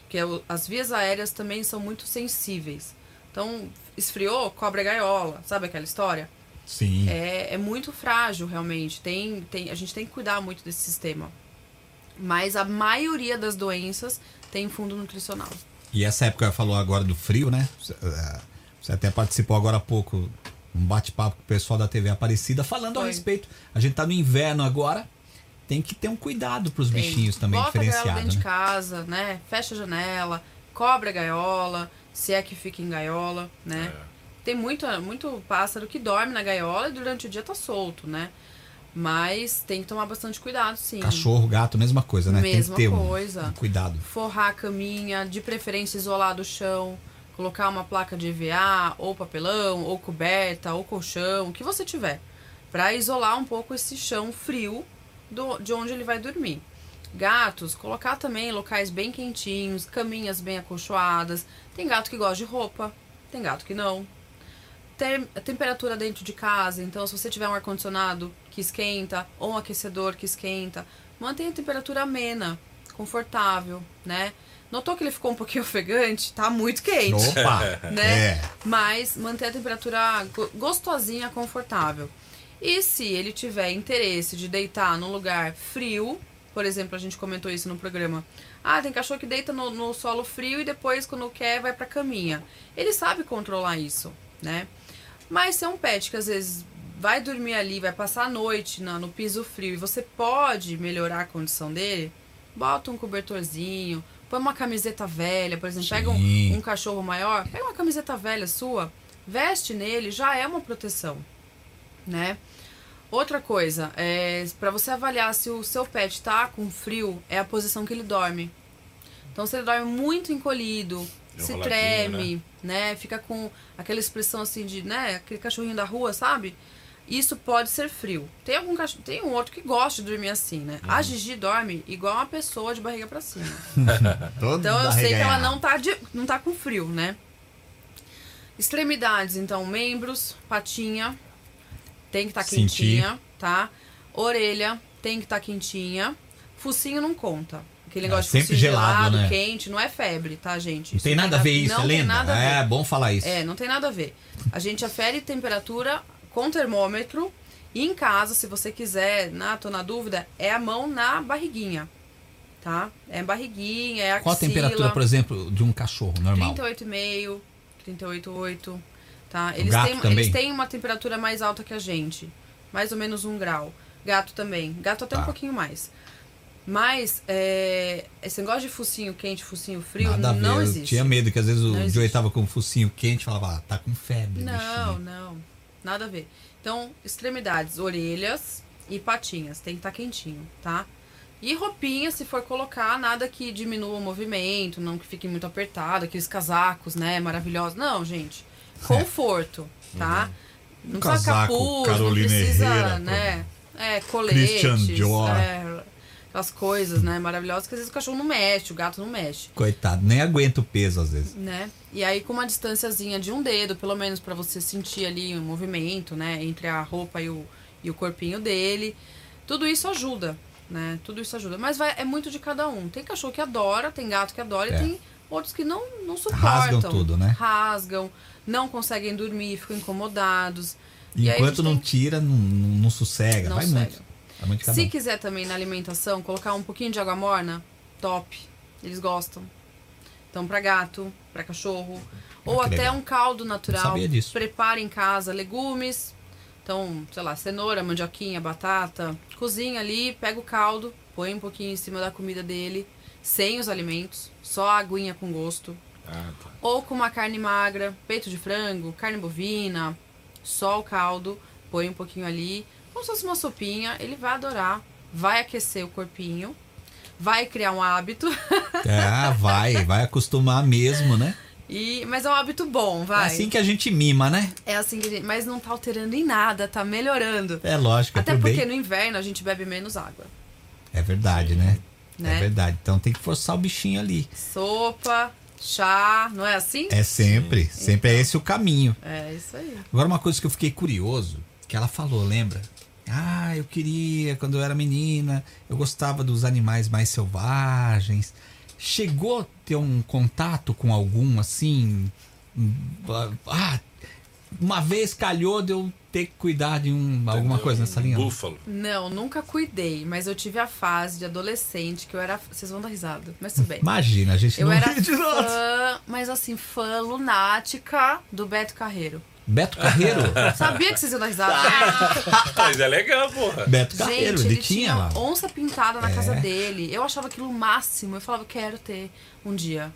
Porque o- as vias aéreas também são muito sensíveis. Então, esfriou, cobra a gaiola, sabe aquela história? Sim. É, é muito frágil, realmente. Tem, tem, a gente tem que cuidar muito desse sistema. Mas a maioria das doenças tem fundo nutricional. E essa época falou agora do frio, né? Você, Você até participou agora há pouco um bate-papo com o pessoal da TV Aparecida falando a Foi. respeito. A gente tá no inverno agora, tem que ter um cuidado pros Tem. bichinhos também Bota a gaiola diferenciado, dentro né? de casa, né? Fecha a janela, cobre a gaiola, se é que fica em gaiola, né? É. Tem muito, muito pássaro que dorme na gaiola e durante o dia tá solto, né? Mas tem que tomar bastante cuidado, sim. Cachorro, gato, mesma coisa, né? Mesma tem que ter um- coisa. um cuidado. Forrar a caminha, de preferência isolar do chão, colocar uma placa de EVA, ou papelão, ou coberta, ou colchão, o que você tiver, Pra isolar um pouco esse chão frio do, de onde ele vai dormir. Gatos, colocar também locais bem quentinhos, caminhas bem acolchoadas. Tem gato que gosta de roupa, tem gato que não. Ter, a temperatura dentro de casa, então se você tiver um ar-condicionado que esquenta ou um aquecedor que esquenta, mantenha a temperatura amena, confortável, né? Notou que ele ficou um pouquinho *laughs* ofegante? Tá muito quente Opa! *laughs* né? É. Mas manter a temperatura go- gostosinha, confortável. E se ele tiver interesse de deitar num lugar frio, por exemplo, a gente comentou isso no programa. Ah, tem cachorro que deita no, no solo frio e depois, quando quer, vai pra caminha. Ele sabe controlar isso, né? Mas se é um pet que às vezes vai dormir ali, vai passar a noite na- no piso frio e você pode melhorar a condição dele, bota um cobertorzinho, põe uma camiseta velha, por exemplo, pega um, um cachorro maior, pega uma camiseta velha sua, veste nele, já é uma proteção, né? Outra coisa, é, para você avaliar se o seu pet tá com frio, é a posição que ele dorme. Então, se ele dorme muito encolhido, se Enroladinho, treme, né? Fica com aquela expressão assim de, né? Aquele cachorrinho da rua, sabe? Isso pode ser frio. Tem algum cachorro, tem um outro que gosta de dormir assim, né? A Gigi dorme igual uma pessoa de barriga pra cima. *laughs* Então eu sei que ela não tá, de, não tá com frio, né? Extremidades, então, membros, patinha, tem que estar tá Sentir. quentinha, tá? Orelha, tem que estar quentinha. Focinho não conta. Aquele É, negócio de sempre focinho gelado, gelado, né? quente, não é febre, tá, gente? Não Isso tem nada a ver isso, não Helena? tem nada a ver. É bom falar isso. É, não tem nada a ver. A gente afere temperatura com termômetro. E em casa, se você quiser, na, tô na dúvida, é a mão na barriguinha. Tá? É barriguinha, é axila. Qual a temperatura, por exemplo, de um cachorro normal? 38,5, 38,8. Tá? Eles, gato têm, também? eles têm uma temperatura mais alta que a gente. Mais ou menos um grau. Gato também. Gato até Tá. um pouquinho mais. Mas é, esse negócio de focinho quente, focinho frio, Nada não eu existe. tinha medo que às vezes o Joey tava com o focinho quente e falava, ah, tá com febre. Não, bichinho. não. Nada a ver. Então, extremidades, orelhas e patinhas. Tem que estar quentinho, tá? E roupinha, se for colocar, nada que diminua o movimento, não que fique muito apertado, aqueles casacos, né, maravilhosos. Não, gente. *laughs* Conforto, tá? Não Um precisa capuz, Carolina não precisa, Herrera, né? É, coletes. Christian Dior. É, aquelas coisas, né, maravilhosas que às vezes o cachorro não mexe, o gato não mexe Coitado, nem aguenta o peso às vezes. né? E aí com uma distânciazinha de um dedo, pelo menos pra você sentir ali um movimento, né, entre a roupa e o, e o corpinho dele. Tudo isso ajuda, né? Tudo isso ajuda. Mas vai, é muito de cada um. Tem cachorro que adora, tem gato que adora É. e tem outros que não, não suportam. Rasgam tudo, né? Rasgam, não conseguem dormir, ficam incomodados. E Enquanto não tem- tira, não, não, não sossega. Não Vai sossega. muito. Cada Se quiser também na alimentação colocar um pouquinho de água morna, top. Eles gostam. Então, pra gato, pra cachorro. Ou Ah, que até legal. um caldo natural. Prepare em casa legumes. Então, sei lá, cenoura, mandioquinha, batata. Cozinha ali, pega o caldo, põe um pouquinho em cima da comida dele, sem os alimentos, só a aguinha com gosto. Ah, tá. Ou com uma carne magra, peito de frango, carne bovina, só o caldo, põe um pouquinho ali, como se fosse uma sopinha, ele vai adorar, vai aquecer o corpinho, vai criar um hábito, *laughs* É, vai, vai acostumar mesmo, né? e mas é um hábito bom, É vai. assim que a gente mima, né? É assim que a gente, mas não tá alterando em nada, tá melhorando. É lógico, é Até porque bem. no inverno a gente bebe menos água, É verdade, né? né? É verdade. Então tem que forçar o bichinho ali. Sopa, chá, não é assim? É sempre, sempre é esse o caminho. É isso aí. Agora uma coisa que eu fiquei curioso, que ela falou, lembra? Ah, eu queria, quando eu era menina, eu gostava dos animais mais selvagens. Chegou a ter um contato com algum assim? Ah, uma vez calhou de eu ter que cuidar de um, alguma coisa nessa linha? Búfalo. Não, nunca cuidei, mas eu tive a fase de adolescente que eu era. Vocês vão dar risada, mas tudo bem. Imagina, a gente Eu não era ri de fã, mas assim, fã lunática do Beto Carreiro. Beto Carreiro. *laughs* Sabia que vocês iam dar risada. *laughs* Mas é legal, porra. Beto Carreiro, Gente, ele, ele tinha tinha lá. onça pintada na É. casa dele. Eu achava aquilo o máximo. Eu falava, quero ter um dia.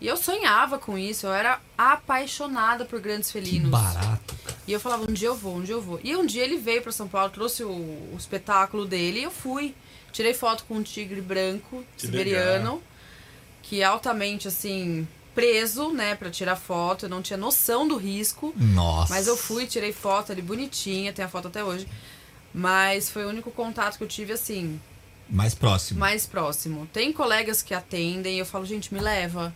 E eu sonhava com isso. Eu era apaixonada por grandes Que felinos. barato. E eu falava, um dia eu vou, um dia eu vou. E um dia ele veio pra São Paulo, trouxe o, o espetáculo dele e eu fui. Tirei foto com um tigre branco, Que siberiano, que é altamente, assim, preso, né, pra tirar foto. Eu não tinha noção do risco. Nossa. Mas eu fui, tirei foto ali bonitinha, tem a foto até hoje. Mas foi o único contato que eu tive, assim, Mais próximo. mais próximo. Tem colegas que atendem e eu falo, gente, me leva.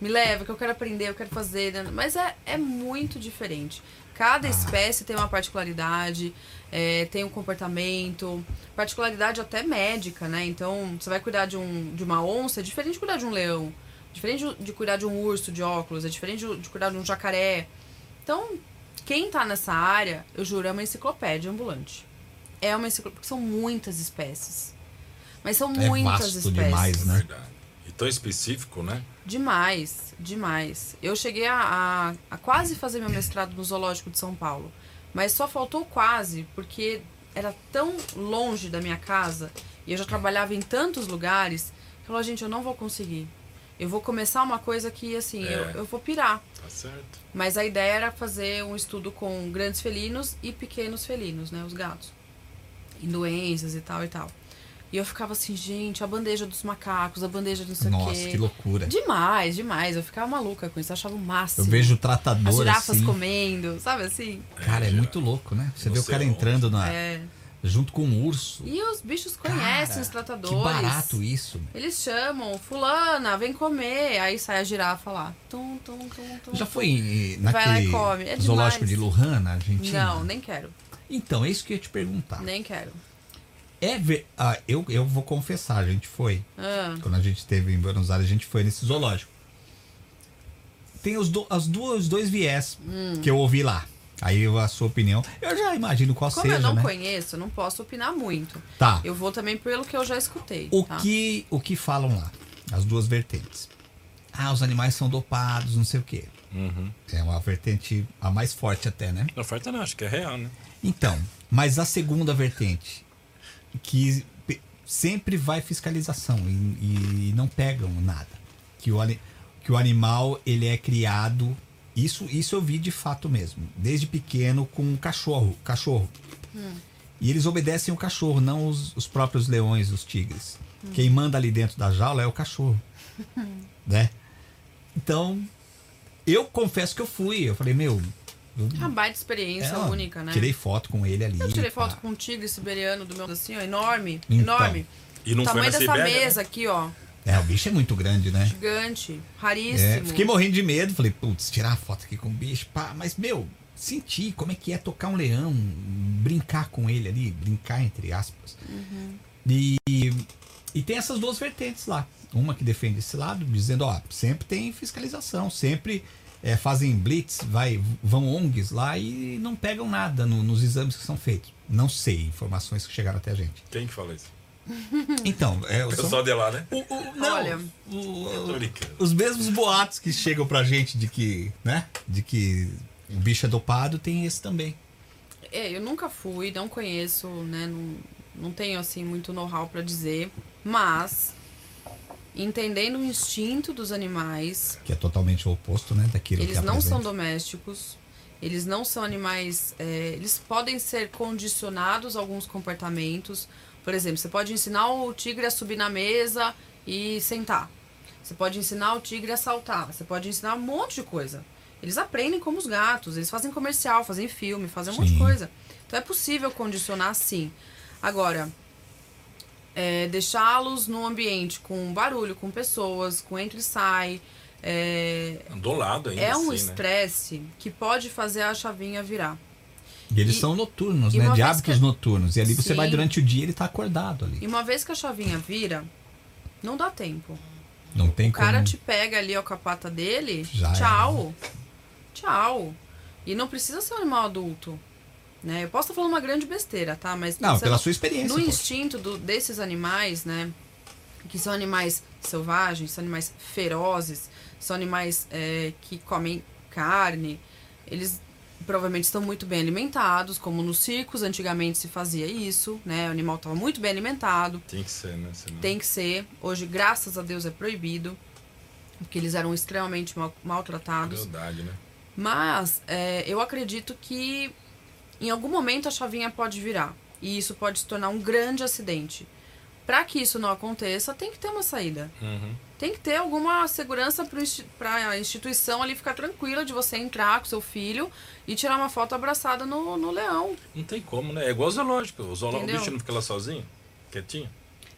Me leva, que eu quero aprender, eu quero fazer. Mas é, é muito diferente. Cada espécie tem uma particularidade, é, tem um comportamento, particularidade até médica, né? Então, você vai cuidar de, um, de uma onça, é diferente de cuidar de um leão. Diferente de, cuidar de um urso de óculos, é diferente de, de cuidar de um jacaré. Então, quem tá nessa área, eu juro, é uma enciclopédia ambulante. É uma enciclopédia, porque são muitas espécies. Mas são É muitas vasto espécies. demais, né? Verdade. E tão específico, né? Demais, demais. Eu cheguei a, a, a quase fazer meu mestrado no Zoológico de São Paulo. Mas só faltou quase, porque era tão longe da minha casa e eu já trabalhava em tantos lugares que eu falei, gente, eu não vou conseguir. Eu vou começar uma coisa que, assim, É. eu, eu vou pirar. Tá certo. Mas a ideia era fazer um estudo com grandes felinos e pequenos felinos, né? Os gatos. E doenças e tal e tal. E eu ficava assim, gente, a bandeja dos macacos, a bandeja de não sei o Nossa, quê. que loucura. Demais, demais. Eu ficava maluca com isso, eu achava o máximo. Eu vejo o As tratador girafas assim. comendo, sabe assim? Cara, é já. muito louco, né? Você Não vê o cara onde. entrando na, É. junto com um urso. E os bichos conhecem Cara, os tratadores. Que barato isso. meu. Eles chamam, fulana, vem comer. Aí sai a girafa lá. Tum, tum, tum, tum. Já foi eh, Vai lá e naquele come. É zoológico demais. de Lujan, na Argentina? Não, nem quero. Então, é isso que eu ia te perguntar. Nem quero. É ver... ah, eu, eu vou confessar, a gente foi. Ah, Quando a gente esteve em Buenos Aires, a gente foi nesse zoológico. Tem os, do, as duas, os dois viés Hum. que eu ouvi lá. Aí a sua opinião. Eu já imagino qual como seja, eu não né? conheço, eu não posso opinar muito. Tá. Eu vou também pelo que eu já escutei. O tá? que, o que falam lá? As duas vertentes. Ah, os animais são dopados, não sei o quê. Uhum. É uma vertente a mais forte até, né? Não, oferta não, acho que é real, né? Então, mas a segunda vertente, que sempre vai fiscalização e, e não pegam nada. Que o, que o animal ele é criado, isso, isso eu vi de fato mesmo, desde pequeno com um cachorro, cachorro. E eles obedecem o cachorro, não os, os próprios leões, os tigres. Quem manda ali dentro da jaula é o cachorro, *laughs* né? Então, eu confesso que eu fui, eu falei, meu, eu, Uma baita experiência é, única, né? Tirei foto com ele ali. Eu tirei foto com um tigre siberiano do meu assim, ó, enorme, Então. enorme. E não o foi tamanho na dessa Sibéria, mesa né? aqui, ó. É, o bicho é muito grande, né? Gigante, É, raríssimo. fiquei morrendo de medo, falei, putz, tirar a foto aqui com o bicho, pá, mas meu, senti como é que é tocar um leão, brincar com ele ali, brincar entre aspas. E, e tem essas duas vertentes lá. Uma que defende esse lado, dizendo, ó, sempre tem fiscalização, sempre é, fazem blitz, vai, vão ONGs lá e não pegam nada no- nos exames que são feitos. Não sei, informações que chegaram até a gente. Quem que fala isso? Então, é, O pessoal de lá, né? o- o- não, Olha. o- os mesmos boatos que chegam pra gente de que, né? De que o bicho é dopado, tem esse também. É, eu nunca fui, não conheço, né? Não, não tenho, assim, muito know-how pra dizer. Mas, entendendo o instinto dos animais, Que é totalmente o oposto, né? Daquilo eles que não são domésticos. Eles não são animais. é, eles podem ser condicionados a alguns comportamentos. Por exemplo, você pode ensinar o tigre a subir na mesa e sentar. Você pode ensinar o tigre a saltar. Você pode ensinar um monte de coisa. Eles aprendem como os gatos. Eles fazem comercial, fazem filme, fazem um monte de Sim. coisa. Então é possível condicionar sim. Agora, é, deixá-los num ambiente com barulho, com pessoas, com entra e sai. É, Do lado ainda, é um assim, né? estresse que pode fazer a chavinha virar. E eles E- são noturnos, né? De hábitos que- noturnos. E ali você Sim. vai durante o dia ele tá acordado ali. E uma vez que a chavinha vira, não dá tempo. Não tem O cara como. te pega ali ó, com a pata dele, Já tchau. Tchau. E não precisa ser um animal adulto. Né? Eu posso estar falando uma grande besteira, tá? Mas Não, pela sua experiência. no pô. instinto do- desses animais, né? Que são animais selvagens, são animais ferozes, são animais é, que comem carne. Eles provavelmente estão muito bem alimentados, como nos circos antigamente se fazia isso, né? O animal estava muito bem alimentado. Tem que ser, né? Senão- Tem que ser. Hoje, graças a Deus, é proibido. Porque eles eram extremamente mal- maltratados. Verdade, né? Mas é, eu acredito que em algum momento a chavinha pode virar. E isso pode se tornar um grande acidente. Para que isso não aconteça, tem que ter uma saída. Uhum. Tem que ter alguma segurança para a instituição ali ficar tranquila de você entrar com seu filho e tirar uma foto abraçada no, no leão. Não tem como, né? É igual zoológico. O zoológico, o bicho não fica lá sozinho? Quietinho?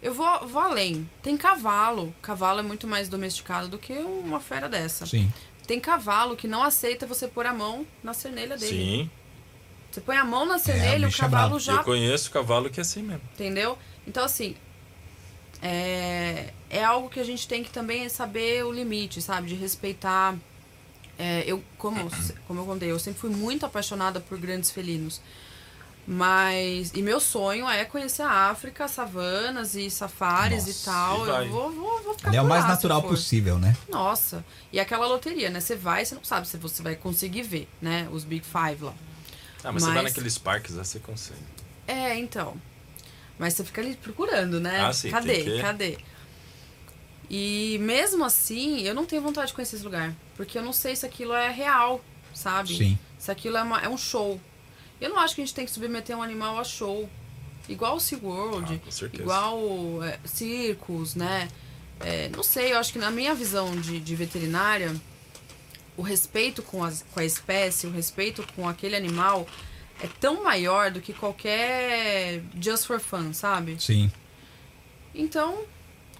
Eu vou, vou além. Tem cavalo. Cavalo é muito mais domesticado do que uma fera dessa. Sim. Tem cavalo que não aceita você pôr a mão na cernelha dele. Sim. Você põe a mão na cernelha, o bicho é cavalo bravo. já Eu conheço cavalo que é assim mesmo. Entendeu? Então, assim, é, é algo que a gente tem que também saber o limite, sabe? De respeitar. É, eu, como, como eu contei, eu sempre fui muito apaixonada por grandes felinos. Mas. E meu sonho é conhecer a África, savanas e safaris Nossa, e tal. e eu vou, vou, vou ficar Ele é o mais lá, natural possível, né? Nossa. E aquela loteria, né? Você vai, você não sabe se você vai conseguir ver, né? Os Big Five lá. Ah, mas, você vai Mas- naqueles parques, lá você consegue. É, então. Mas você fica ali procurando, né? Ah, sim, Cadê? que- Cadê? E mesmo assim, eu não tenho vontade de conhecer esse lugar. Porque eu não sei se aquilo é real, sabe? Sim. Se aquilo é, uma- é um show. Eu não acho que a gente tem que submeter um animal a show. Igual o SeaWorld, Ah, com certeza. igual é, circos, né? É, não sei, eu acho que na minha visão de, de veterinária, o respeito com, as, com a espécie, o respeito com aquele animal é tão maior do que qualquer just for fun, sabe? Sim. Então,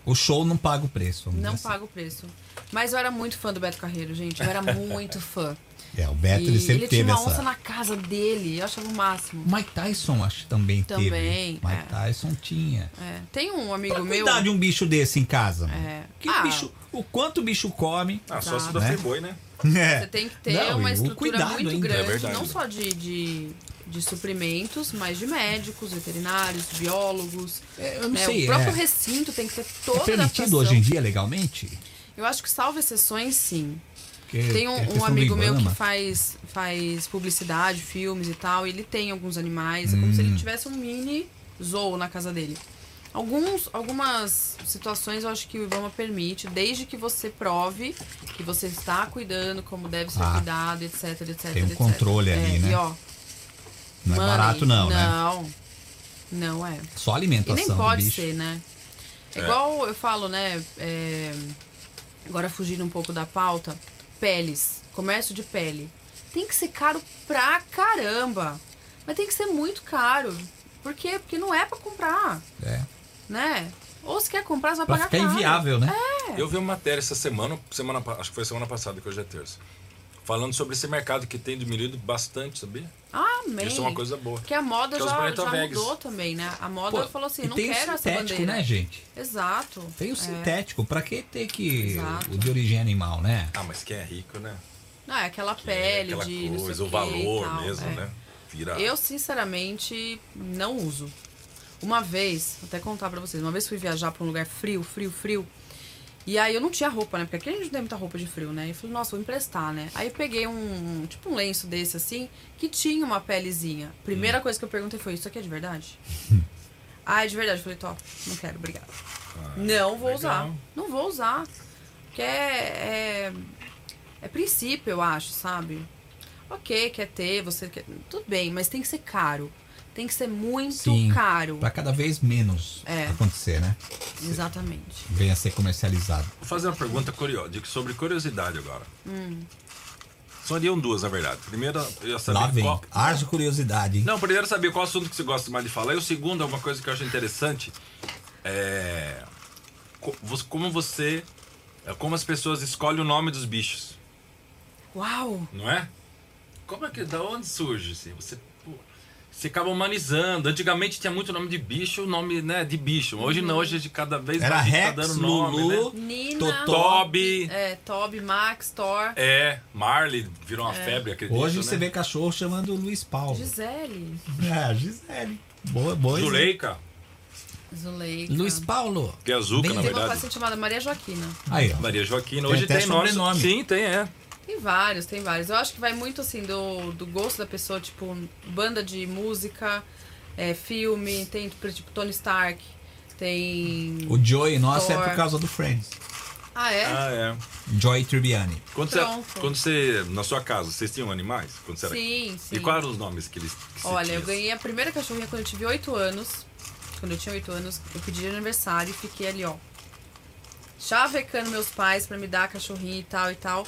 O show não paga o preço. vamos não dizer assim. paga o preço. Mas eu era muito fã do Beto Carreiro, gente. Eu era *laughs* muito fã. É, o Beto e ele sempre ele tinha teve uma essa. onça na casa dele, eu achava o máximo. Mike Tyson, acho que também, Também, teve. Mike é. Tyson tinha. É, Tem um amigo Pra meu. cuidar de um bicho desse em casa. mano. É. Que Ah. bicho, o quanto o bicho come. Ah, só se da Né? Friboi, *laughs* né? É. Você tem que ter Não, uma estrutura cuidado muito ainda. grande, É não só de, de, de suprimentos, mas de médicos, veterinários, biólogos. É, eu não né? sei, O próprio é- recinto tem que ter É toda a permitido adaptação. hoje em dia legalmente? Eu acho que salvo exceções, sim. Porque Tem um, a um amigo meu que faz, faz publicidade, filmes e tal, e ele tem alguns animais. É como se ele Hum. tivesse um mini zoo na casa dele. Alguns, algumas situações eu acho que o Ibama permite, desde que você prove que você está cuidando, como deve ser Ah. cuidado, etc, etc, Tem um etc. controle ali, É, né? E ó, Não é barato não, né? Não, não é. Só E alimentação nem do pode bicho. ser, né? É É. igual eu falo, né? é, agora fugindo um pouco da pauta, peles, comércio de pele. Tem que ser caro pra caramba. Mas tem que ser muito caro. Por quê? Porque não é pra comprar, É. né? Ou se quer comprar, você vai Pra pagar ficar caro. inviável, né? É. Eu vi uma matéria essa semana, semana, acho que foi semana passada, que hoje é terça. Falando sobre esse mercado que tem diminuído bastante, sabia? Amém. Isso é uma coisa boa. Porque a moda é já, já Vegas. mudou também, né? A moda Pô, falou assim, não tem o quero essa sintético, bandeira. né, gente? Exato. Tem o É. sintético. Pra que ter que. Exato. O de origem animal, né? Ah, mas quem é rico, né? Não, é aquela Que é pele aquela de coisa, o valor tal, mesmo, é. né? Vira. Eu, sinceramente, não uso. Uma vez, vou até contar pra vocês, uma vez fui viajar pra um lugar frio, frio, frio. E aí eu não tinha roupa, né? Porque aqui a gente não tem muita roupa de frio, né? E eu falei, nossa, vou emprestar, né? Aí eu peguei um, tipo um lenço desse assim, que tinha uma pelezinha. Hum. Primeira coisa que eu perguntei foi, isso aqui é de verdade? *laughs* ah, é de verdade. Eu falei, top, não quero, obrigada. não vou Ah, legal. usar. Não vou usar. Porque é, é, é princípio, eu acho, sabe? Ok, quer ter, você quer. Tudo bem, mas tem que ser caro. Tem que ser muito Sim. caro. Pra cada vez menos É. acontecer, né? Exatamente. Venha a ser comercializado. Vou fazer uma pergunta curiosa, sobre curiosidade agora. Seriam duas, na verdade. Primeiro, eu ia saber Lá vem. qual... Haja curiosidade, hein? Não, primeiro saber qual assunto que você gosta mais de falar. E o segundo, é uma coisa que eu acho interessante, é... Como você... é Como as pessoas escolhem o nome dos bichos, Uau! não é? Como é que... Da onde surge, assim? Você... Você acaba humanizando. Antigamente tinha muito nome de bicho, nome, né, de bicho. Hoje não, hoje de cada vez Era mais gente Rex, tá dando nome, Lulu, né? Nina. Toby. É, Toby, Max, Thor. É, Marley virou uma febre, acredito, Hoje né? você vê cachorro chamando Luiz Paulo. Gisele. É, Gisele. Boa, boa. Zuleika, Zuleika. Luiz Paulo. que é Bem- na Tem uma verdade. paciente chamada Maria Joaquina. Aí, ó. Maria Joaquina. Tem Hoje até tem nome. Sim, tem, é. Tem vários, tem vários. Eu acho que vai muito assim do, do gosto da pessoa, tipo, banda de música, é, filme, tem tipo Tony Stark, tem. O Joey nosso é por causa do Friends. Ah, é? Ah, é. Joey Tribbiani. Quando você, Pronto. quando você, na sua casa, vocês tinham animais? Quando você era... Sim, sim. E quais eram os nomes que eles que Olha, tinha? eu ganhei a primeira cachorrinha quando eu tive 8 anos. Quando eu tinha 8 anos, eu pedi de aniversário e fiquei ali, ó. Chavecando meus pais pra me dar a cachorrinha e tal e tal.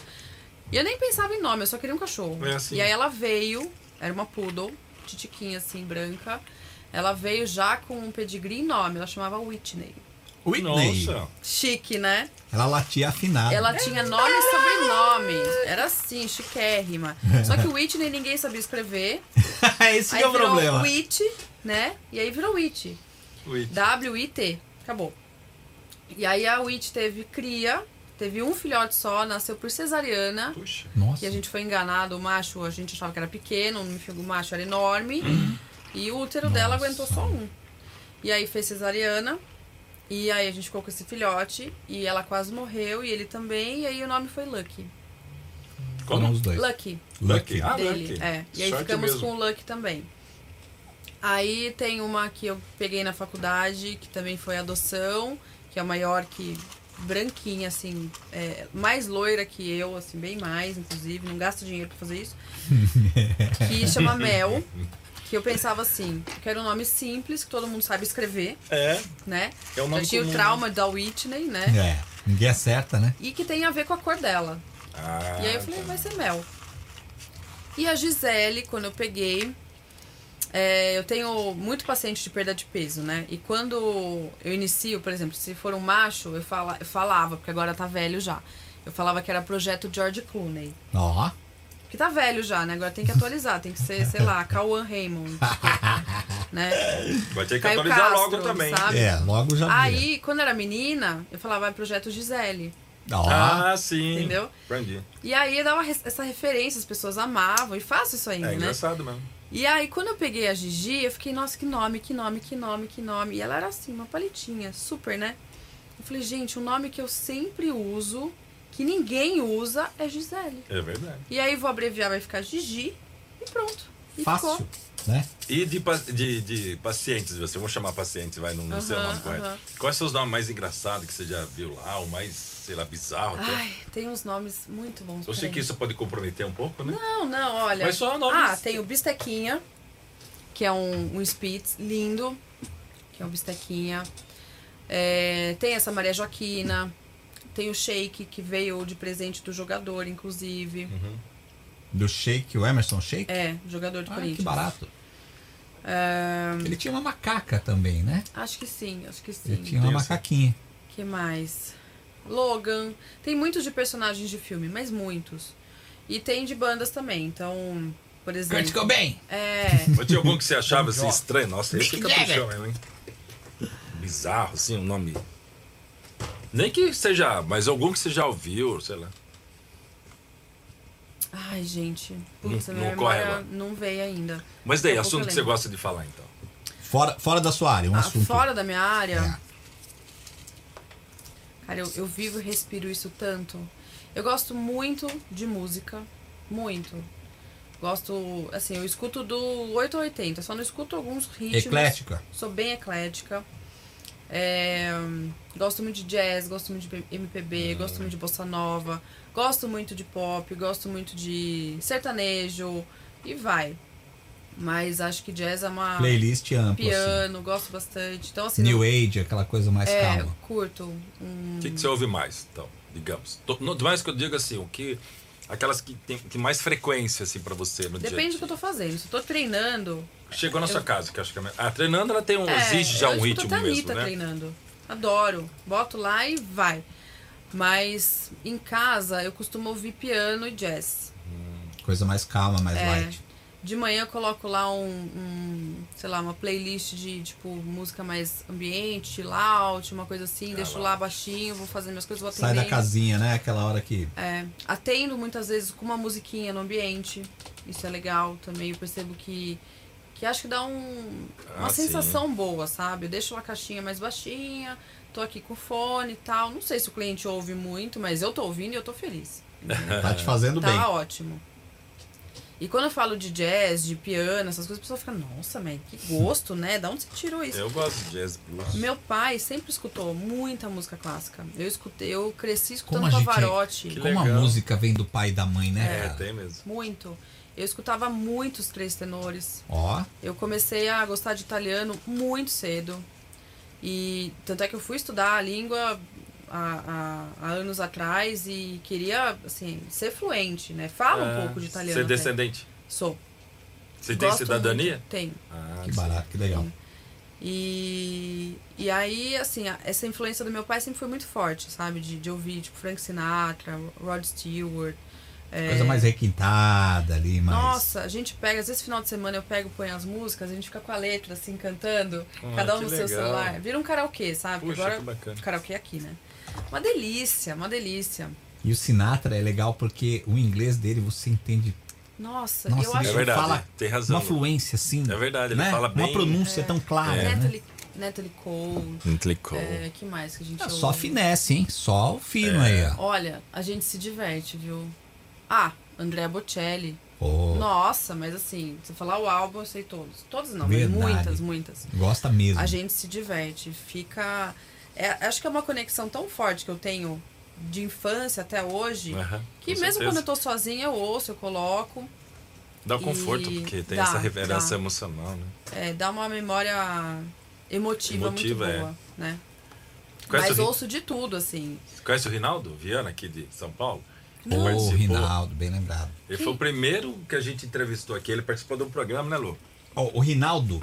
E eu nem pensava em nome, eu só queria um cachorro. É assim. E aí ela veio, era uma poodle, titiquinha assim, branca. Ela veio já com um pedigree e nome, ela chamava Whitney. Whitney. Nossa. Chique, né? Ela latia afinada. Ela tinha nome e sobrenome. Era assim, chiquérrima. Só que Whitney ninguém sabia escrever. *laughs* Esse Aí é o virou problema. Witch, né? E aí virou. Ui. W-I-T. Acabou. E aí a Witch teve cria, teve um filhote só, nasceu por cesariana. Puxa. Nossa. E a gente foi enganado, o macho a gente achava que era pequeno, o macho era enorme. *clears throat* E o útero dela Nossa. aguentou só um. E aí fez cesariana. E aí a gente ficou com esse filhote. E ela quase morreu, e ele também. E aí o nome foi Lucky. Como? os dois. Lucky Lucky. Ah, dele. Lucky. É. E aí Sorte ficamos mesmo. com o Lucky também. Aí tem uma que eu peguei na faculdade, que também foi adoção, que é uma York branquinha, assim, é, mais loira que eu, assim, bem mais, inclusive, não gasto dinheiro pra fazer isso. *laughs* que chama Mel. Que eu pensava assim, eu quero um nome simples, que todo mundo sabe escrever, É, né? é um nome Já tinha comum, o trauma da Whitney, né? É, ninguém acerta, né? E que tem a ver com a cor dela. Ah, E aí eu falei, vai ser mel. E a Gisele, quando eu peguei, é, eu tenho muito paciente de perda de peso, né? E quando eu inicio, por exemplo, se for um macho, eu, fala, eu falava, porque agora tá velho já. Eu falava que era projeto George Clooney. Ó. Que tá velho já, né? Agora tem que atualizar, tem que ser, sei lá, *laughs* Cauan Raymond. *laughs* né? Vai ter que Caio atualizar Castro, logo também. sabe? É, logo já. Aí, quando era menina, eu falava, vai projeto Gisele. Ó. Ah, sim. Entendeu? Aprendi. E aí eu dava essa referência, as pessoas amavam, e faço isso ainda, É né? engraçado mesmo. E aí, quando eu peguei a Gigi, eu fiquei, nossa, que nome, que nome, que nome, que nome. E ela era assim, uma palitinha, super, né? Eu falei, gente, o nome que eu sempre uso, que ninguém usa, é Gisele. É verdade. E aí vou abreviar, vai ficar Gigi e pronto. E Fácil, ficou. né? E de, de, de pacientes, você vamos chamar pacientes, vai, não, não sei o nome correto. Quais são os nomes mais engraçados que você já viu lá, o mais, sei lá, bizarro? até? Ai, tem uns nomes muito bons. Eu sei que isso pode comprometer um pouco, né? Não, não, olha. Mas só nomes- Ah, tem o Bistequinha, que é um, um Spitz lindo, que é um Bistequinha. É, tem essa Maria Joaquina. Tem o Shake, que veio de presente do jogador, inclusive. Do Shake, o Emerson Shake. É, jogador do Ah, Corinthians. que barato. É, Ele tinha uma macaca também, né? acho que sim, acho que sim. Ele tinha uma sim. macaquinha. que mais? Logan. Tem muitos de personagens de filme, mas muitos. E tem de bandas também. Então, por Kurt exemplo. Cobain. É. Mas tinha algum que você achava assim estranho? Nossa, esse caprichou Jagger. mesmo, hein? Bizarro, assim, um nome. Nem que seja, mas algum que você já ouviu, sei lá. Ai, gente. Não- Putz, minha não corre agora. não veio ainda. Mas daí, assunto que você gosta de falar, então. Fora, fora da sua área, um Ah, assunto. fora da minha área, É. cara, eu, eu vivo e respiro isso tanto. Eu gosto muito de música. Muito. Gosto, assim, eu escuto do 8 ao 80, só não escuto alguns ritmos. Eclética. Sou bem eclética. É, gosto muito de jazz, gosto muito de MPB, gosto muito de bossa nova, gosto muito de pop, gosto muito de sertanejo e vai. Mas acho que jazz é uma Playlist ampla, assim. piano, gosto bastante. Então assim, New não- Age, aquela coisa mais é, calma. curto. Um, O que, que você ouve mais, então, digamos? No- Mais que eu digo assim, o que. Aquelas que tem que mais frequência, assim, pra você no dia a Depende do que dia. eu tô fazendo. Se eu tô treinando. Chegou na sua eu- casa, que eu acho que é. Ah, treinando ela tem um. é, exige já eu um ritmo a mesmo, Anitta né? treinando. Adoro. Boto lá e vai. Mas em casa eu costumo ouvir piano e jazz. Coisa mais calma, mais É. light. De manhã eu coloco lá um, um, sei lá, uma playlist de, tipo, música mais ambiente, out, uma coisa assim. deixo lá baixinho, vou fazer minhas coisas, vou Sai atendendo. da casinha, né? Aquela hora que. É, atendo muitas vezes com uma musiquinha no ambiente. Isso é legal também. Eu percebo que, que acho que dá um, uma Ah, sim. sensação boa, sabe? Eu deixo uma caixinha mais baixinha, tô aqui com fone e tal. Não sei se o cliente ouve muito, mas eu tô ouvindo e eu tô feliz. Tá te fazendo tá bem. ótimo. E quando eu falo de jazz, de piano, essas coisas, a pessoa fica, nossa, man, que gosto, né? Da onde você tirou isso? Eu gosto de jazz blues. Meu pai sempre escutou muita música clássica. Eu escutei, eu cresci escutando Como a é- Pavarotti. Que Como a legal. música vem do pai e da mãe, né? É, cara? tem mesmo. Muito. Eu escutava muito os três tenores. Ó, Eu comecei a gostar de italiano muito cedo. E tanto é que eu fui estudar a língua há, há- há anos atrás e queria, assim, ser fluente, né? Falo um Ah, pouco de italiano. Você é até. descendente? Sou. Você tem Gosto cidadania? muito. Tenho. Ah, que barato, que legal. E, e aí, assim, essa influência do meu pai sempre foi muito forte, sabe? De, de ouvir, tipo, Frank Sinatra, Rod Stewart. é, Coisa mais requintada ali, mais. Nossa, a gente pega, às vezes final de semana eu pego, ponho as músicas, a gente fica com a letra, assim, cantando, Ah, cada um no seu legal. celular. Vira um karaokê, sabe? Puxa, Agora, que bacana. karaokê aqui, né? Uma delícia, uma delícia. E o Sinatra é legal porque o inglês dele você entende Nossa, Nossa, eu ele acho É verdade, fala tem razão. uma fluência assim. É verdade, ele né? fala Uma bem- pronúncia tão clara, né? Natalie, Natalie Cole, Natalie Cole. é, que mais que a gente É, ouve? só finesse, hein? Só o fino aí, ó. Olha, a gente se diverte, viu? Ah, Andrea Bocelli. Pô, Nossa, mas assim, você falar o álbum, eu sei todos. Todos não, Verdade. mas muitas, muitas. gosta mesmo. A gente se diverte, fica. É, acho que é uma conexão tão forte que eu tenho de infância até hoje, Aham, que mesmo certeza. quando eu tô sozinha, eu ouço, eu coloco. Dá um conforto, porque tem dá, essa reverência dá. emocional, né? É, dá uma memória emotiva, Emotiva, muito é. boa, né? Conhece Mas o ouço de tudo, assim. Conhece o Rinaldo Viana, aqui de São Paulo? Ô, participou. Rinaldo, bem lembrado. Ele foi o primeiro que a gente entrevistou aqui. Ele participou de um programa, né, Lu? Ó, o Rinaldo,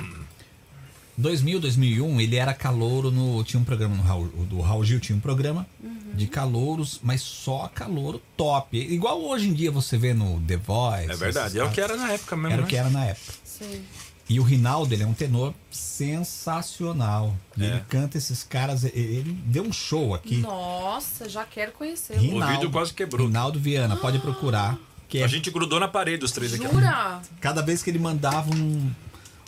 2000, 2001, ele era calouro no. Tinha um programa no Raul, o do Raul Gil, tinha um programa de calouros, mas só calouro top. Igual hoje em dia você vê no The Voice. É verdade. É o que era na época mesmo, Era o né? que era na época. Sim. E o Rinaldo, ele é um tenor sensacional. E É. Ele canta esses caras. e- Ele deu um show aqui. Nossa, já quero conhecer. Rinaldo, O vídeo quase quebrou. Rinaldo Viana, pode procurar. Que é, A gente grudou na parede os três aqui. Jura? cada vez que ele mandava um,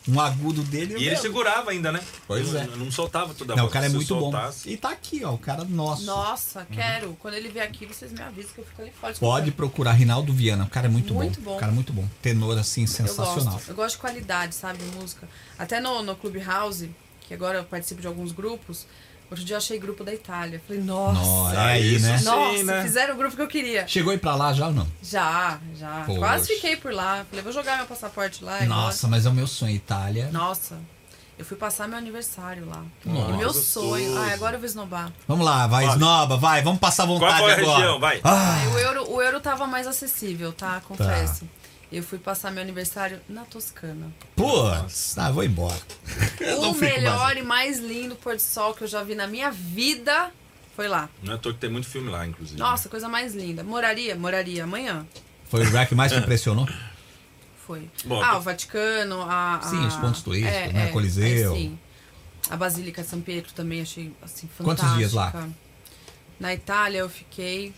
um agudo dele. eu E ele lembro. segurava ainda, né? Pois não, é. Não soltava toda a Não, o voz. cara é muito bom. soltasse- E tá aqui, ó. O cara nosso. Nossa, quero. Quando ele vier aqui, vocês me avisam que eu fico ali fora. Pode procurar Rinaldo Viana. O cara é muito, Muito bom. bom. O cara é muito bom. Tenor, assim, Eu sensacional. gosto. Eu gosto de qualidade, sabe, de música. Até no, no Clubhouse, que agora eu participo de alguns grupos, outro dia eu achei grupo da Itália. Falei, nossa. Nossa, é Ah, aí, isso né? sim. Nossa, né? fizeram o grupo que eu queria. Chegou aí pra lá já ou não? Já, já. Poxa. Quase fiquei por lá. Falei, vou jogar meu passaporte lá. Nossa, mas é o meu sonho. Itália. Nossa. Eu fui passar meu aniversário lá. Nossa, meu gostoso. sonho. Ai, agora eu vou esnobar. Vamos lá, vai, Olha. esnoba, vai. Vamos passar vontade Qual foi a agora. região? Vai. Ah, Aí o euro, o euro tava mais acessível, tá? Confesso. Eu fui passar meu aniversário na Toscana. putz. Ah, vou embora. *laughs* O melhor mais. e mais lindo pôr do sol que eu já vi na minha vida foi lá. Não é à toa que tem muito filme lá, inclusive. Nossa, coisa mais linda. Moraria? Moraria amanhã. Foi o lugar que mais te impressionou? *laughs* Foi. Bom, ah, o Vaticano, a. a- Sim, os pontos turísticos, é, né? é, Coliseu. é, sim. A Basílica de São Pietro também achei assim fantástica. Quantos dias lá? Na Itália eu fiquei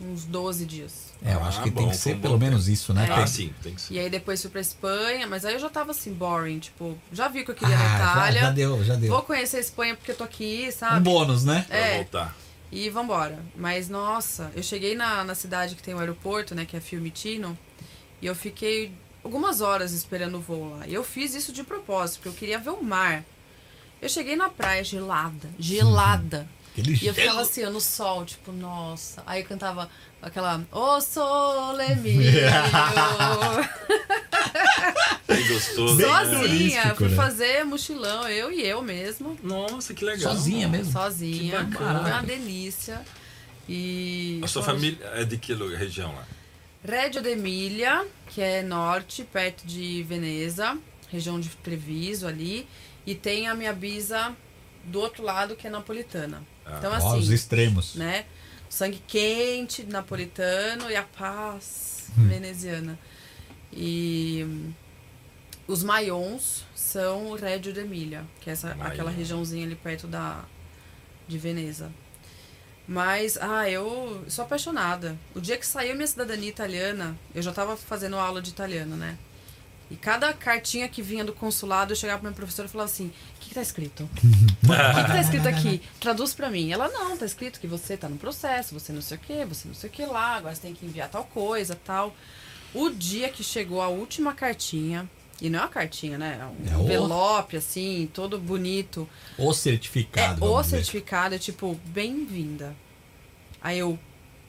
uns 12 dias. É, eu acho Ah, que tem bom, que foi ser um pelo bom menos isso, né? É. Ah, Tem- sim, tem que ser. E aí depois fui pra Espanha, mas aí eu já tava assim, boring, tipo, já vi que eu queria Ah, na já- Itália. já deu, já deu. Vou conhecer a Espanha porque eu tô aqui, Um sabe? bônus, né? Pra É. voltar. E vambora. Mas, nossa, eu cheguei na, na cidade que tem o aeroporto, né? Que é Fiumicino. E eu fiquei algumas horas esperando o voo lá. E eu fiz isso de propósito, porque eu queria ver o mar. Eu cheguei na praia gelada, gelada. *laughs* Aquele E eu ficava gelo. assim, ó, no sol, tipo, nossa. Aí eu cantava aquela O sole mio. Que gostoso. Bem né? Sozinha, fui né? fazer mochilão, eu e eu mesmo. Nossa, que legal. Sozinha mesmo? Sozinha. Que Foi uma delícia. E. A sua família é de que região lá? Reggio d'Emilia, que é norte, perto de Veneza, região de Treviso ali. E tem a minha bisa do outro lado, que é napolitana. Então, Ó, os assim, extremos. né? Sangue quente napolitano e a paz Hum. veneziana. E os Maions são o Reggio d'Emilia, que é essa, Maion. aquela regiãozinha ali perto da de Veneza. Mas, ah, eu sou apaixonada. O dia que saiu minha cidadania italiana, eu já tava fazendo aula de italiano, né? E cada cartinha que vinha do consulado, eu chegava pra minha professora e falava assim: o que, que tá escrito? *laughs* O que, que tá escrito aqui? Traduz pra mim. Ela, não, tá escrito que você tá no processo, você não sei o que, você não sei o que lá, agora você tem que enviar tal coisa, tal. O dia que chegou a última cartinha, e não é uma cartinha, né? É É um o- envelope, assim, todo bonito. O É, certificado. o vamos dizer. certificado é tipo, bem-vinda. Aí eu,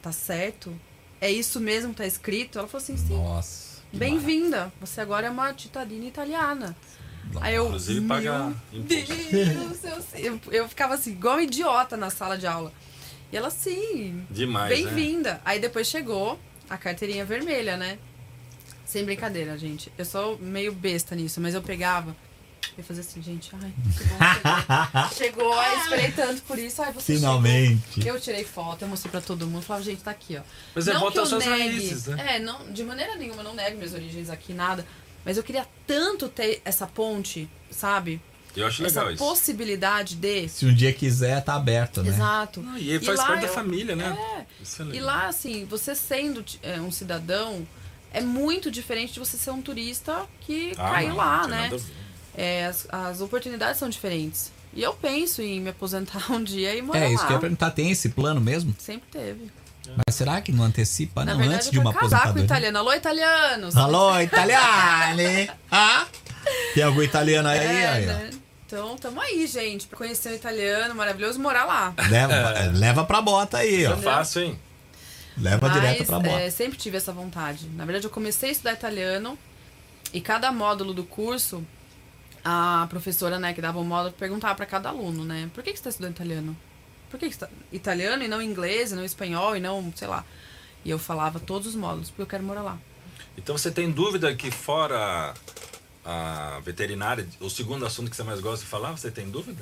tá certo? É isso mesmo que tá escrito? Ela falou assim, sim. Nossa. Bem-vinda. Você agora é uma cittadina italiana. Aí eu. Inclusive paga Meu imposto. Deus, eu, eu, ficava assim, igual idiota na sala de aula. E ela assim, Demais, né? bem-vinda. Aí depois chegou a carteirinha vermelha, né? Sem brincadeira, gente. Eu sou meio besta nisso, mas eu pegava. Eu fazia assim, gente, ai, que bom chegou. *laughs* chegou, aí eu esperei tanto por isso. Ai, você Finalmente. chegou. Eu tirei foto, eu mostrei pra todo mundo. Falava, gente, tá aqui, ó. Mas é não bom que ter eu as suas negue. raízes, né? É, não, de maneira nenhuma, eu não nego minhas origens aqui, nada. Mas eu queria tanto ter essa ponte, sabe? Eu acho essa legal isso. possibilidade de. Se um dia quiser, tá aberto, né? Exato. Ah, e faz lá parte da eu- família, né? É. É E lá, assim, você sendo é, um cidadão, é muito diferente de você ser um turista que Ah, caiu não, lá, não tem né? nada a ver. É, as, as oportunidades são diferentes. E eu penso em me aposentar *laughs* um dia e morar É, isso lá. que eu ia perguntar. Tem esse plano mesmo? Sempre teve. Mas será que não antecipa? Na não, verdade, antes eu de uma casar com o aposentadoria. italiano. Alô, italianos! Alô, italiane! Ah? Tem algum italiano aí? É, aí né? Então, tamo aí, gente, pra conhecer um italiano maravilhoso e morar lá. Leva, leva pra bota aí, Isso ó. é fácil, hein? Leva direto Mas pra bota. é, sempre tive essa vontade. Na verdade, eu comecei a estudar italiano e cada módulo do curso, a professora, né, que dava o módulo, perguntava pra cada aluno, né? Por que, que você tá estudando italiano? Por que, que você tá italiano e não inglês, e não espanhol, e não, sei lá. E eu falava todos os módulos, porque eu quero morar lá. Então você tem dúvida que fora a veterinária, o segundo assunto que você mais gosta de falar, você tem dúvida?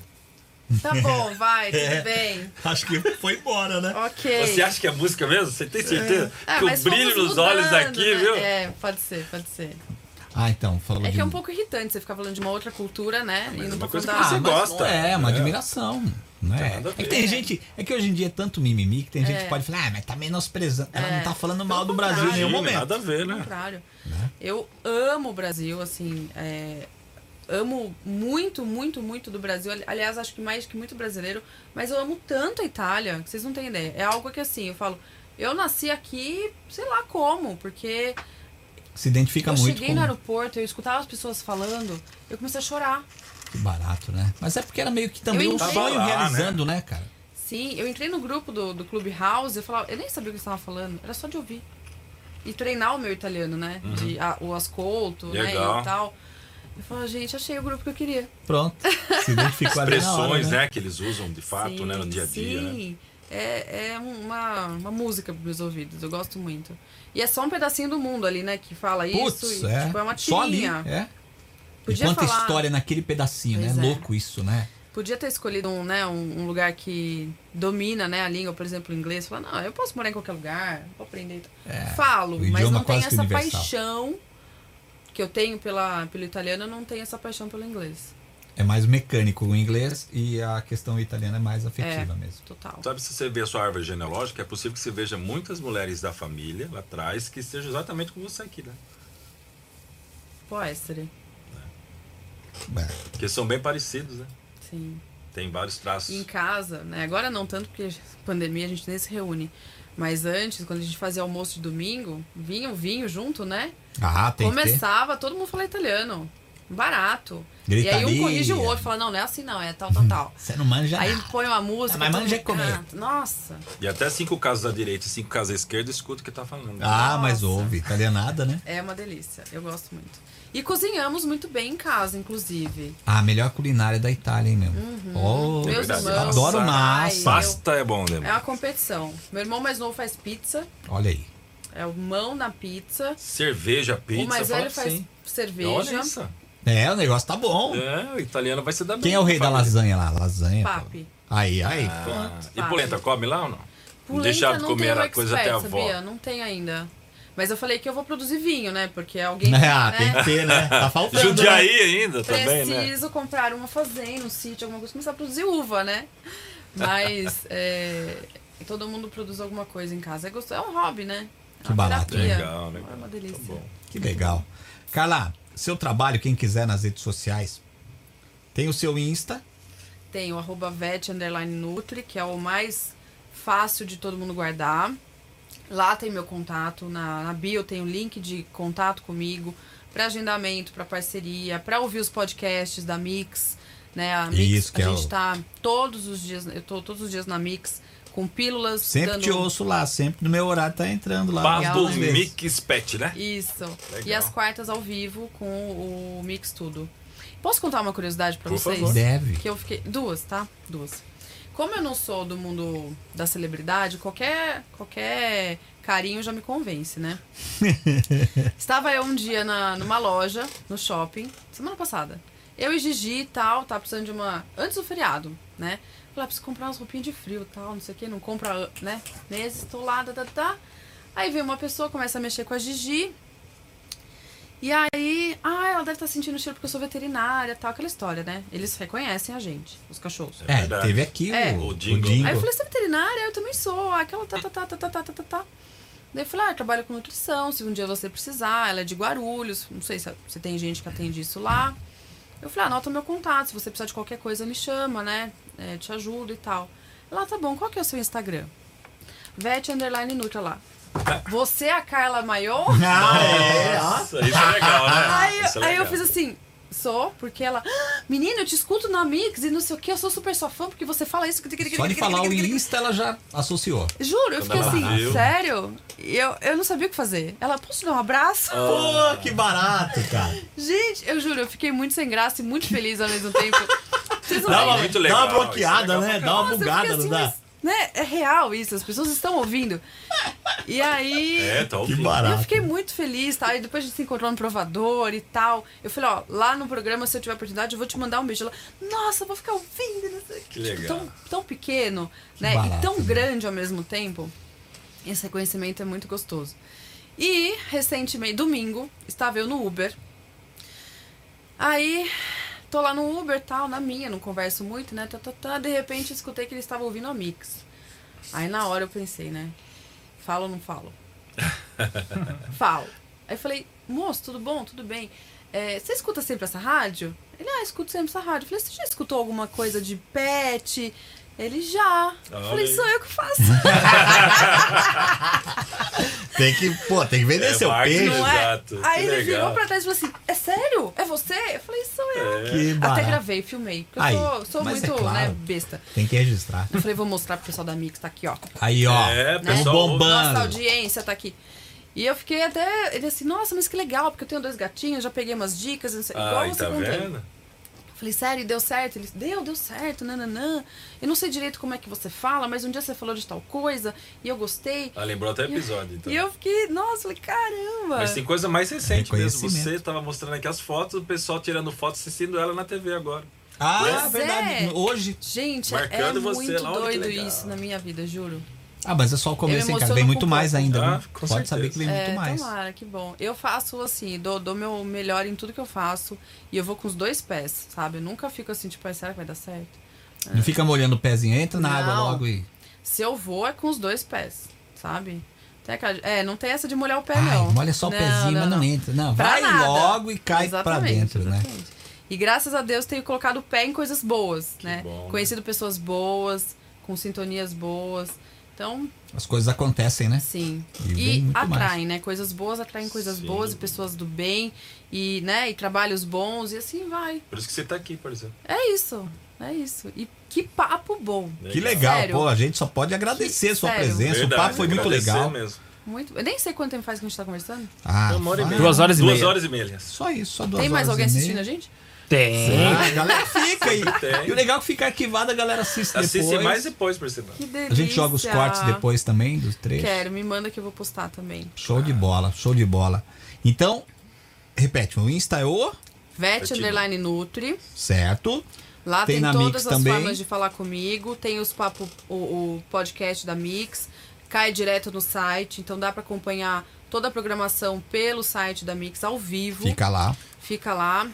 Tá bom, vai, tudo *laughs* É. bem. Acho que foi embora, né? Ok. Você acha que é música mesmo? Você tem certeza? É, que o brilho nos olhos mudando, aqui, né? viu? É, pode ser, pode ser. Ah, então, falou É de que é um pouco irritante você ficar falando de uma outra cultura, né? mas e é não uma tá coisa que você mas gosta. não É, uma É. admiração. Não Tem é? é que tem gente. É que hoje em dia é tanto mimimi que tem gente que pode falar, ah, mas tá menosprezando. Ela não tá falando mal do Brasil em nenhum momento. Nada a ver, Ao né? contrário. Eu amo o Brasil, assim. é, amo muito, muito, muito do Brasil. Ali- Aliás, acho que mais que muito brasileiro. Mas eu amo tanto a Itália, que vocês não têm ideia. É algo que, assim, eu falo. Eu nasci aqui, sei lá como, porque Se identifica eu muito cheguei com no aeroporto, eu escutava as pessoas falando, eu comecei a chorar. que barato, né? Mas é porque era meio que também Eu um sonho lá, realizando, né, cara? Sim, eu entrei no grupo do, do Clube House, eu falava, eu nem sabia o que eles estavam falando, era só de ouvir. E treinar o meu italiano, né? De, a- o ascolto, né? Legal. E tal. Eu falava, gente, achei o grupo que eu queria. Pronto. Se identificou *laughs* ali na hora, Expressões, né? né? Que eles usam de fato, Sim, né? No dia a dia, né? É, é uma, uma música para meus ouvidos, eu gosto muito. E é só um pedacinho do mundo ali, né? Que fala Putz, isso. E, é. Tipo, é uma tirinha. é. E Podia quanta falar- história naquele pedacinho, né? Pois é. Louco isso, né? Podia ter escolhido um, né, um, um lugar que domina né, a língua, por exemplo, o inglês. Falar, não, eu posso morar em qualquer lugar, vou aprender. Falo, o mas não que essa universal. paixão que eu tenho pela, pelo italiano, eu não tenho essa paixão pelo inglês. É mais mecânico o inglês e a questão italiana é mais afetiva É. mesmo. Total. Sabe, se você vê a sua árvore genealógica, é possível que você veja muitas mulheres da família lá atrás que estejam exatamente como você aqui, né? Poestre, É. Porque são bem parecidos, né? sim. Tem vários traços. E em casa, né? Agora não tanto porque pandemia a gente nem se reúne. Mas antes, quando a gente fazia almoço de domingo, vinha o vinho junto, né? Ah, tem que ter. Começava, todo mundo fala italiano. Barato. E aí um corrige o outro, fala, não, não é assim não, é tal, tal, tal. Você não manja Aí nada. põe uma música. Mas manja comer. canta. Nossa. E até cinco casos à direita e cinco casos à esquerda, escuta o que tá falando. Ah, mas Nossa. ouve. Italianada, né? É uma delícia. Eu gosto muito. E cozinhamos muito bem em casa, inclusive. Ah, a melhor culinária da Itália, hein, meu? Oh, Uhum. Meus verdade. irmãos. Adoro Ai, massa. eu- Pasta é bom, né? É uma competição. Meu irmão mais novo faz pizza. Olha aí. É o mão na pizza. Cerveja, pizza, o mais velho faz assim. cerveja. Olha isso. É, o negócio tá bom. É, o italiano vai se dar bem. Quem é o rei da lasanha lá? Lasanha. Papi. pô. Aí, aí. Ah, e Papi. polenta, come lá ou não? Polenta Deixar de não comer tem a coisa até a avó. Sabia? Não tem ainda. Mas eu falei que eu vou produzir vinho, né? Porque alguém. *laughs* Ah, né? tem que ter, né? Tá faltando. Jundiaí né? ainda também, né? Preciso comprar uma fazenda, um sítio, alguma coisa, começar a produzir uva, né? Mas *laughs* é, todo mundo produz alguma coisa em casa. É, gostoso, é um hobby, né? É Que barato, terapia. Legal, legal. É uma delícia. Tá bom. Que legal. Carla, seu trabalho, quem quiser nas redes sociais, tem o seu Insta. Tem o arroba vet underline nutri, que é o mais fácil de todo mundo guardar. Lá tem meu contato, na, na bio tem o link de contato comigo, para agendamento, para parceria, para ouvir os podcasts da Mix, né? A Mix, Isso, que a é gente o- tá todos os dias, eu tô todos os dias na Mix com pílulas. Sempre dando... te ouço lá, sempre no meu horário tá entrando lá. Paz do né? Mix Pet, né? Isso. Legal. E as quartas ao vivo com o Mix Tudo. Posso contar uma curiosidade para vocês? favor. Deve. Que eu fiquei. Duas, tá? Duas. Como eu não sou do mundo da celebridade, qualquer, qualquer carinho já me convence, né? *laughs* Estava eu um dia na, numa loja, no shopping, semana passada. Eu e Gigi e tal, tá precisando de uma. Antes do feriado, né? Falei, ah, preciso comprar umas roupinhas de frio e tal, não sei o que, não compra, né? Meses, tô lá, tá, tá, tá. Aí vem uma pessoa, começa a mexer com a Gigi. E aí, ah, ela deve estar sentindo cheiro porque eu sou veterinária, tal, aquela história, né? Eles reconhecem a gente, os cachorros. É, é teve aqui é. o, o, Dingo. Aí eu falei, você é veterinária? Eu também sou. Aquela tá, tá, tá, tá, tá, tá, tá, tá. Daí eu falei, ah, eu trabalho com nutrição, se um dia você precisar, ela é de Guarulhos, não sei se, você tem gente que atende isso lá. Eu falei, ah, anota meu contato, se você precisar de qualquer coisa, me chama, né? É, te ajudo e tal. Ela, tá bom, qual que é o seu Instagram? Vet Underline Nutra lá. *laughs* Você é a Carla Maior? Ah, é. Nossa, isso é legal, né? Aí, é aí eu legal. fiz assim, sou, porque ela, "Ah, menina, eu te escuto na Mix e não sei o que, eu sou super sua fã porque você fala isso. Só de falar o Insta, ela já associou. Juro, eu fiquei assim, viu. sério? Eu, eu não sabia o que fazer. Ela, posso te dar um abraço? Pô, *laughs* que barato, cara. Gente, eu juro, eu fiquei muito sem graça e muito feliz ao mesmo tempo. *laughs* Vocês não Dá uma, muito dá legal, uma isso é bloqueada, legal né? Dá uma Nossa, eu fiquei bugada, assim, não dá? Né? É real isso, as pessoas estão ouvindo. E aí. É, tá Que ouvindo. barato. Eu fiquei muito feliz, tá? E depois a gente se encontrou no provador e tal. Eu falei, ó, lá no programa, se eu tiver oportunidade, eu vou te mandar um beijo. Ela, nossa, eu vou ficar ouvindo. Que quê." legal. Tão, tão pequeno, né? barato, e tão né? grande ao mesmo tempo. Esse reconhecimento é muito gostoso. E, recentemente, domingo, estava eu no Uber. Aí, tô lá no Uber tal, na minha, não converso muito, né? Tá, tá, tá. De repente, escutei que ele estava ouvindo a Mix. Aí, na hora, eu pensei, né? Falo ou não falo? *laughs* Falo. Aí eu falei, moço, tudo bom? Tudo bem. É, você escuta sempre essa rádio? Ele, ah, escuto sempre essa rádio. Eu falei, você já escutou alguma coisa de pet? Ele já. Eu Olha falei, aí. sou eu que faço. *laughs* Tem que, pô, tem que vender É seu peixe. É? Exato, Aí que ele legal. virou pra trás e falou assim: É sério? É você? Eu falei: Sou eu. É. Que Até gravei, filmei. Porque Aí, eu sou, sou é muito, claro. né, besta. Tem que registrar. Eu falei: Vou mostrar pro pessoal da Mix, tá aqui, ó. Aí, ó. É, tamo pessoal, bombando. Nossa audiência tá aqui. E eu fiquei até. Ele assim: Nossa, mas que legal, porque eu tenho dois gatinhos, já peguei umas dicas, não sei, igual Ai, você tá contou. vendo? Falei, sério, deu certo? Ele, deu, deu certo, nananã. Eu não sei direito como é que você fala, mas um dia você falou de tal coisa e eu gostei. Ah, lembrou até o episódio, então. E eu fiquei, nossa, falei, caramba. Mas tem coisa mais recente mesmo. Reconhecimento. Você tava mostrando aqui as fotos, o pessoal tirando fotos assistindo ela na TV agora. Ah, Pois verdade. é. Hoje. Gente, é Marcando você muito doido isso na minha vida, juro. Ah, mas é só o começo, hein, cara? Vem muito mais pouco. ainda. Ah, Pode certeza. saber que vem É, muito mais. tomara, que bom. Eu faço assim, dou, dou meu melhor em tudo que eu faço e eu vou com os dois pés, sabe? Eu nunca fico assim, tipo, "Ai, será que vai dar certo? Não fica molhando o pezinho, entra na água Não. logo e. Se eu vou, é com os dois pés, sabe? É, não tem essa de molhar o pé, Ai, não. molha só o Não, pezinho, mas não entra. Não, Pra vai nada. logo e cai pra Exatamente, dentro, né? exatamente. E graças a Deus tenho colocado o pé em coisas boas, né? bom, né? Conhecido pessoas boas, com sintonias boas. Então, As coisas acontecem, né? sim. E E, atraem, né? Coisas boas atraem coisas Sim. boas e pessoas do bem e, né, e trabalhos bons e assim vai. Por isso que você tá aqui, por exemplo. É isso. É isso. E que papo bom. Que legal, Sério? pô. A gente só pode agradecer Que- sua sério. presença. Verdade, o papo foi muito legal. Mesmo. Muito. Eu nem sei quanto tempo faz que a gente tá conversando. Ah, Uma hora e meia. Duas horas e Duas meia. horas e meia. Só isso, só duas Tem mais horas alguém assistindo a gente? Tem. Ah, a galera fica aí. Tem. E o legal é que fica arquivado, a galera assiste, Assiste depois. mais depois, por sinal. Que delícia. A gente joga os cortes depois também, dos trechos. Quero, me manda que eu vou postar também. Show de bola, show de bola. Então, repete, o Insta é o Vet Continua. Underline Nutri. certo. Lá Tem tem, todas Mix as também. formas de falar comigo. Tem os papo, o, o podcast da Mix. Cai direto no site. Então dá pra acompanhar toda a programação pelo site da Mix ao vivo. Fica lá. Fica lá.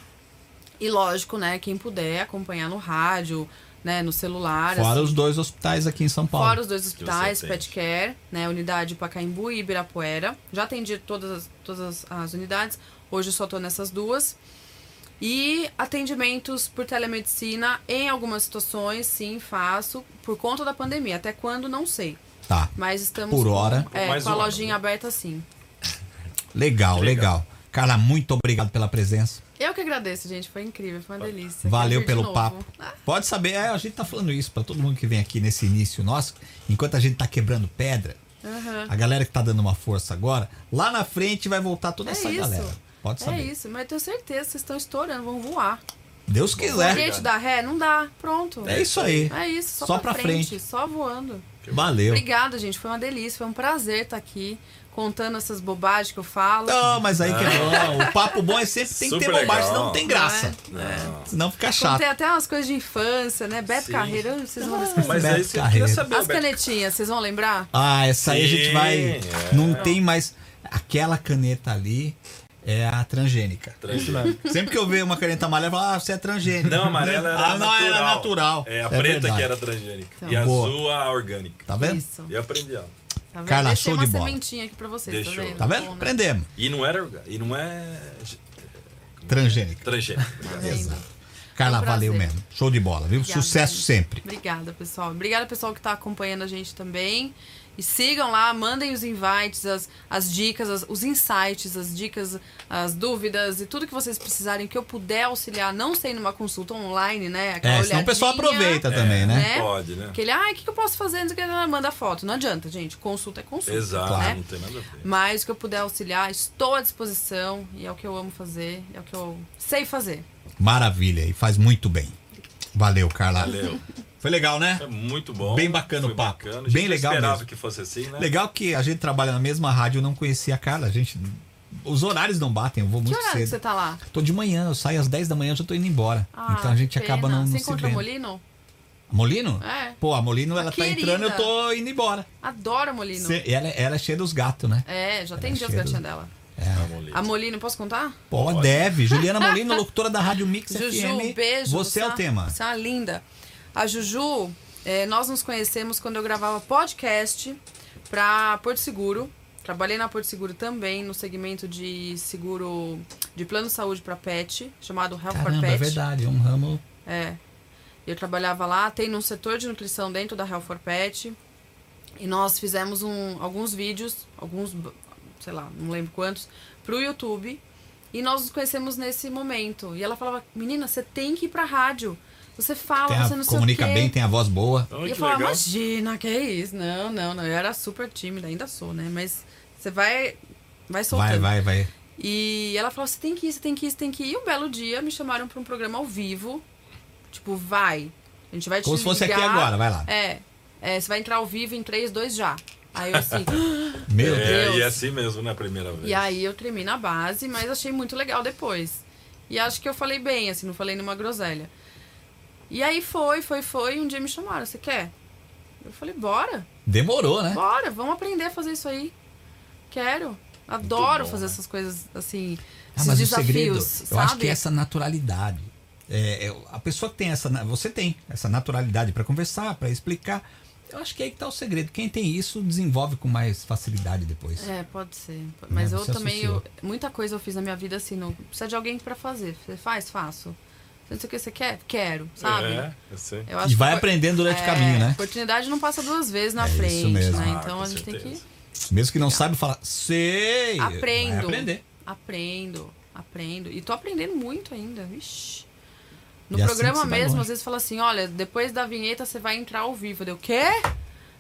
E lógico, né? Quem puder acompanhar no rádio, né, no celular. Fora assim. os dois hospitais aqui em São Paulo. Fora os dois hospitais, você Pet Care, né, unidade Pacaembu e Ibirapuera. Já atendi todas as, todas as, unidades, hoje eu só tô nessas duas. E atendimentos por telemedicina, em algumas situações, sim, faço, por conta da pandemia. Até quando, não sei. Tá. Mas estamos Por com- hora. é, Mais com a ano, lojinha aberta, sim. Legal, legal, Legal. Carla, muito obrigado pela presença. Eu que agradeço, gente. Foi incrível, foi uma delícia. Valeu de pelo papo. Ah, Pode saber, é, a gente tá falando isso pra todo mundo que vem aqui nesse início nosso. Enquanto a gente tá quebrando pedra, aham. a galera que tá dando uma força agora, lá na frente vai voltar toda É essa isso. galera. Pode É saber. isso, mas eu tenho certeza vocês estão estourando, vão voar. Deus A quiser. gente dá ré? Não dá. Pronto. É isso aí. É isso, só, Só pra, pra frente, frente. Só voando. Valeu. Obrigada, gente. Foi uma delícia. Foi um prazer estar aqui contando essas bobagens que eu falo. Não, mas aí que é bom. O papo bom é sempre tem que ter bobagem, legal. senão não tem graça. É. Senão fica chato. Contei até umas coisas de infância, né? Beto Sim. Carreira, vocês vão esquecer. Mas Beto aí você Carreiro. queria saber. As Beto, canetinhas, vocês vão lembrar? Ah, essa aí a gente Sim, vai. é. Não tem mais. Aquela caneta ali é a transgênica. Transgênica. Sempre que eu ver uma caneta amarela, eu falo, ah, você é transgênica. Não, a amarela era Ah, não, natural. era natural. É, a É preta verdade. que era transgênica. Então. E a Boa. azul, a orgânica. Tá vendo? Isso. E eu aprendi ela. Tá? Carla, Deixei show uma de bola. sementinha aqui pra vocês, Deixou. tá vendo? Tá vendo? Bom, né? Aprendemos. E não era. E não é. Transgênica. Transgênica. *laughs* Tá vendo? Carla, um valeu mesmo. Show de bola, viu? Obrigada, Sucesso gente. sempre. Obrigada, pessoal. Obrigada, pessoal, que está acompanhando a gente também. E sigam lá, mandem os invites, as, as dicas, as- os insights, as dicas, as dúvidas e tudo que vocês precisarem que eu puder auxiliar, não sei numa consulta online, né? Aquela É, senão o pessoal aproveita também, né? né? Pode, né? Aquele, ah, o que, que eu posso fazer? Que, manda foto. Não adianta, gente. Consulta é consulta. Exato, Claro. não tem nada a ver. Mas o que eu puder auxiliar, estou à disposição. E é o que eu amo fazer, é o que eu sei fazer. Maravilha, e faz muito bem. Valeu, Carla. Valeu. *laughs* Foi legal, né? É muito bom. Bem bacana Foi o papo. bacana. A Bem legal esperava mesmo. que fosse assim, né? Legal que a gente trabalha na mesma rádio, eu não conhecia a Carla. A gente. Os horários não batem, eu vou Que muito horário que você cedo. tá lá? Tô de manhã, eu saio às 10 da manhã, eu já tô indo embora. Ah, então a gente pena. acaba não, não Você se encontrou vendo. Molino? Molino? É. Pô, a Molino, ela Querida. tá entrando, eu tô indo embora. Adoro Molino. Cê- ela, ela é cheia dos gatos, né? É, já tem é dias cheio gatinha do- dela. Vamos ali. A Molino, posso contar? Pô, Pode. deve. Juliana Molino, locutora da Rádio Mix Juju, FM. beijo. Você é o tema. Você é uma linda. A Juju, é, nós nos conhecemos quando eu gravava podcast pra Porto Seguro. Trabalhei na Porto Seguro também, no segmento de seguro de plano de saúde pra pet, chamado Health for Caramba, Pet. é verdade. É um ramo. É. Eu trabalhava lá, tem um setor de nutrição dentro da Health for Pet. E nós fizemos um, alguns vídeos, alguns, sei lá, não lembro quantos, pro YouTube. E nós nos conhecemos nesse momento. E ela falava, menina, você tem que ir pra rádio. Você fala, Tem a- você não sei comunica o quê. bem, tem a voz boa. Ai, E eu falava, legal. imagina, que é isso? Não, não, não. Eu era super tímida, ainda sou, né? Mas você vai, vai soltando. Vai, vai, vai. E ela falou: você tem que ir, você tem que ir, você tem que ir. E um belo dia me chamaram pra um programa ao vivo. Tipo, vai. A gente vai te Como se fosse aqui ligar. agora, vai lá. É, é, você vai entrar ao vivo em 3, 2 já. Aí eu assim. *gasps* Meu É, Deus. e é assim mesmo na primeira vez. e aí eu tremi na base, mas achei muito legal depois. E acho que eu falei bem, assim, não falei nenhuma groselha. E aí foi, foi, foi. Um dia me chamaram: você quer? Eu falei: bora. Demorou, né? Bora, vamos aprender a fazer isso aí. Quero. Adoro bom, fazer né? essas coisas assim. Ah, mas o desafios, segredo, sabe? eu acho que é essa naturalidade. É, é, a pessoa tem essa, você tem essa naturalidade para conversar, para explicar. Eu acho que é aí que tá o segredo. Quem tem isso desenvolve com mais facilidade depois. É, pode ser. Mas Né, eu também, eu- muita coisa eu fiz na minha vida assim, não precisa de alguém pra fazer. Você faz, faço. Não sei o que você quer? Quero, sabe? É, eu sei. Eu E vai que- aprendendo durante o é, caminho, né? Oportunidade não passa duas vezes na É isso frente, mesmo. né? Ah, Então a gente tem que certeza. Mesmo que não sabe falar, sei. aprendo. Vai aprender. Aprendo, aprendo. E tô aprendendo muito ainda. Ixi. No E assim programa vai mesmo, às vezes fala assim: olha, depois da vinheta você vai entrar ao vivo. Deu o quê?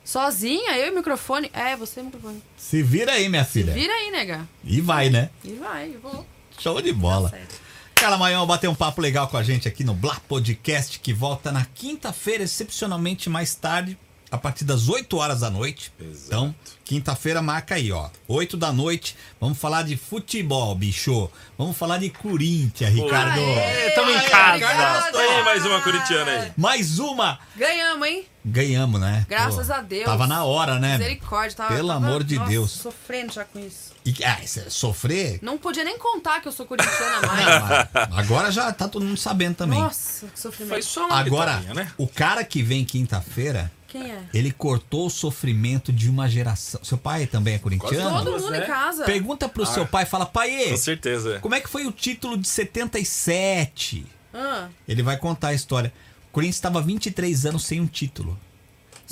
Sozinha? Eu e o microfone? É, você e o microfone. Se vira aí, minha filha. Vira aí, nega. E vai, né? E vai, eu vou. Show de bola. Tá certo. Carla Maior bater um papo legal com a gente aqui no Blá Podcast, que volta na quinta-feira, excepcionalmente mais tarde, a partir das 8 horas da noite. Exato. Então, quinta-feira marca aí, ó. 8 da noite, vamos falar de futebol, bicho. Vamos falar de Corinthians, Ricardo. Aê, Tamo em Aê, casa. Ricardo, Aí, mais uma corintiana aí. Mais uma. Ganhamos, hein? Ganhamos, né? Graças Pô, a Deus. Tava na hora, né? Misericórdia, tava, Pelo tava, amor de nossa, Deus. sofrendo já com isso. E, ah, cê- sofrer? Não podia nem contar que eu sou corintiana Não, mais. mas agora já tá todo mundo sabendo também. Nossa, que sofrimento. Foi só uma Agora, vitória, né? o cara que vem quinta-feira, Quem é? ele cortou o sofrimento de uma geração. Seu pai também é corintiano? Todo mundo é. em casa. Pergunta pro seu pai, fala, pai, Com certeza. é. como é que foi o título de 77? Ah, Ele vai contar a história. Corinthians estava 23 anos sem um título.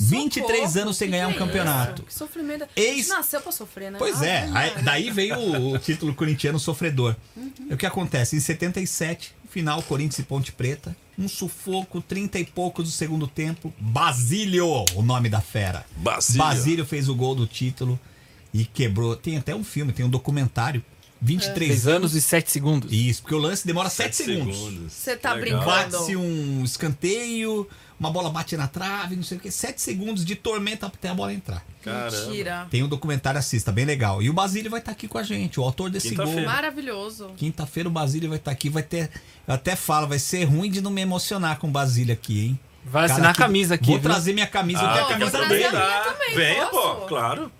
23 socorro, anos sem que ganhar um é campeonato. isso? Que sofrimento. Ex- A gente nasceu pra sofrer, né? Pois é, aí- daí veio o, o *laughs* título corintiano sofredor. E o que acontece? Em 77, final Corinthians e Ponte Preta, um sufoco, 30 e poucos do segundo tempo. Basílio, o nome da fera. Basílio. Basílio fez o gol do título e quebrou. Tem até um filme, tem um documentário. 23 Três anos e sete segundos. Isso, porque o lance demora 7 Sete segundos. Você tá Legal. brincando. Bate-se um escanteio, uma bola bate na trave, não sei o que. 7 segundos de tormenta até a bola entrar. Caramba. Mentira. Tem um documentário, assista, bem legal. E o Basílio vai estar aqui com a gente, o autor desse gol. Quinta-feira. Maravilhoso. Quinta-feira o Basílio vai estar aqui, vai ter. Eu até falo, vai ser ruim de não me emocionar com o Basílio aqui, hein? Vai Cara, assinar a camisa aqui. Vou viu? trazer minha camisa, eu Ah, tenho a camisa dele. trazer a minha tranquilo. também, Venha, posso? pô, claro.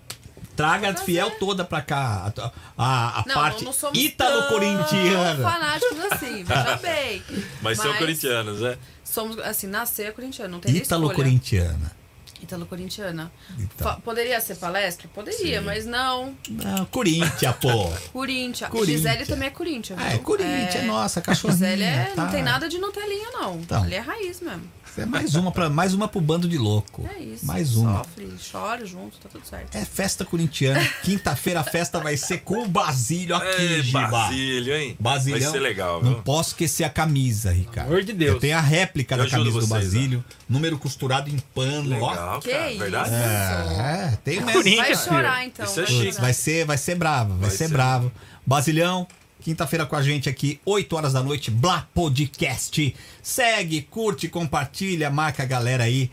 Traga a fiel toda pra cá. A, a, a Não, parte não somos ítalo-corintiana. fanáticos assim, veja bem. Mas, são corintianos, né? Somos, assim, nascer corintiano, não tem. Ítalo-corintiana. Ítalo-corintiana. Então. Poderia ser palestra? Poderia, mas não. Não, Corinthians, pô. *laughs* Corinthians. Corinthians. Gisele também é Corinthians. Ah, é viu? Corinthians, é nossa, cachorrinha. Gisele é, tá. não tem nada de Nutelinha, não. Então. Ali é raiz mesmo. É mais uma, pra, mais uma pro bando de louco. É isso. Mais uma. Sofre, chora junto, tá tudo certo. É festa corintiana. Quinta-feira a festa vai ser com o Basílio aqui, É, Giba. Basílio, hein? Basilhão. Vai ser legal, Não viu? posso esquecer a camisa, Ricardo. Amor de Deus. Eu tenho a réplica Eu da camisa do vocês, Basílio. Número costurado em pano, ó. Legal, Que cara. isso? Verdade? É, tem mesmo. Corinthians. Vai filho. chorar então. Isso é vai chorar. vai ser, vai ser bravo, vai, Vai ser, ser. bravo. Basilhão, quinta-feira com a gente aqui, 8 horas da noite, Blá Podcast. Segue, curte, compartilha, marca a galera aí.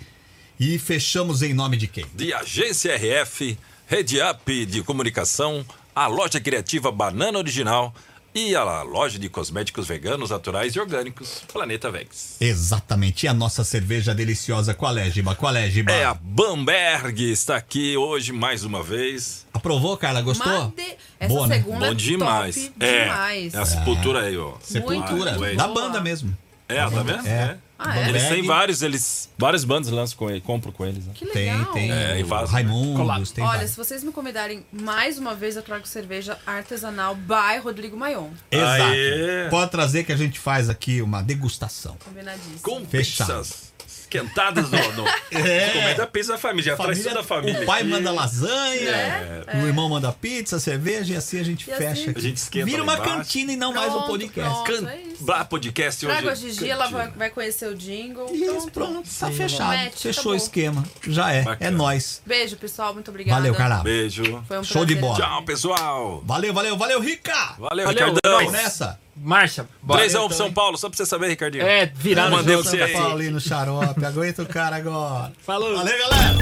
E fechamos em nome de quem? De Agência RF, Rede Up de Comunicação, a loja criativa Banana Original e a loja de cosméticos veganos, naturais e orgânicos, Planeta Vex. Exatamente. E a nossa cerveja deliciosa, qual é, Giba? Qual é, Giba? É, a Bamberg está aqui hoje mais uma vez. Aprovou, Carla? Gostou? Made- Essa Boa, né? segunda Bom é demais. top é, demais. é a sepultura aí, ó. Sepultura. Muito da boa. banda mesmo. É, tá vendo? É. Ah, é? Eles têm vários, eles. Vários bandos lançam com ele, compro com eles. Né? Que Tem, legal. tem. É, e o vaso, Raimundos, tem Olha, vários. se vocês me convidarem mais uma vez, eu trago cerveja artesanal by Rodrigo Maion. Exato. Aê. Pode trazer que a gente faz aqui uma degustação. Combinadíssimo. Com Fechado. pizzas esquentadas no. no *laughs* É. Comendo a pizza da família, a traição da família. O pai aqui. manda lasanha, É, o irmão manda pizza, cerveja e assim a gente E assim- fecha. aqui. A gente esquenta Vira uma embaixo. cantina e não mais um Pronto, podcast. pronto. Can... é. Blá Podcast hoje. Trago a Gigi, ela vai, conhecer o jingle. Isso, pronto, tá fechado. Mete, Fechou acabou. o esquema. Já é, é Bacana. nóis. Beijo, pessoal. Muito obrigada. Valeu, Carla. Beijo. Foi um Show de prazer bola. Tchau, pessoal. Valeu, valeu, valeu, Rica! Valeu, Valeu, Ricardão. Vamos nessa. Marcha. Bora. 3x1 pro São Paulo, só pra você saber, Ricardinho. É, virar no jogo. São. Paulo ali no xarope. Aguenta o cara agora. Falou. Valeu, galera!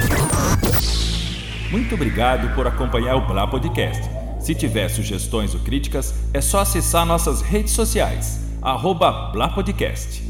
Muito obrigado por acompanhar o Blá Podcast. Se tiver sugestões ou críticas, é só acessar nossas redes sociais, arroba Blá Podcast.